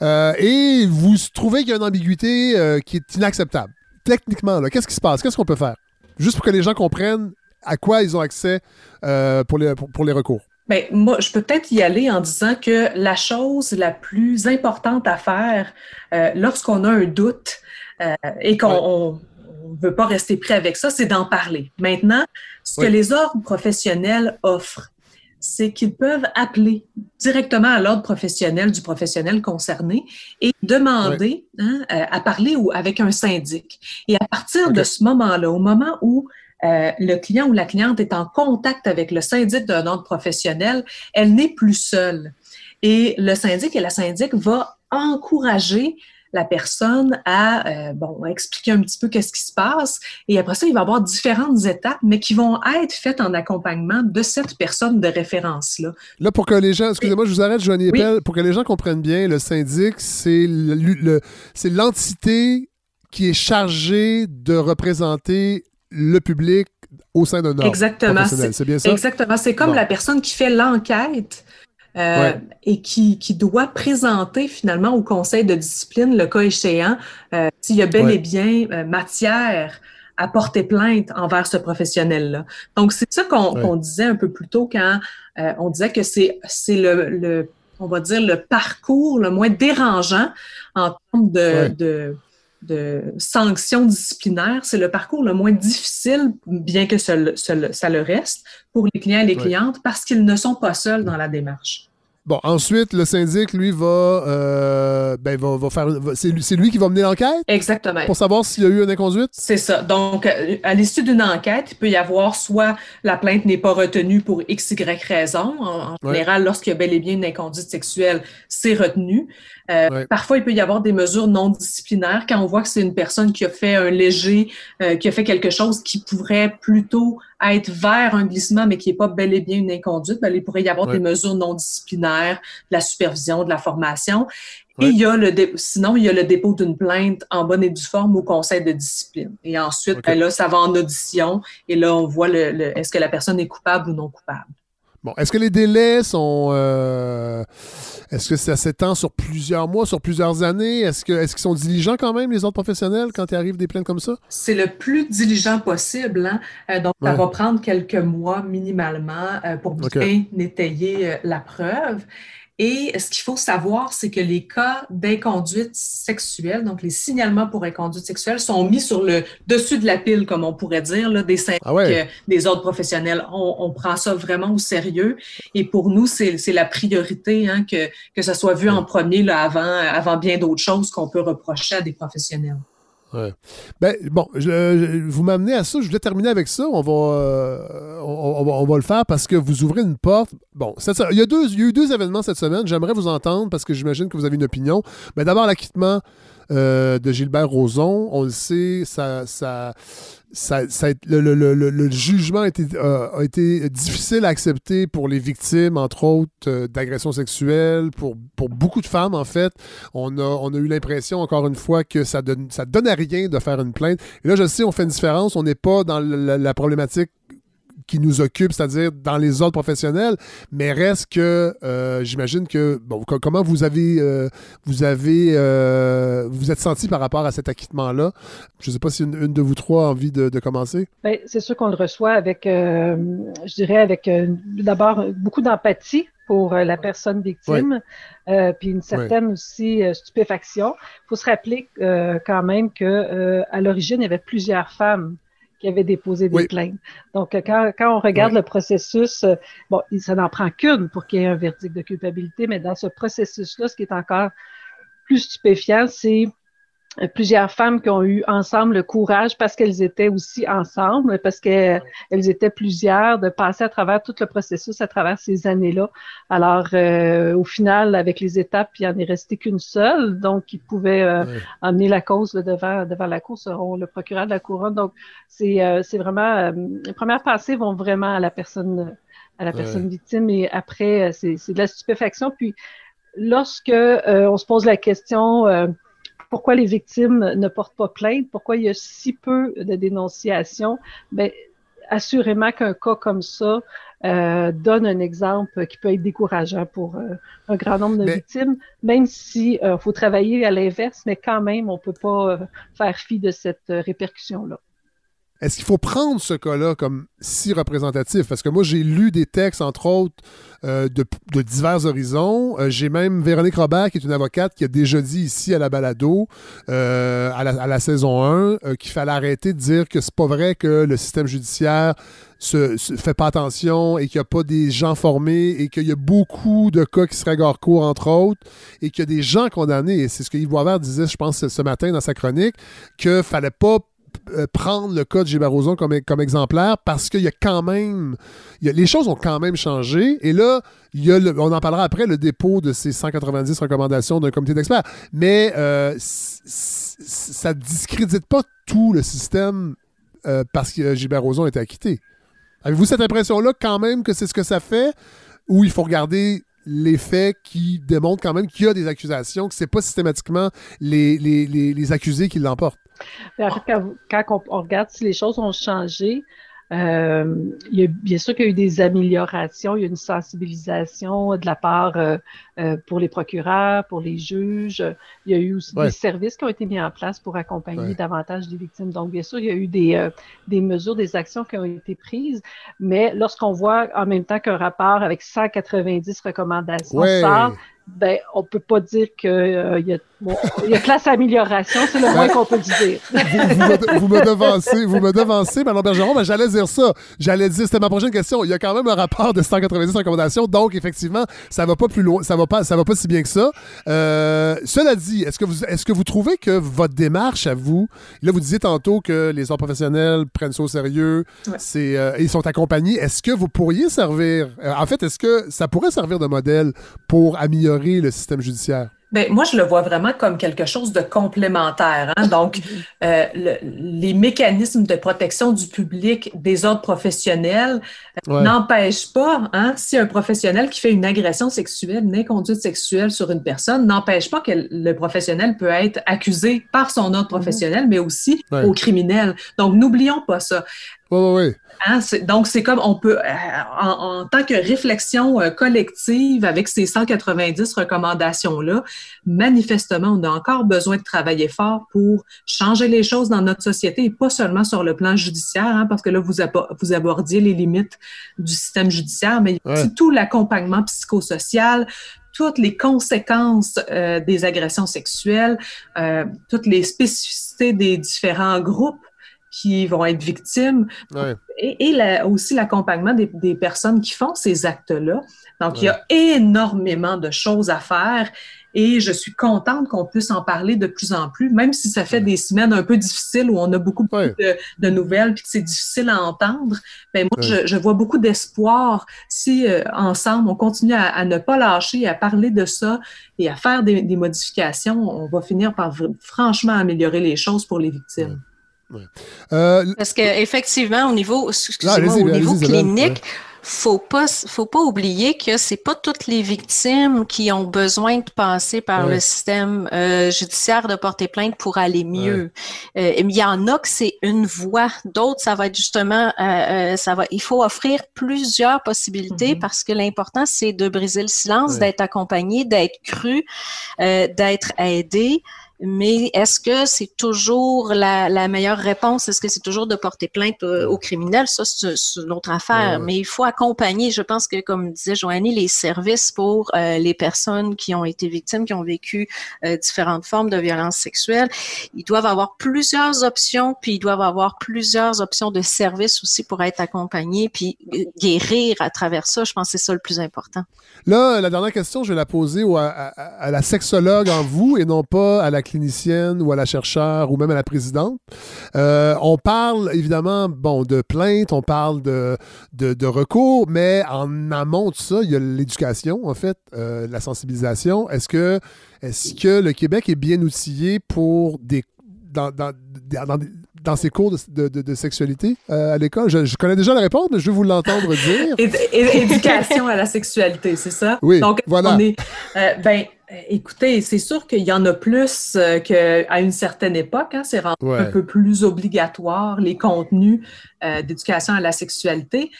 Speaker 1: et vous trouvez qu'il y a une ambiguïté qui est inacceptable. Techniquement, qu'est-ce qui se passe? Qu'est-ce qu'on peut faire? Juste pour que les gens comprennent à quoi ils ont accès euh, pour, les, pour, les recours.
Speaker 3: Bien, moi, je peux peut-être y aller en disant que la chose la plus importante à faire euh, lorsqu'on a un doute euh, et qu'on ne veut pas rester prêt avec ça, c'est d'en parler. Maintenant, ce que les ordres professionnels offrent, c'est qu'ils peuvent appeler directement à l'ordre professionnel du professionnel concerné et demander hein, euh, à parler ou avec un syndic. Et à partir de ce moment-là, au moment où euh, le client ou la cliente est en contact avec le syndic d'un ordre professionnel, elle n'est plus seule. Et le syndic et la syndic va encourager la personne à euh, bon, expliquer un petit peu qu'est-ce qui se passe. Et après ça, il va y avoir différentes étapes, mais qui vont être faites en accompagnement de cette personne de référence-là.
Speaker 1: Là, pour que les gens, excusez-moi, je vous arrête, Joanie pour que les gens comprennent bien, le syndic, c'est l'entité qui est chargée de représenter le public au sein d'un ordre
Speaker 3: Exactement. C'est bien ça? Exactement. C'est comme la personne qui fait l'enquête euh, et qui, qui, doit présenter finalement au conseil de discipline, le cas échéant, euh, s'il y a bel et bien euh, matière à porter plainte envers ce professionnel-là. Donc, c'est ça qu'on disait un peu plus tôt quand on disait que c'est le, le, on va dire, le parcours le moins dérangeant en termes de, de de sanctions disciplinaires, c'est le parcours le moins difficile, bien que ça, le reste, pour les clients et les clientes, parce qu'ils ne sont pas seuls dans la démarche.
Speaker 1: Bon, ensuite, le syndic, lui, va, euh, ben, va, va faire. C'est lui qui va mener l'enquête?
Speaker 3: Exactement.
Speaker 1: Pour savoir s'il y a eu une inconduite?
Speaker 3: C'est ça. Donc, euh, à l'issue d'une enquête, il peut y avoir soit la plainte n'est pas retenue pour X, Y raison. En, général, lorsqu'il y a bel et bien une inconduite sexuelle, c'est retenu. Euh, parfois, il peut y avoir des mesures non disciplinaires quand on voit que c'est une personne qui a fait un léger, euh, qui a fait quelque chose qui pourrait plutôt être vers un glissement, mais qui n'est pas bel et bien une inconduite. Ben, il pourrait y avoir des mesures non disciplinaires, de la supervision, de la formation. Et il y a le sinon, il y a le dépôt d'une plainte en bonne et due forme au conseil de discipline. Et ensuite, ben là, ça va en audition et là, on voit le est-ce que la personne est coupable ou non coupable.
Speaker 1: Bon, est-ce que les délais sont. Euh, est-ce que ça s'étend sur plusieurs mois, sur plusieurs années? Est-ce qu'ils est sont diligents quand même, les autres professionnels, quand il arrive des plaintes comme ça?
Speaker 3: C'est le plus diligent possible. Hein? Euh, donc, ça va prendre quelques mois minimalement euh, pour bien étayer la preuve. Et ce qu'il faut savoir, c'est que les cas d'inconduite sexuelle, donc les signalements pour inconduite sexuelle, sont mis sur le dessus de la pile, comme on pourrait dire, là, des syndics, ah euh, des ordres professionnels. On, prend ça vraiment au sérieux. Et pour nous, c'est la priorité hein, que, que ça soit vu en premier là, avant, avant bien d'autres choses qu'on peut reprocher à des professionnels.
Speaker 1: Ben, bon, vous m'amenez à ça. Je voulais terminer avec ça. On va, euh, on, va, le faire parce que vous ouvrez une porte. Bon, il, y a deux, y a eu deux événements cette semaine. J'aimerais vous entendre parce que j'imagine que vous avez une opinion. Mais ben, d'abord, l'acquittement euh, de Gilbert Rozon. On le sait, ça, ça, le, jugement a été, euh, a été, difficile à accepter pour les victimes, entre autres, euh, d'agressions sexuelles, pour, pour beaucoup de femmes, en fait. On a, on a eu l'impression, encore une fois, que ça donne, ça donnait rien de faire une plainte. Et là, je sais, on fait une différence. On n'est pas dans la problématique qui nous occupe, c'est-à-dire dans les autres professionnels, mais reste que euh, j'imagine que bon, comment vous avez euh, vous avez euh, vous êtes senti par rapport à cet acquittement-là? Je ne sais pas si une, de vous trois a envie de, commencer.
Speaker 5: Bien, c'est sûr qu'on le reçoit avec, je dirais, avec d'abord beaucoup d'empathie pour la personne victime, puis une certaine aussi stupéfaction. Il faut se rappeler quand même que à l'origine, il y avait plusieurs femmes qui avait déposé des plaintes. Donc, quand, quand on regarde le processus, euh, bon, ça n'en prend qu'une pour qu'il y ait un verdict de culpabilité, mais dans ce processus-là, ce qui est encore plus stupéfiant, c'est euh, plusieurs femmes qui ont eu ensemble le courage parce qu'elles étaient aussi ensemble, parce qu'elles étaient plusieurs, de passer à travers tout le processus à travers ces années-là. Alors, euh, au final, avec les étapes, il en est resté qu'une seule, donc qui pouvait euh, amener la cause devant, devant la cour seront le procureur de la couronne. Donc, c'est c'est vraiment les premières passées vont vraiment à la personne à la personne victime et après c'est de la stupéfaction. Puis lorsque on se pose la question pourquoi les victimes ne portent pas plainte, pourquoi il y a si peu de dénonciations, bien, assurément qu'un cas comme ça euh, donne un exemple qui peut être décourageant pour euh, un grand nombre de victimes, même si euh, faut travailler à l'inverse, mais quand même, on peut pas faire fi de cette répercussion-là.
Speaker 1: Est-ce qu'il faut prendre ce cas-là comme si représentatif? Parce que moi, j'ai lu des textes, entre autres, euh, de, divers horizons. Euh, j'ai même Véronique Robert, qui est une avocate, qui a déjà dit ici à la balado, euh, à, la, saison 1, qu'il fallait arrêter de dire que c'est pas vrai que le système judiciaire se, fait pas attention et qu'il n'y a pas des gens formés et qu'il y a beaucoup de cas qui seraient hors cours, entre autres, et qu'il y a des gens condamnés. Et c'est ce que Yves Boisvert disait, je pense, ce matin dans sa chronique, qu'il fallait pas prendre le cas de Gilbert comme, comme exemplaire parce qu'il y a quand même. les choses ont quand même changé. Et là, y a on en parlera après, le dépôt de ces 190 recommandations d'un comité d'experts. Mais euh, ça ne discrédite pas tout le système euh, parce que Gilbert Rozon été acquitté. Avez-vous cette impression-là quand même que c'est ce que ça fait? Ou il faut regarder les faits qui démontrent quand même qu'il y a des accusations, que ce n'est pas systématiquement les, les, les accusés qui l'emportent?
Speaker 5: Quand, on, regarde si les choses ont changé, euh, il y a, bien sûr qu'il y a eu des améliorations, il y a une sensibilisation de la part euh, euh, pour les procureurs, pour les juges. Il y a eu aussi des services qui ont été mis en place pour accompagner davantage les victimes. Donc, bien sûr, il y a eu des, des mesures, des actions qui ont été prises, mais lorsqu'on voit en même temps qu'un rapport avec 190 recommandations sort, ben, on peut pas dire qu'il y, a, y a place à amélioration, c'est le moins qu'on peut dire.
Speaker 1: vous, me, devancez, vous me devancez, Mme Bergeron, mais j'allais dire ça. J'allais dire, c'était ma prochaine question. Il y a quand même un rapport de 190 recommandations, donc effectivement, ça va pas plus loin, ça va pas, ça va pas si bien que ça. Euh, cela dit, est-ce que vous, est-ce que vous trouvez que votre démarche à vous, là, vous disiez tantôt que les ordres professionnels prennent ça au sérieux, c'est, euh, ils sont accompagnés. Est-ce que vous pourriez servir, en fait, est-ce que ça pourrait servir de modèle pour améliorer le système judiciaire?
Speaker 3: Bien, moi, je le vois vraiment comme quelque chose de complémentaire. Hein. Donc, euh, les mécanismes de protection du public des ordres professionnels euh, n'empêchent pas, hein, si un professionnel qui fait une agression sexuelle, une inconduite sexuelle sur une personne, n'empêche pas que le professionnel peut être accusé par son ordre mm-hmm. professionnel, mais aussi au criminel. Donc, n'oublions pas ça. Hein, donc, c'est comme on peut, euh, en, tant que réflexion euh, collective avec ces 190 recommandations-là, manifestement, on a encore besoin de travailler fort pour changer les choses dans notre société et pas seulement sur le plan judiciaire, hein, parce que là, vous, vous abordiez les limites du système judiciaire, mais tout l'accompagnement psychosocial, toutes les conséquences euh, des agressions sexuelles, toutes les spécificités des différents groupes qui vont être victimes. Et, aussi l'accompagnement des, personnes qui font ces actes-là. Donc, il y a énormément de choses à faire et je suis contente qu'on puisse en parler de plus en plus, même si ça fait des semaines un peu difficiles où on a beaucoup, de, nouvelles puis que c'est difficile à entendre. Ben moi, je, vois beaucoup d'espoir si euh, ensemble on continue à, ne pas lâcher, à parler de ça et à faire des, modifications, on va finir par franchement améliorer les choses pour les victimes.
Speaker 4: Euh, Parce qu'effectivement, au niveau, au niveau clinique, faut pas faut pas oublier que c'est pas toutes les victimes qui ont besoin de passer par le système euh, judiciaire de porter plainte pour aller mieux. Euh, il y en a que c'est une voie, d'autres ça va être justement euh, ça va il faut offrir plusieurs possibilités mm-hmm. parce que l'important c'est de briser le silence, d'être accompagné, d'être cru, d'être aidé. Mais est-ce que c'est toujours la, meilleure réponse? Est-ce que c'est toujours de porter plainte aux, criminels? Ça, c'est une autre affaire. Mais il faut accompagner, je pense que, comme disait Joannie, les services pour euh, les personnes qui ont été victimes, qui ont vécu euh, différentes formes de violence sexuelle. Ils doivent avoir plusieurs options, puis ils doivent avoir plusieurs options de services aussi pour être accompagnés, puis euh, guérir à travers ça. Je pense que c'est ça le plus important.
Speaker 1: Là, la dernière question, je vais la poser à, à la sexologue en vous et non pas à la clinicienne ou à la chercheure ou même à la présidente. Euh, on parle évidemment bon, de plaintes, on parle de, de, recours, mais en amont de ça, il y a l'éducation, en fait, euh, la sensibilisation. Est-ce que, est que le Québec est bien outillé pour des. Dans, dans, dans, dans ses cours de, de, de sexualité euh, à l'école? Je, connais déjà la réponse, mais je veux vous l'entendre dire.
Speaker 3: éducation à la sexualité, c'est ça?
Speaker 1: Oui, Donc, voilà.
Speaker 3: On est, ben, écoutez, c'est sûr qu'il y en a plus euh, qu'à une certaine époque. Hein, c'est un peu plus obligatoire, les contenus euh, d'éducation à la sexualité.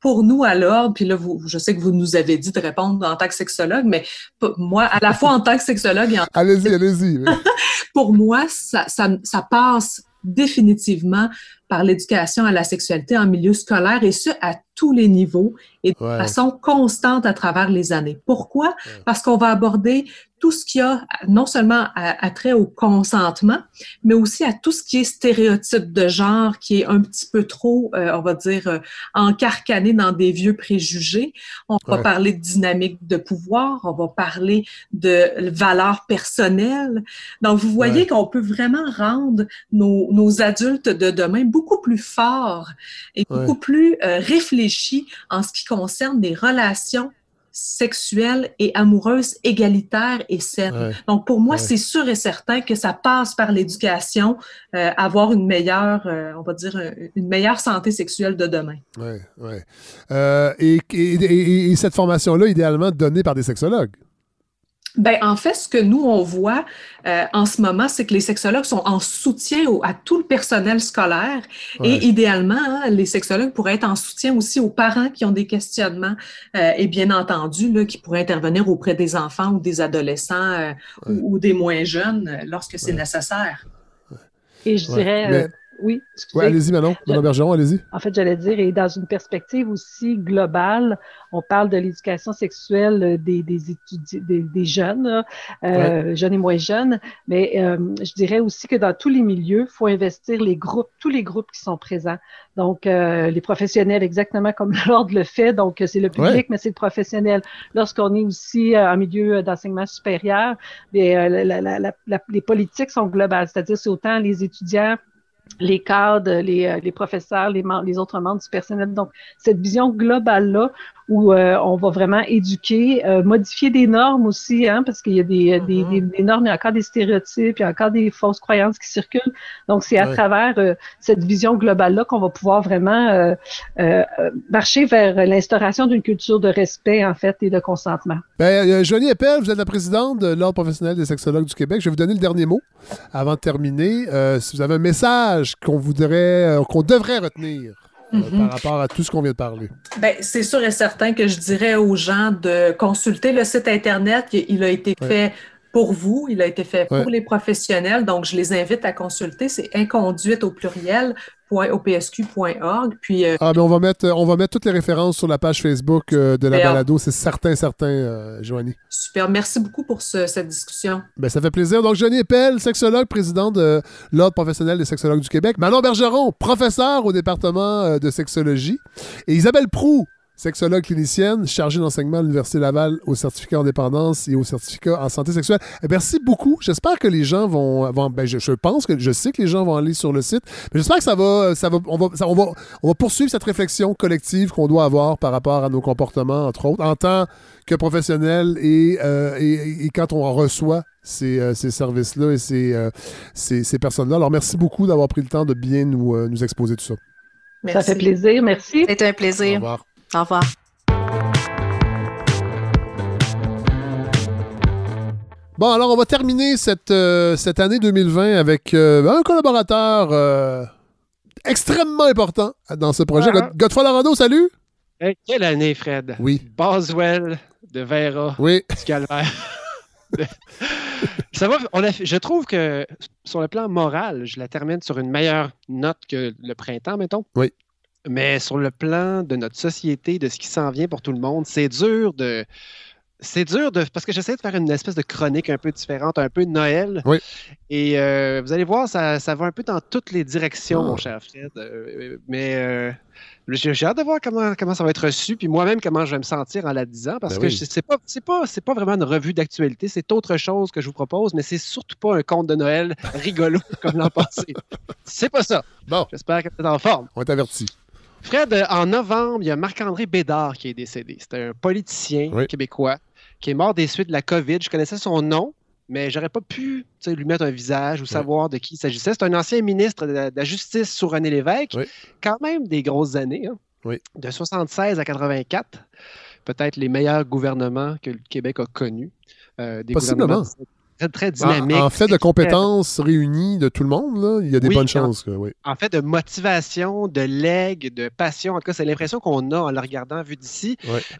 Speaker 3: pour nous, à l'ordre, puis là, vous, je sais que vous nous avez dit de répondre en tant que sexologue, mais moi, à la fois en tant que sexologue et en
Speaker 1: Allez-y, allez-y.
Speaker 3: pour moi, ça, ça, ça passe définitivement par l'éducation à la sexualité en milieu scolaire et ce, à tous les niveaux et de façon constante à travers les années. Pourquoi? Parce qu'on va aborder tout ce qui a non seulement à, trait au consentement, mais aussi à tout ce qui est stéréotype de genre, qui est un petit peu trop, euh, on va dire, euh, encarcané dans des vieux préjugés. On va parler de dynamique de pouvoir, on va parler de valeurs personnelles. Donc, vous voyez qu'on peut vraiment rendre nos, nos, adultes de demain beaucoup plus forts et beaucoup plus euh, réfléchis en ce qui concerne des relations sexuelle et amoureuse égalitaire et saine. Donc, pour moi, c'est sûr et certain que ça passe par l'éducation, euh, avoir une meilleure, euh, on va dire, une meilleure santé sexuelle de demain.
Speaker 1: Oui, oui. Euh, et, et, cette formation-là, idéalement, donnée par des sexologues?
Speaker 3: Ben, en fait, ce que nous, on voit euh, en ce moment, c'est que les sexologues sont en soutien à tout le personnel scolaire. Et idéalement, hein, les sexologues pourraient être en soutien aussi aux parents qui ont des questionnements euh, et bien entendu, là, qui pourraient intervenir auprès des enfants ou des adolescents euh, ou, des moins jeunes lorsque c'est nécessaire.
Speaker 5: Et je dirais... Oui,
Speaker 1: excusez. allez-y, Manon. Manon Bergeron, allez-y.
Speaker 5: En fait, j'allais dire, et dans une perspective aussi globale, on parle de l'éducation sexuelle des, des, étudiants, des, jeunes, euh, jeunes et moins jeunes, mais euh, je dirais aussi que dans tous les milieux, il faut investir les groupes, tous les groupes qui sont présents. Donc, euh, les professionnels, exactement comme l'ordre le fait, donc c'est le public, mais c'est le professionnel. Lorsqu'on est aussi en milieu d'enseignement supérieur, les, les politiques sont globales, c'est-à-dire c'est autant les étudiants les cadres, les, euh, les professeurs, les, les, autres membres du personnel. Donc, cette vision globale-là où euh, on va vraiment éduquer, euh, modifier des normes aussi, hein, parce qu'il y a des, mm-hmm. des, normes, il y a encore des stéréotypes, il y a encore des fausses croyances qui circulent. Donc, c'est à travers cette vision globale-là qu'on va pouvoir vraiment marcher vers l'instauration d'une culture de respect, en fait, et de consentement.
Speaker 1: Bien, Joanie Eppel, vous êtes la présidente de l'Ordre professionnel des sexologues du Québec. Je vais vous donner le dernier mot avant de terminer. si vous avez un message qu'on voudrait, euh, qu'on devrait retenir euh, mhm. par rapport à tout ce qu'on vient de parler?
Speaker 3: Ben, c'est sûr et certain que je dirais aux gens de consulter le site Internet. Il a été fait pour vous, il a été fait pour les professionnels. Donc, je les invite à consulter. C'est inconduite au pluriel opsq.org. Puis,
Speaker 1: euh, ah, mais on va, mettre, on va mettre toutes les références sur la page Facebook euh, de la balado. C'est certain, certain, euh, Joanie.
Speaker 3: Super. Merci beaucoup pour cette discussion.
Speaker 1: Ben, ça fait plaisir. Donc, Joanie Eppel, sexologue, président de l'Ordre professionnel des sexologues du Québec. Manon Bergeron, professeur au département de sexologie. Et Isabelle Prou, sexologue clinicienne, chargée d'enseignement à l'Université Laval au certificat en dépendance et au certificat en santé sexuelle. Eh, merci beaucoup. J'espère que les gens vont. vont ben, je, je pense que je sais que les gens vont aller sur le site, mais j'espère que ça va. Ça va, on, va ça- on, va on va poursuivre cette réflexion collective qu'on doit avoir par rapport à nos comportements, entre autres, en tant que professionnels et, euh, et, et quand on reçoit ces, euh, ces services-là et ces, euh, ces, ces personnes-là. Alors, merci beaucoup d'avoir pris le temps de bien nous, euh, nous exposer tout ça.
Speaker 5: Ça fait plaisir. Merci.
Speaker 4: C'était un
Speaker 1: Au
Speaker 4: plaisir.
Speaker 1: revoir.
Speaker 4: Au revoir.
Speaker 1: Bon, alors on va terminer cette, euh, cette année 2020 avec euh, un collaborateur euh, extrêmement important dans ce projet.
Speaker 6: Ah.
Speaker 1: God- Godefroy Lorando, salut!
Speaker 6: Hey, quelle année, Fred?
Speaker 1: Oui,
Speaker 6: Boswell de Vera
Speaker 1: oui.
Speaker 6: du Calvaire. Ça va, on a je trouve que sur le plan moral, je la termine sur une meilleure note que le printemps, mettons.
Speaker 1: Oui.
Speaker 6: Mais sur le plan de notre société, de ce qui s'en vient pour tout le monde, c'est dur de. C'est dur de. Parce que j'essaie de faire une espèce de chronique un peu différente, un peu de Noël.
Speaker 1: Oui.
Speaker 6: Et euh, vous allez voir, ça, ça va un peu dans toutes les directions,
Speaker 1: Ah.
Speaker 6: mon cher Fred. Euh, mais euh, j'ai hâte de voir comment, comment ça va être reçu, puis moi-même comment je vais me sentir en la disant, parce
Speaker 1: Ben
Speaker 6: que
Speaker 1: oui.
Speaker 6: c'est pas, pas, vraiment une revue d'actualité, c'est autre chose que je vous propose, mais c'est surtout pas un conte de Noël rigolo comme l'an passé. C'est pas ça.
Speaker 1: Bon,
Speaker 6: J'espère que tu es en forme.
Speaker 1: on est averti.
Speaker 6: Fred, euh, en novembre, il y a Marc-André Bédard qui est décédé. C'était un politicien
Speaker 1: Oui.
Speaker 6: québécois qui est mort des suites de la COVID. Je connaissais son nom, mais j'aurais pas pu lui mettre un visage ou savoir de qui il s'agissait. C'est un ancien ministre de la, de la Justice sous René Lévesque.
Speaker 1: Oui.
Speaker 6: Quand même des grosses années. hein.
Speaker 1: Oui.
Speaker 6: De 76 à 84. Peut-être les meilleurs gouvernements que le Québec a connus. Euh, des
Speaker 1: Possiblement.
Speaker 6: gouvernements très, très
Speaker 1: En, fait de
Speaker 6: très-
Speaker 1: compétences réunies de tout le monde, là, il y a des
Speaker 6: Oui,
Speaker 1: bonnes
Speaker 6: en-
Speaker 1: chances. que- oui.
Speaker 6: en fait, de motivation, de legs, de passion. En tout cas, c'est l'impression qu'on a en le regardant vu d'ici.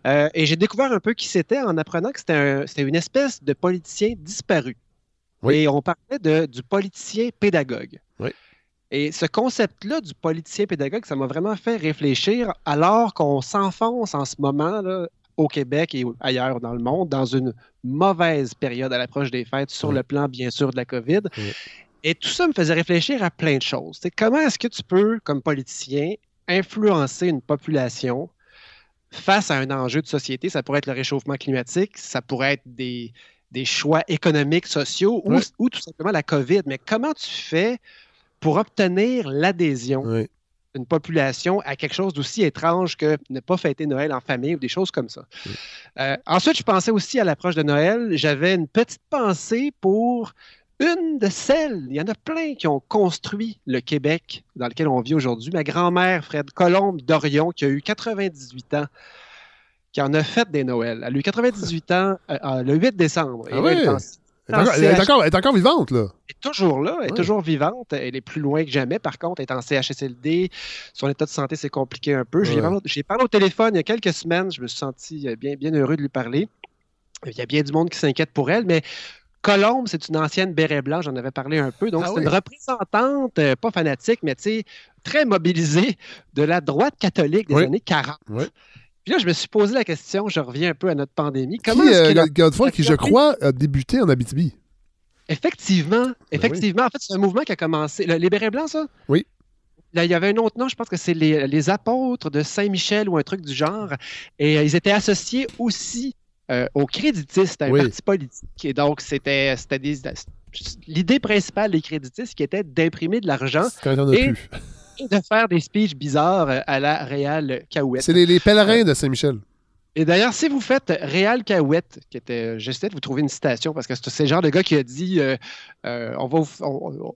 Speaker 6: Euh, et j'ai découvert un peu qui c'était en apprenant que c'était un- c'était une espèce de politicien disparu. Et on parlait de, du politicien pédagogue. Et ce concept-là du politicien pédagogue, ça m'a vraiment fait réfléchir alors qu'on s'enfonce en ce moment là, au Québec et ailleurs dans le monde dans une mauvaise période à l'approche des fêtes sur
Speaker 1: Oui.
Speaker 6: le plan, bien sûr, de la COVID.
Speaker 1: Oui.
Speaker 6: Et tout ça me faisait réfléchir à plein de choses. Comment est-ce que tu peux, comme politicien, influencer une population face à un enjeu de société? Ça pourrait être le réchauffement climatique, ça pourrait être des, des choix économiques, sociaux ou tout simplement la COVID. Mais comment tu fais pour obtenir l'adhésion D'une population à quelque chose d'aussi étrange que ne pas fêter Noël en famille ou des choses comme ça?
Speaker 1: Oui.
Speaker 6: Euh, ensuite, je pensais aussi à l'approche de Noël. J'avais une petite pensée pour une de celles, il y en a plein qui ont construit le Québec dans lequel on vit aujourd'hui. Ma grand-mère, Fred Colombe d'Orion, qui a eu 98 ans, qui en a fait des Noëls. Elle a eu 98 ans euh, euh, le 8 décembre.
Speaker 1: Ah
Speaker 6: Et
Speaker 1: oui?
Speaker 6: elle
Speaker 1: Elle est encore, elle est encore- elle est encore vivante, là.
Speaker 6: est toujours là, elle est
Speaker 1: Ouais.
Speaker 6: toujours vivante. Elle est plus loin que jamais. Par contre, elle est en CHSLD. Son état de santé s'est compliqué un peu. J'ai
Speaker 1: Ouais.
Speaker 6: parlé, parlé au téléphone il y a quelques semaines. Je me suis senti euh, bien, bien heureux de lui parler. Il y a bien du monde qui s'inquiète pour elle, mais Colombe, c'est une ancienne béret blanc, j'en avais parlé un peu. Donc,
Speaker 1: Ah
Speaker 6: c'est
Speaker 1: oui.
Speaker 6: une représentante, euh, pas fanatique, mais tu sais, très mobilisée de la droite catholique des
Speaker 1: Oui.
Speaker 6: années 40.
Speaker 1: Oui.
Speaker 6: Puis là, je me suis posé la question, je reviens un peu à notre pandémie.
Speaker 1: Qui,
Speaker 6: Comment est-ce
Speaker 1: euh,
Speaker 6: que la-
Speaker 1: Godefroy, qui, je crois, a débuté en Abitibi.
Speaker 6: Effectivement,
Speaker 1: Ben
Speaker 6: effectivement. En fait, c'est un mouvement qui a commencé. le- les bérets blancs, ça?
Speaker 1: Oui.
Speaker 6: Là, il y avait un autre nom, je pense que c'est les, les apôtres de Saint-Michel ou un truc du genre. Et euh, ils étaient associés aussi euh, aux créditistes, à un
Speaker 1: Oui.
Speaker 6: parti politique. Et donc, c'était des. L'idée principale des créditistes qui était d'imprimer de l'argent
Speaker 1: Quand il n'y en a plus.
Speaker 6: et de faire des speeches bizarres euh, à la Réal Caouette.
Speaker 1: C'est les, les pèlerins de Saint-Michel.
Speaker 6: Et d'ailleurs, si vous faites Réal Caouette, qui était, j'essaie de vous trouver une citation parce que c'est le genre de gars qui a dit euh, euh, on va vous- on- on-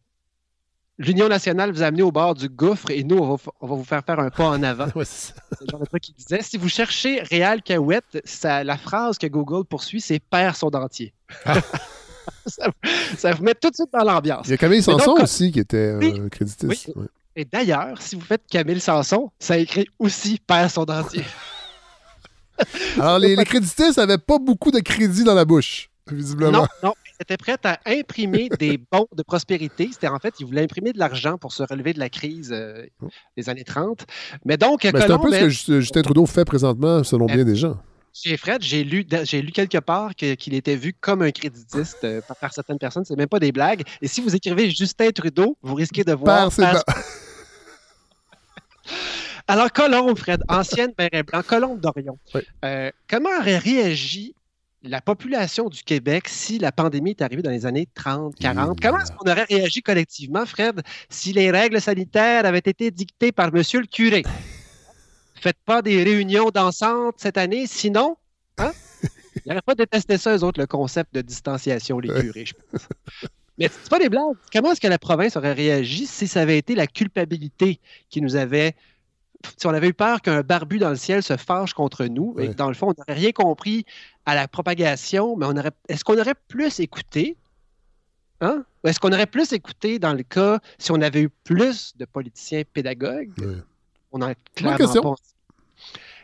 Speaker 6: L'Union nationale vous a amené au bord du gouffre et nous, on va, f- on va vous faire faire un pas en avant.
Speaker 1: Ouais, c'est
Speaker 6: le genre de truc qu'il disait. Si vous cherchez Réal Caouette, ça- la phrase que Google poursuit, c'est perd son dentier. ça, ça vous met tout de suite dans l'ambiance.
Speaker 1: Il y a Camille
Speaker 6: donc,
Speaker 1: Sanson aussi qui était euh,
Speaker 6: Oui.
Speaker 1: créditiste.
Speaker 6: Oui.
Speaker 1: Ouais.
Speaker 6: Et d'ailleurs, si vous faites Camille Sanson, ça écrit aussi perd son dentier.
Speaker 1: Alors, les, les créditistes n'avaient pas beaucoup de crédit dans la bouche, visiblement.
Speaker 6: Non, non, ils étaient prêts à imprimer des bons de prospérité. C'était en fait, ils voulaient imprimer de l'argent pour se relever de la crise euh, des années 30. Mais donc,
Speaker 1: Mais c'est un peu ce que Just- Justin Trudeau fait présentement, selon bien des gens.
Speaker 6: chez Fred, j'ai lu, j'ai lu quelque part qu'il était vu comme un créditiste euh, par, certaines personnes. C'est même pas des blagues. Et si vous écrivez Justin Trudeau, vous risquez de voir.
Speaker 1: Par.
Speaker 6: Alors, Colombe, Fred, ancienne béret blanc, Colombe d'Orion.
Speaker 1: Oui.
Speaker 6: Euh, comment aurait réagi la population du Québec si la pandémie est arrivée dans les années 30, 40?
Speaker 1: Mmh.
Speaker 6: Comment est-ce qu'on aurait réagi collectivement, Fred, si les règles sanitaires avaient été dictées par Monsieur le curé? Faites pas des réunions dansantes cette année, sinon, hein? Ils n'auraient pas détesté ça, eux autres, le concept de distanciation, les curés, je pense. Mais c'est pas des blagues. Comment est-ce que la province aurait réagi si ça avait été la culpabilité qui nous avait. Si on avait eu peur qu'un barbu dans le ciel se fâche contre nous, et que dans le fond, on n'aurait rien compris à la propagation, mais on aurait. Est-ce qu'on aurait plus écouté? Hein? Ou Est-ce qu'on aurait plus écouté dans le cas si on avait eu plus de politiciens pédagogues?
Speaker 1: Ouais.
Speaker 6: On en clairement pas.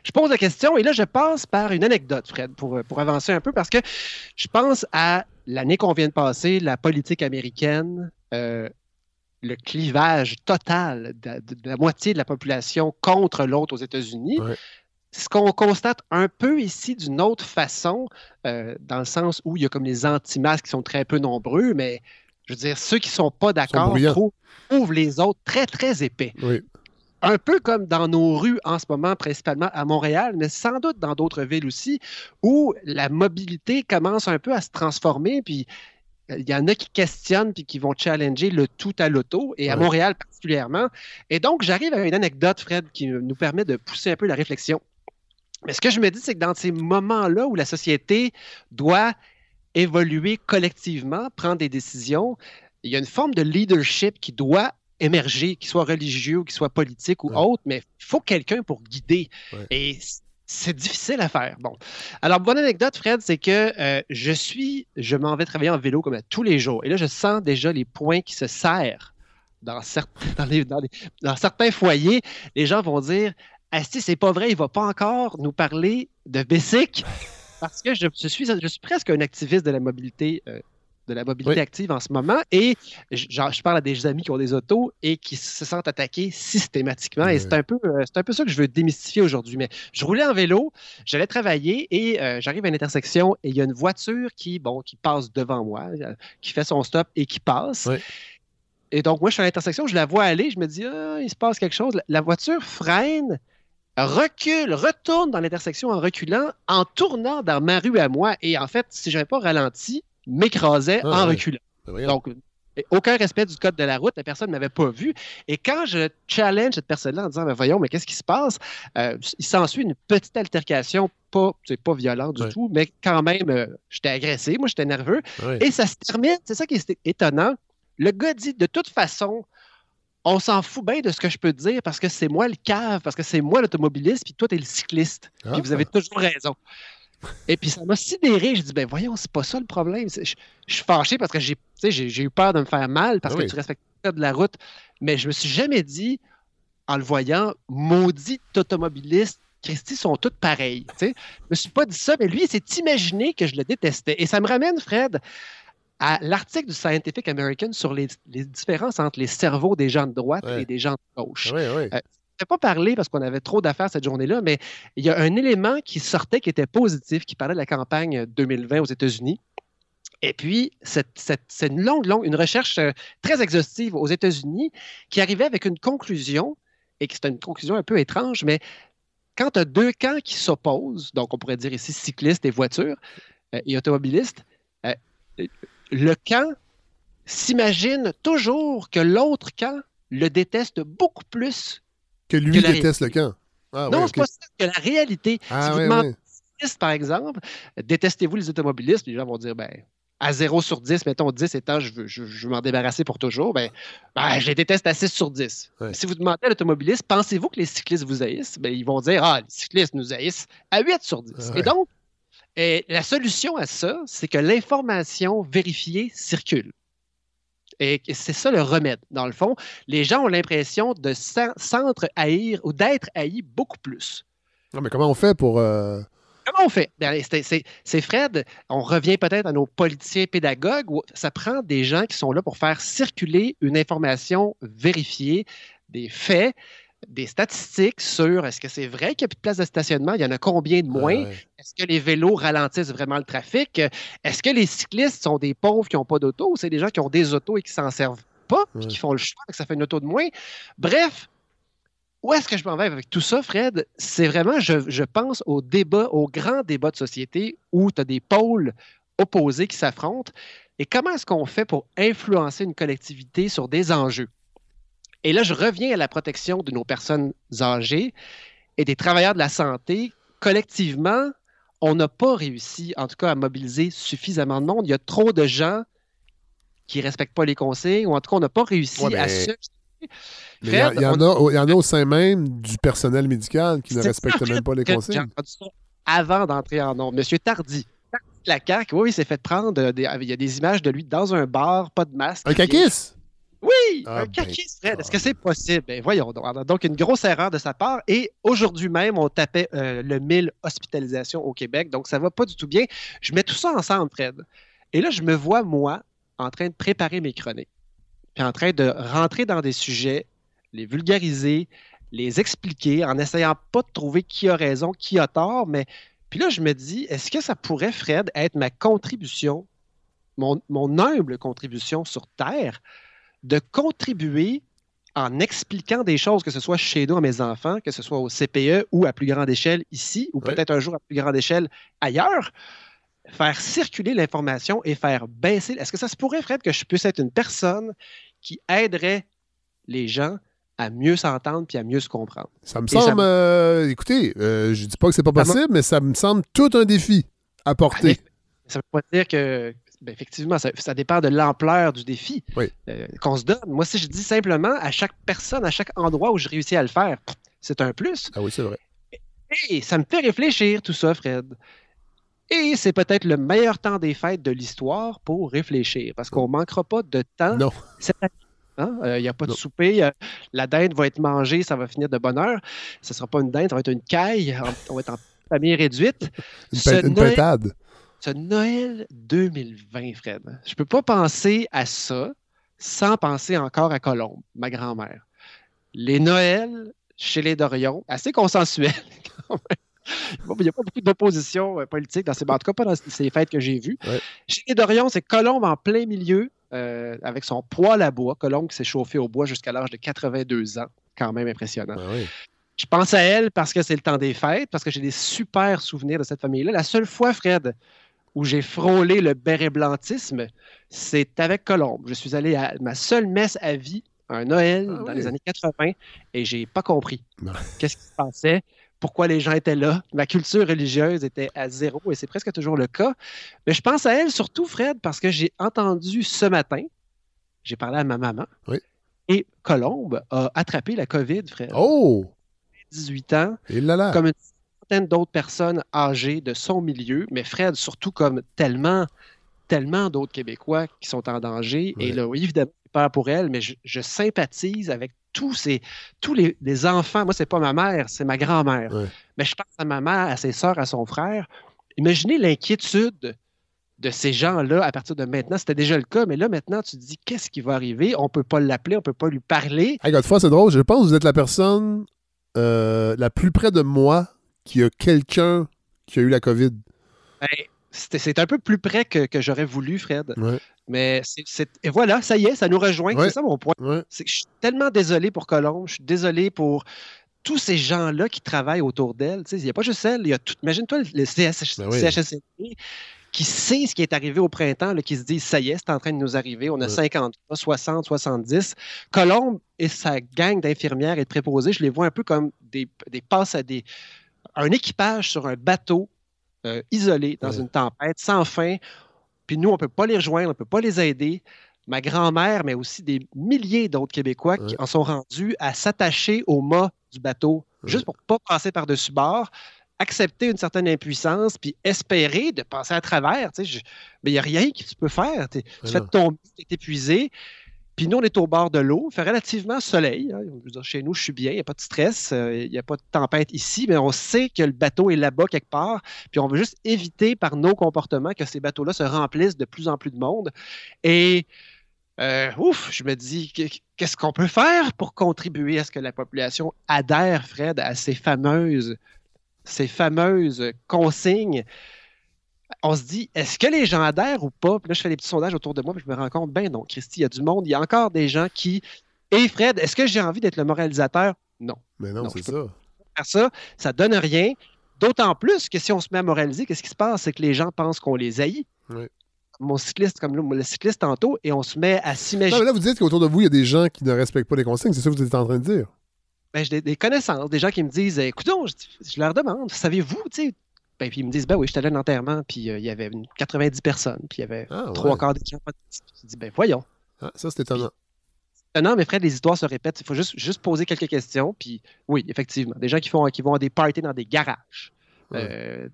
Speaker 6: Je pose la question et là, je passe par une anecdote, Fred, pour, pour avancer un peu, parce que je pense à l'année qu'on vient de passer, la politique américaine, euh, le clivage total de, de- de la moitié de la population contre l'autre aux États-Unis.
Speaker 1: Ouais.
Speaker 6: Ce qu'on constate un peu ici d'une autre façon, euh, dans le sens où il y a comme les anti-masques qui sont très peu nombreux, mais je veux dire, ceux qui ne sont pas d'accord trouvent, trouvent les autres très, très épais
Speaker 1: Oui.
Speaker 6: un peu comme dans nos rues en ce moment, principalement à Montréal, mais sans doute dans d'autres villes aussi, où la mobilité commence un peu à se transformer, puis il y en a qui questionnent puis qui vont challenger le tout à l'auto, et à
Speaker 1: Ouais.
Speaker 6: Montréal particulièrement. Et donc, j'arrive à une anecdote, Fred, qui nous permet de pousser un peu la réflexion. Mais ce que je me dis, c'est que dans ces moments-là où la société doit évoluer collectivement, prendre des décisions, il y a une forme de leadership qui doit émerger, qu'il soit religieux, qu'il soit politique ou
Speaker 1: Ouais.
Speaker 6: autre, mais il faut quelqu'un pour guider.
Speaker 1: Ouais.
Speaker 6: Et c- c'est difficile à faire. Bon. Alors, bonne anecdote, Fred, c'est que euh, je suis, je m'en vais travailler en vélo comme à tous les jours. Et là, je sens déjà les points qui se serrent dans, certains, foyers. Les gens vont dire Asti, c'est pas vrai, il va pas encore nous parler de Bessic? Parce que je, je suis, je suis presque un activiste de la mobilité, euh, de la mobilité
Speaker 1: Oui.
Speaker 6: active en ce moment. Et je, genre, je parle à des amis qui ont des autos et qui se sentent attaqués systématiquement. Et c'est un, peu, euh, c'est un peu ça que je veux démystifier aujourd'hui. Mais je roulais en vélo, j'allais travailler et euh, j'arrive à une intersection et il y a une voiture qui, bon, qui passe devant moi, euh, qui fait son stop et qui passe. Et donc, moi, je suis à l'intersection, je la vois aller, je me dis, ah, il se passe quelque chose. La- La voiture freine, recule, retourne dans l'intersection en reculant, en tournant dans ma rue à moi. Et en fait, si je n'avais pas ralenti, m'écrasait
Speaker 1: Ah,
Speaker 6: en
Speaker 1: ouais.
Speaker 6: reculant.
Speaker 1: Ben.
Speaker 6: Donc, aucun respect du code de la route, la personne ne m'avait pas vu. Et quand je challenge cette personne-là en disant, Ben voyons, mais qu'est-ce qui se passe? Euh, il s'ensuit une petite altercation, pas, pas violent du tout, mais quand même, euh, j'étais agressé, moi j'étais nerveux. Et ça se termine, c'est ça qui est étonnant. Le gars dit, de toute façon, on s'en fout bien de ce que je peux te dire parce que c'est moi le cave, parce que c'est moi l'automobiliste, puis toi, t'es le cycliste.
Speaker 1: Ah.
Speaker 6: Puis vous avez toujours raison. Et puis ça m'a sidéré. J'ai dit, ben voyons, c'est pas ça le problème. Je, je suis fâché parce que j'ai eu peur de me faire mal parce
Speaker 1: Ah
Speaker 6: que tu respectes pas de la route. Mais je me suis jamais dit, en le voyant, maudit automobiliste, Christy sont toutes pareilles. Je me suis pas dit ça, mais lui, il s'est imaginé que je le détestais. Et ça me ramène, Fred, à l'article du Scientific American sur les, les différences entre les cerveaux des gens de droite
Speaker 1: Ouais.
Speaker 6: et des gens de gauche.
Speaker 1: Ouais, ouais.
Speaker 6: Euh, Je ne pas parler parce qu'on avait trop d'affaires cette journée-là, mais il y a un élément qui sortait qui était positif, qui parlait de la campagne 2020 aux États-Unis. Et puis, c'est une longue, longue, une recherche euh, très exhaustive aux États-Unis qui arrivait avec une conclusion, et que c'était une conclusion un peu étrange, mais quand tu as deux camps qui s'opposent, donc on pourrait dire ici cyclistes et voitures euh, et automobilistes, euh, le camp s'imagine toujours que l'autre camp le déteste beaucoup plus
Speaker 1: Que lui
Speaker 6: que la-
Speaker 1: déteste le camp. Ah,
Speaker 6: non,
Speaker 1: ouais,
Speaker 6: c'est pas ça que la réalité.
Speaker 1: Ah,
Speaker 6: si vous
Speaker 1: ouais,
Speaker 6: demandez cyclistes, par exemple, détestez-vous les automobilistes, les gens vont dire, ben, à 0 sur 10, mettons 10 étant, je veux, je, je veux m'en débarrasser pour toujours, ben, ben, je les déteste à 6 sur 10.
Speaker 1: Ouais.
Speaker 6: Si vous demandez à l'automobiliste, pensez-vous que les cyclistes vous haïssent? Ben, ils vont dire, ah, les cyclistes nous haïssent à 8 sur 10.
Speaker 1: Ouais.
Speaker 6: Et donc, et la solution à ça, c'est que l'information vérifiée circule. Et c'est ça le remède. Dans le fond, les gens ont l'impression de s'en- s'entre-haïr ou d'être haïs beaucoup plus.
Speaker 1: Non, mais comment on fait pour. euh,
Speaker 6: Comment on fait? Ben, c'est- Fred, on revient peut-être à nos politiciens pédagogues où ça prend des gens qui sont là pour faire circuler une information vérifiée, des faits, des statistiques sur est-ce que c'est vrai qu'il n'y a plus de place de stationnement, il y en a combien de moins, est-ce que les vélos ralentissent vraiment le trafic, est-ce que les cyclistes sont des pauvres qui n'ont pas d'auto ou c'est des gens qui ont des autos et qui s'en servent pas, puis qui font le choix, que ça fait une auto de moins? Bref, où est-ce que je m'en vais avec tout ça, Fred? C'est vraiment, je, je, pense au débat, au grand débat de société où tu as des pôles opposés qui s'affrontent. Et comment est-ce qu'on fait pour influencer une collectivité sur des enjeux? Et là, je reviens à la protection de nos personnes âgées et des travailleurs de la santé. Collectivement, on n'a pas réussi, en tout cas, à mobiliser suffisamment de monde. Il y a trop de gens qui ne respectent pas les conseils, ou en tout cas, on n'a pas réussi
Speaker 1: Ouais,
Speaker 6: à se...
Speaker 1: Il y, en a, il y en a au sein même du personnel médical qui ne respecte même pas les
Speaker 6: ça avant d'entrer en nombre. Monsieur Tardy, la CAQ, oui, il s'est fait prendre. euh, des- il y a des images de lui dans un bar, pas de masque.
Speaker 1: Un caquis?
Speaker 6: Oui,
Speaker 1: Ah
Speaker 6: un
Speaker 1: ben,
Speaker 6: caquis, Fred. Est-ce que c'est possible? Ben, voyons donc. Donc, une grosse erreur de sa part. Et aujourd'hui même, on tapait euh, le 1000 hospitalisations au Québec. Donc, ça va pas du tout bien. Je mets tout ça ensemble, Fred. Et là, je me vois, moi, en train de préparer mes chroniques. Puis en train de rentrer dans des sujets, les vulgariser, les expliquer, en essayant pas de trouver qui a raison, qui a tort. Mais puis là, je me dis, est-ce que ça pourrait, Fred, être ma contribution, mon, mon humble contribution sur Terre, de contribuer en expliquant des choses, que ce soit chez nous à mes enfants, que ce soit au CPE ou à plus grande échelle ici, ou peut-être un jour à plus grande échelle ailleurs, faire circuler l'information et faire baisser. Est-ce que ça se pourrait, Fred, que je puisse être une personne qui aiderait les gens à mieux s'entendre puis à mieux se comprendre?
Speaker 1: Ça me
Speaker 6: Et ça
Speaker 1: semble.
Speaker 6: me-
Speaker 1: euh, écoutez, euh, je dis pas que c'est pas possible, mais ça me semble tout un défi à porter.
Speaker 6: Ça veut pas dire que, ben, effectivement, ça, ça dépend de l'ampleur du défi
Speaker 1: Oui.
Speaker 6: euh, qu'on se donne. Moi, si je dis simplement à chaque personne, à chaque endroit où je réussis à le faire, c'est un plus.
Speaker 1: Ah oui, c'est vrai.
Speaker 6: Et ça me fait réfléchir, tout ça, Fred. Et c'est peut-être le meilleur temps des fêtes de l'histoire pour réfléchir, parce qu'on ne manquera pas de temps
Speaker 1: Non.
Speaker 6: cette année. Hein? Euh, Il n'y a pas
Speaker 1: Non.
Speaker 6: de souper. euh, la dinde va être mangée, ça va finir de bonne heure. Ce ne sera pas une dinde, ça va être une caille. On va être en famille réduite.
Speaker 1: Une, pe- une pintade.
Speaker 6: Ce Noël 2020, Fred, je peux pas penser à ça sans penser encore à Colombe, ma grand-mère. Les Noëls chez les Dorion, assez consensuels quand même. Bon, Il n'y a pas beaucoup d'opposition euh, politique dans ces en tout cas pas dans ces fêtes que j'ai vues.
Speaker 1: Ouais.
Speaker 6: Chez les Dorion, c'est Colombe en plein milieu, euh, avec son poêle à bois. Colombe qui s'est chauffé au bois jusqu'à l'âge de 82 ans. Quand même impressionnant. Je pense à elle parce que c'est le temps des fêtes, parce que j'ai des super souvenirs de cette famille-là. La seule fois, Fred, où j'ai frôlé le béret blantisme, c'est avec Colombe. Je suis allé à ma seule messe à vie, un Noël
Speaker 1: Ah
Speaker 6: dans
Speaker 1: oui.
Speaker 6: les années 80, et j'ai pas compris qu'est-ce qui se passait, pourquoi les gens étaient là. Ma culture religieuse était à zéro, et c'est presque toujours le cas. Mais je pense à elle surtout, Fred, parce que j'ai entendu ce matin, j'ai parlé à ma maman,
Speaker 1: Oui.
Speaker 6: et Colombe a attrapé la COVID, Fred.
Speaker 1: Oh!
Speaker 6: 18 ans,
Speaker 1: Et là là.
Speaker 6: comme une centaine d'autres personnes âgées de son milieu, mais Fred, surtout comme tellement, tellement d'autres Québécois qui sont en danger.
Speaker 1: Ouais.
Speaker 6: Et là, oui, évidemment, peur pour elle, mais je, je sympathise avec tous ces, tous les, les enfants. Moi, c'est pas ma mère, c'est ma grand-mère.
Speaker 1: Ouais.
Speaker 6: Mais je pense à ma mère, à ses sœurs, à son frère. Imaginez l'inquiétude de ces gens-là à partir de maintenant. C'était déjà le cas, mais là, maintenant, tu te dis, qu'est-ce qui va arriver? On peut pas l'appeler, on peut pas lui parler.
Speaker 1: Hey, Godefroy, c'est drôle. Je pense que vous êtes la personne euh, la plus près de moi qui a quelqu'un qui a eu la COVID.
Speaker 6: Ben, c'est un peu plus près que, que j'aurais voulu, Fred.
Speaker 1: Ouais.
Speaker 6: Mais c'est, et voilà, ça y est, ça nous rejoint.
Speaker 1: Ouais.
Speaker 6: C'est ça mon point.
Speaker 1: Ouais.
Speaker 6: C'est que je suis tellement désolé pour Colombe, je suis désolé pour tous ces gens-là qui travaillent autour d'elle. Il n'y a pas juste elle, il y a tout. Imagine-toi le, le
Speaker 1: Ben oui.
Speaker 6: CHSLD qui sait ce qui est arrivé au printemps, là, qui se dit ça y est, c'est en train de nous arriver. On a
Speaker 1: Ouais.
Speaker 6: 50, 60, 70. Colombe et sa gang d'infirmières et de préposés, je les vois un peu comme des, des passes à des. Un équipage sur un bateau euh, isolé dans
Speaker 1: Ouais.
Speaker 6: une tempête sans fin. Puis nous, on ne peut pas les rejoindre, on ne peut pas les aider. Ma grand-mère, mais aussi des milliers d'autres Québécois qui en sont rendus à s'attacher au mât du bateau,
Speaker 1: Ouais.
Speaker 6: juste pour ne pas passer par-dessus bord, accepter une certaine impuissance, puis espérer de passer à travers. je- Mais il n'y a rien que tu peux faire. Tu fais tomber, tu es épuisé. Puis nous, on est au bord de l'eau. Il fait relativement soleil. hein. Dire, chez nous, je suis bien. Il n'y a pas de stress. euh, Il n'y a pas de tempête ici. Mais on sait que le bateau est là-bas quelque part. Puis on veut juste éviter par nos comportements que ces bateaux-là se remplissent de plus en plus de monde. Et euh, ouf, je me dis, qu- qu'est-ce qu'on peut faire pour contribuer à ce que la population adhère, Fred, à ces fameuses, ces fameuses consignes? On se dit, est-ce que les gens adhèrent ou pas? Puis là, je fais des petits sondages autour de moi, puis je me rends compte, ben non, Christy, il y a du monde, il y a encore des gens qui. Et Fred, est-ce que j'ai envie d'être le moralisateur? Non.
Speaker 1: Mais non,
Speaker 6: Non,
Speaker 1: c'est ça.
Speaker 6: Faire ça, ça donne rien. D'autant plus que si on se met à moraliser, qu'est-ce qui se passe? C'est que les gens pensent qu'on les haït.
Speaker 1: Oui.
Speaker 6: Mon cycliste, comme le cycliste tantôt, et on se met à s'imaginer
Speaker 1: mais là, vous dites qu'autour de vous, il y a des gens qui ne respectent pas les consignes. C'est ça que vous êtes en train de dire.
Speaker 6: ben, j'ai des, des connaissances, des gens qui me disent Écoute, je, je leur demande, savez-vous, tu sais? Ben, puis ils me disent Ben oui, j'étais allé à un enterrement, puis euh, il y avait une 90 personnes, puis il y avait
Speaker 1: Ah,
Speaker 6: trois quarts des gens. Je dis Ben voyons.
Speaker 1: Ah, ça, c'est étonnant.
Speaker 6: Euh, Non, mais Fred, les histoires se répètent. Il faut juste, juste poser quelques questions. Puis oui, effectivement, des gens qui, font, qui vont à des parties dans des garages. Euh,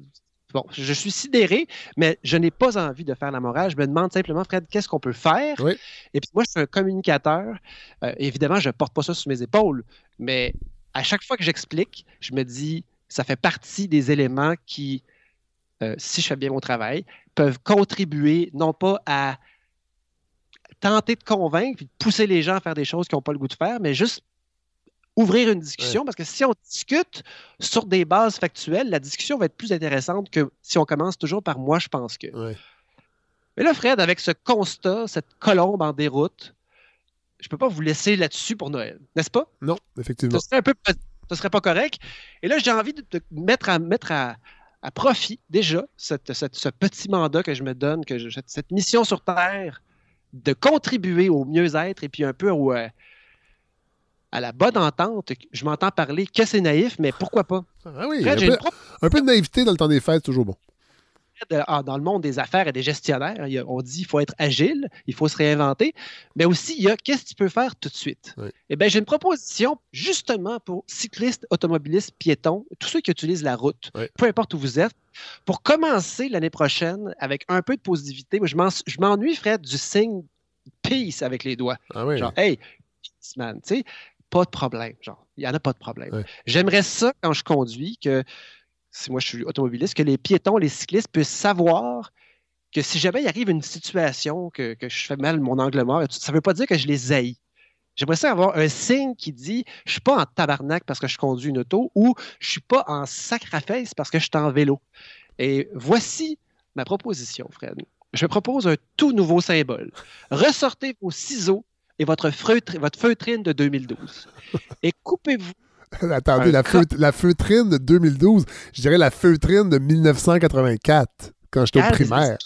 Speaker 6: bon, je suis sidéré, mais je n'ai pas envie de faire la morale. Je me demande simplement, Fred, qu'est-ce qu'on peut faire?
Speaker 1: Oui.
Speaker 6: Et puis moi, je suis un communicateur. Euh, évidemment, je ne porte pas ça sur mes épaules, mais à chaque fois que j'explique, je me dis, ça fait partie des éléments qui, euh, si je fais bien mon travail, peuvent contribuer non pas à tenter de convaincre puis de pousser les gens à faire des choses qu'ils n'ont pas le goût de faire, mais juste ouvrir une discussion parce que si on discute sur des bases factuelles, la discussion va être plus intéressante que si on commence toujours par moi, je pense que.
Speaker 1: Ouais.
Speaker 6: Mais là, Fred, avec ce constat, cette colombe en déroute, je ne peux pas vous laisser là-dessus pour Noël, n'est-ce pas?
Speaker 1: Non, effectivement.
Speaker 6: Un peu ce serait pas correct. Et là, j'ai envie de, de mettre, à, mettre à, à profit déjà cette- cette- ce petit mandat que je me donne, que je- cette, mission sur Terre, de contribuer au mieux-être et puis un peu au, euh, à la bonne entente. Je m'entends parler que c'est naïf, mais pourquoi pas?
Speaker 1: Ah oui,
Speaker 6: Fred,
Speaker 1: un peu,
Speaker 6: une propre
Speaker 1: un peu de naïveté dans le temps des fêtes, c'est toujours bon.
Speaker 6: De- ah, dans le monde des affaires et des gestionnaires. Il y a- on dit qu'il faut être agile, il faut se réinventer, mais aussi il y a qu'est-ce que tu peux faire tout de suite?
Speaker 1: Oui.
Speaker 6: Eh bien, j'ai une proposition justement pour cyclistes, automobilistes, piétons, tous ceux qui utilisent la route,
Speaker 1: Oui.
Speaker 6: peu importe où vous êtes, pour commencer l'année prochaine avec un peu de positivité. Moi, je m'en- je m'ennuie, Fred, du signe peace avec les doigts.
Speaker 1: Ah oui.
Speaker 6: Genre, hey, peace, man, tu sais, pas de problème. Genre, il n'y en a pas de problème. J'aimerais ça quand je conduis, que si moi je suis automobiliste, que les piétons, les cyclistes puissent savoir que si jamais il arrive une situation que, je fais mal mon angle mort, ça ne veut pas dire que je les haïs. J'aimerais ça avoir un signe qui dit je suis pas en tabarnak parce que je conduis une auto ou je suis pas en sacrafesse parce que je suis en vélo. Et voici ma proposition, Fred. Je propose un tout nouveau symbole. Ressortez vos ciseaux et votre feutrine de 2012 et coupez-vous
Speaker 1: Attendez,
Speaker 6: Un
Speaker 1: la, feut- la feutrine de 2012, je dirais la feutrine de 1984, quand j'étais au
Speaker 6: Calme,
Speaker 1: primaire.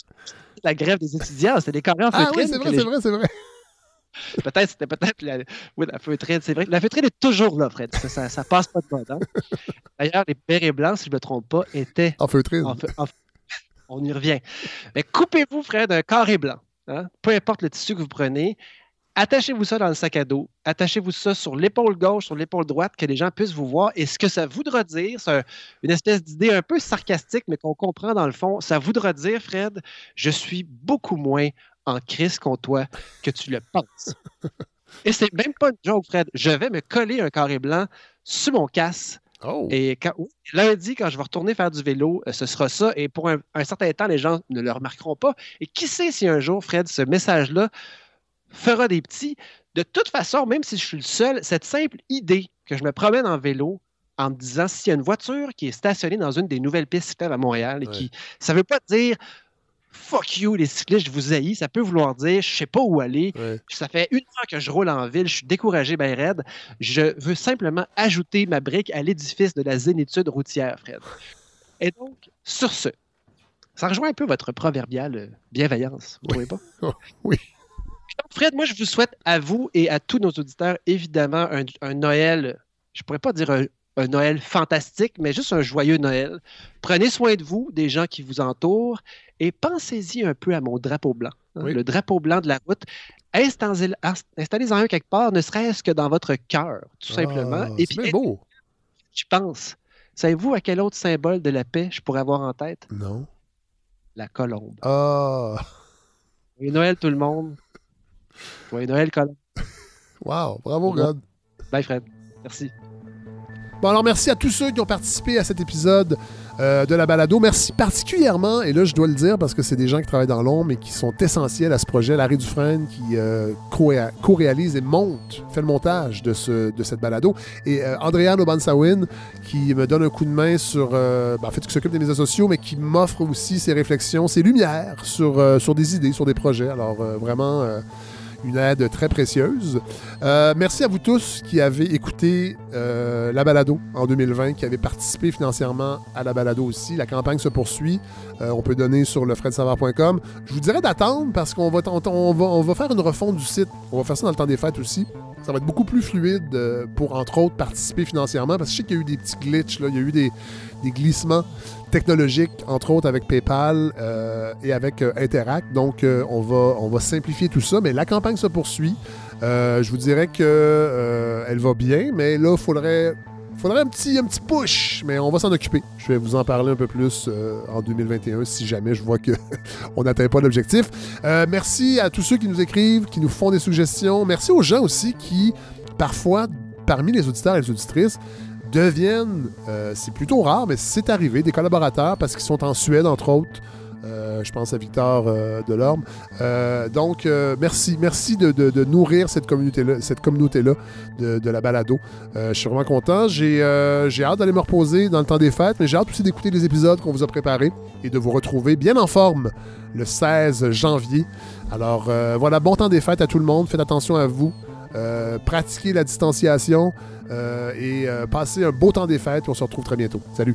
Speaker 6: la grève des étudiants. C'était des carrés en
Speaker 1: Ah
Speaker 6: feutrine.
Speaker 1: oui, c'est vrai,
Speaker 6: les-
Speaker 1: c'est vrai, c'est vrai.
Speaker 6: Peut-être, c'était peut-être la, oui, la feutrine, c'est vrai. La feutrine est toujours là, Fred. Ça, ça, passe pas de mode. hein. D'ailleurs, les bérets blancs, si je ne me trompe pas, étaient
Speaker 1: En feutrine.
Speaker 6: en, feu- en- On y revient. Mais coupez-vous, Fred, un carré blanc. hein. Peu importe le tissu que vous prenez. Attachez-vous ça dans le sac à dos. Attachez-vous ça sur l'épaule gauche, sur l'épaule droite, que les gens puissent vous voir. Et ce que ça voudra dire, c'est un- une espèce d'idée un peu sarcastique, mais qu'on comprend dans le fond. Ça voudra dire, Fred, je suis beaucoup moins en crise contre toi que tu le penses. Et c'est même pas une joke, Fred. Je vais me coller un carré blanc sur mon casque
Speaker 1: Oh.
Speaker 6: et quand, lundi, quand je vais retourner faire du vélo, euh, ce sera ça. Et pour un, un certain temps, les gens ne le remarqueront pas. Et qui sait si un jour, Fred, ce message-là fera des petits. De toute façon, même si je suis le seul, cette simple idée que je me promène en vélo en me disant s'il y a une voiture qui est stationnée dans une des nouvelles pistes cyclables à Montréal et qui. Ça ne veut pas dire fuck you, les cyclistes, je vous haïs. Ça peut vouloir dire je sais pas où aller.
Speaker 1: Ouais.
Speaker 6: Ça fait une heure que je roule en ville, je suis découragé, ben raide. Je veux simplement ajouter ma brique à l'édifice de la zénitude routière, Fred. Et donc, sur ce, ça rejoint un peu votre proverbiale euh, bienveillance, vous
Speaker 1: Oui.
Speaker 6: trouvez pas?
Speaker 1: Oui.
Speaker 6: Fred, moi, je vous souhaite à vous et à tous nos auditeurs, évidemment, un, un Noël, je pourrais pas dire un, un Noël fantastique, mais juste un joyeux Noël. Prenez soin de vous, des gens qui vous entourent, et pensez-y un peu à mon drapeau blanc, hein,
Speaker 1: Oui.
Speaker 6: le drapeau blanc de la route. Installez- Installez-en un quelque part, ne serait-ce que dans votre cœur, tout simplement.
Speaker 1: Ah,
Speaker 6: Et
Speaker 1: c'est
Speaker 6: puis,
Speaker 1: beau.
Speaker 6: je pense. Savez-vous à quel autre symbole de la paix je pourrais avoir en tête?
Speaker 1: Non.
Speaker 6: La colombe.
Speaker 1: Ah.
Speaker 6: Joyeux Noël, tout le monde. Joyeux Noël, colombe.
Speaker 1: Wow. Bravo. God.
Speaker 6: Bye, Fred. Merci.
Speaker 1: Bon, alors merci à tous ceux qui ont participé à cet épisode euh, de la balado. Merci particulièrement, et là je dois le dire parce que c'est des gens qui travaillent dans l'ombre et qui sont essentiels à ce projet, Larry Dufresne qui euh, co-réa- co-réalise et monte, fait le montage de, ce, de cette balado, et euh, Andréane Obansawin qui me donne un coup de main sur, euh, ben, en fait qui s'occupe des médias sociaux, mais qui m'offre aussi ses réflexions, ses lumières sur, sur des idées, sur des projets. Alors vraiment... une aide très précieuse. Euh, merci à vous tous qui avez écouté euh, la balado en 2020, qui avez participé financièrement à la balado aussi. La campagne se poursuit. Euh, on peut donner sur lefredsavard.com. Je vous dirais d'attendre parce qu'on va, on, va, on va faire une refonte du site. On va faire ça dans le temps des fêtes aussi. Ça va être beaucoup plus fluide pour, entre autres, participer financièrement parce que je sais qu'il y a eu des petits glitches, il y a eu des, glissements technologiques, entre autres avec PayPal euh, et avec euh, Interact. Donc, euh, on, va, on va simplifier tout ça, mais la campagne se poursuit. je vous dirais que elle va bien, mais là, il faudrait, faudrait un, petit, un petit push, mais on va s'en occuper. Je vais vous en parler un peu plus en 2021 si jamais je vois qu'on n'atteint pas l'objectif. merci à tous ceux qui nous écrivent, qui nous font des suggestions. Merci aux gens aussi qui, parfois, parmi les auditeurs et les auditrices, deviennent, euh, c'est plutôt rare, mais c'est arrivé, des collaborateurs parce qu'ils sont en Suède, entre autres. Euh, je pense à Victor euh, Delorme. donc, merci. Merci de, nourrir cette communauté-là de, la balado. je suis vraiment content. J'ai hâte d'aller me reposer dans le temps des fêtes, mais j'ai hâte aussi d'écouter les épisodes qu'on vous a préparés et de vous retrouver bien en forme le 16 janvier. Alors, voilà, bon temps des fêtes à tout le monde. Faites attention à vous. pratiquez la distanciation. Euh, et euh, passez un beau temps des fêtes. On se retrouve très bientôt. Salut!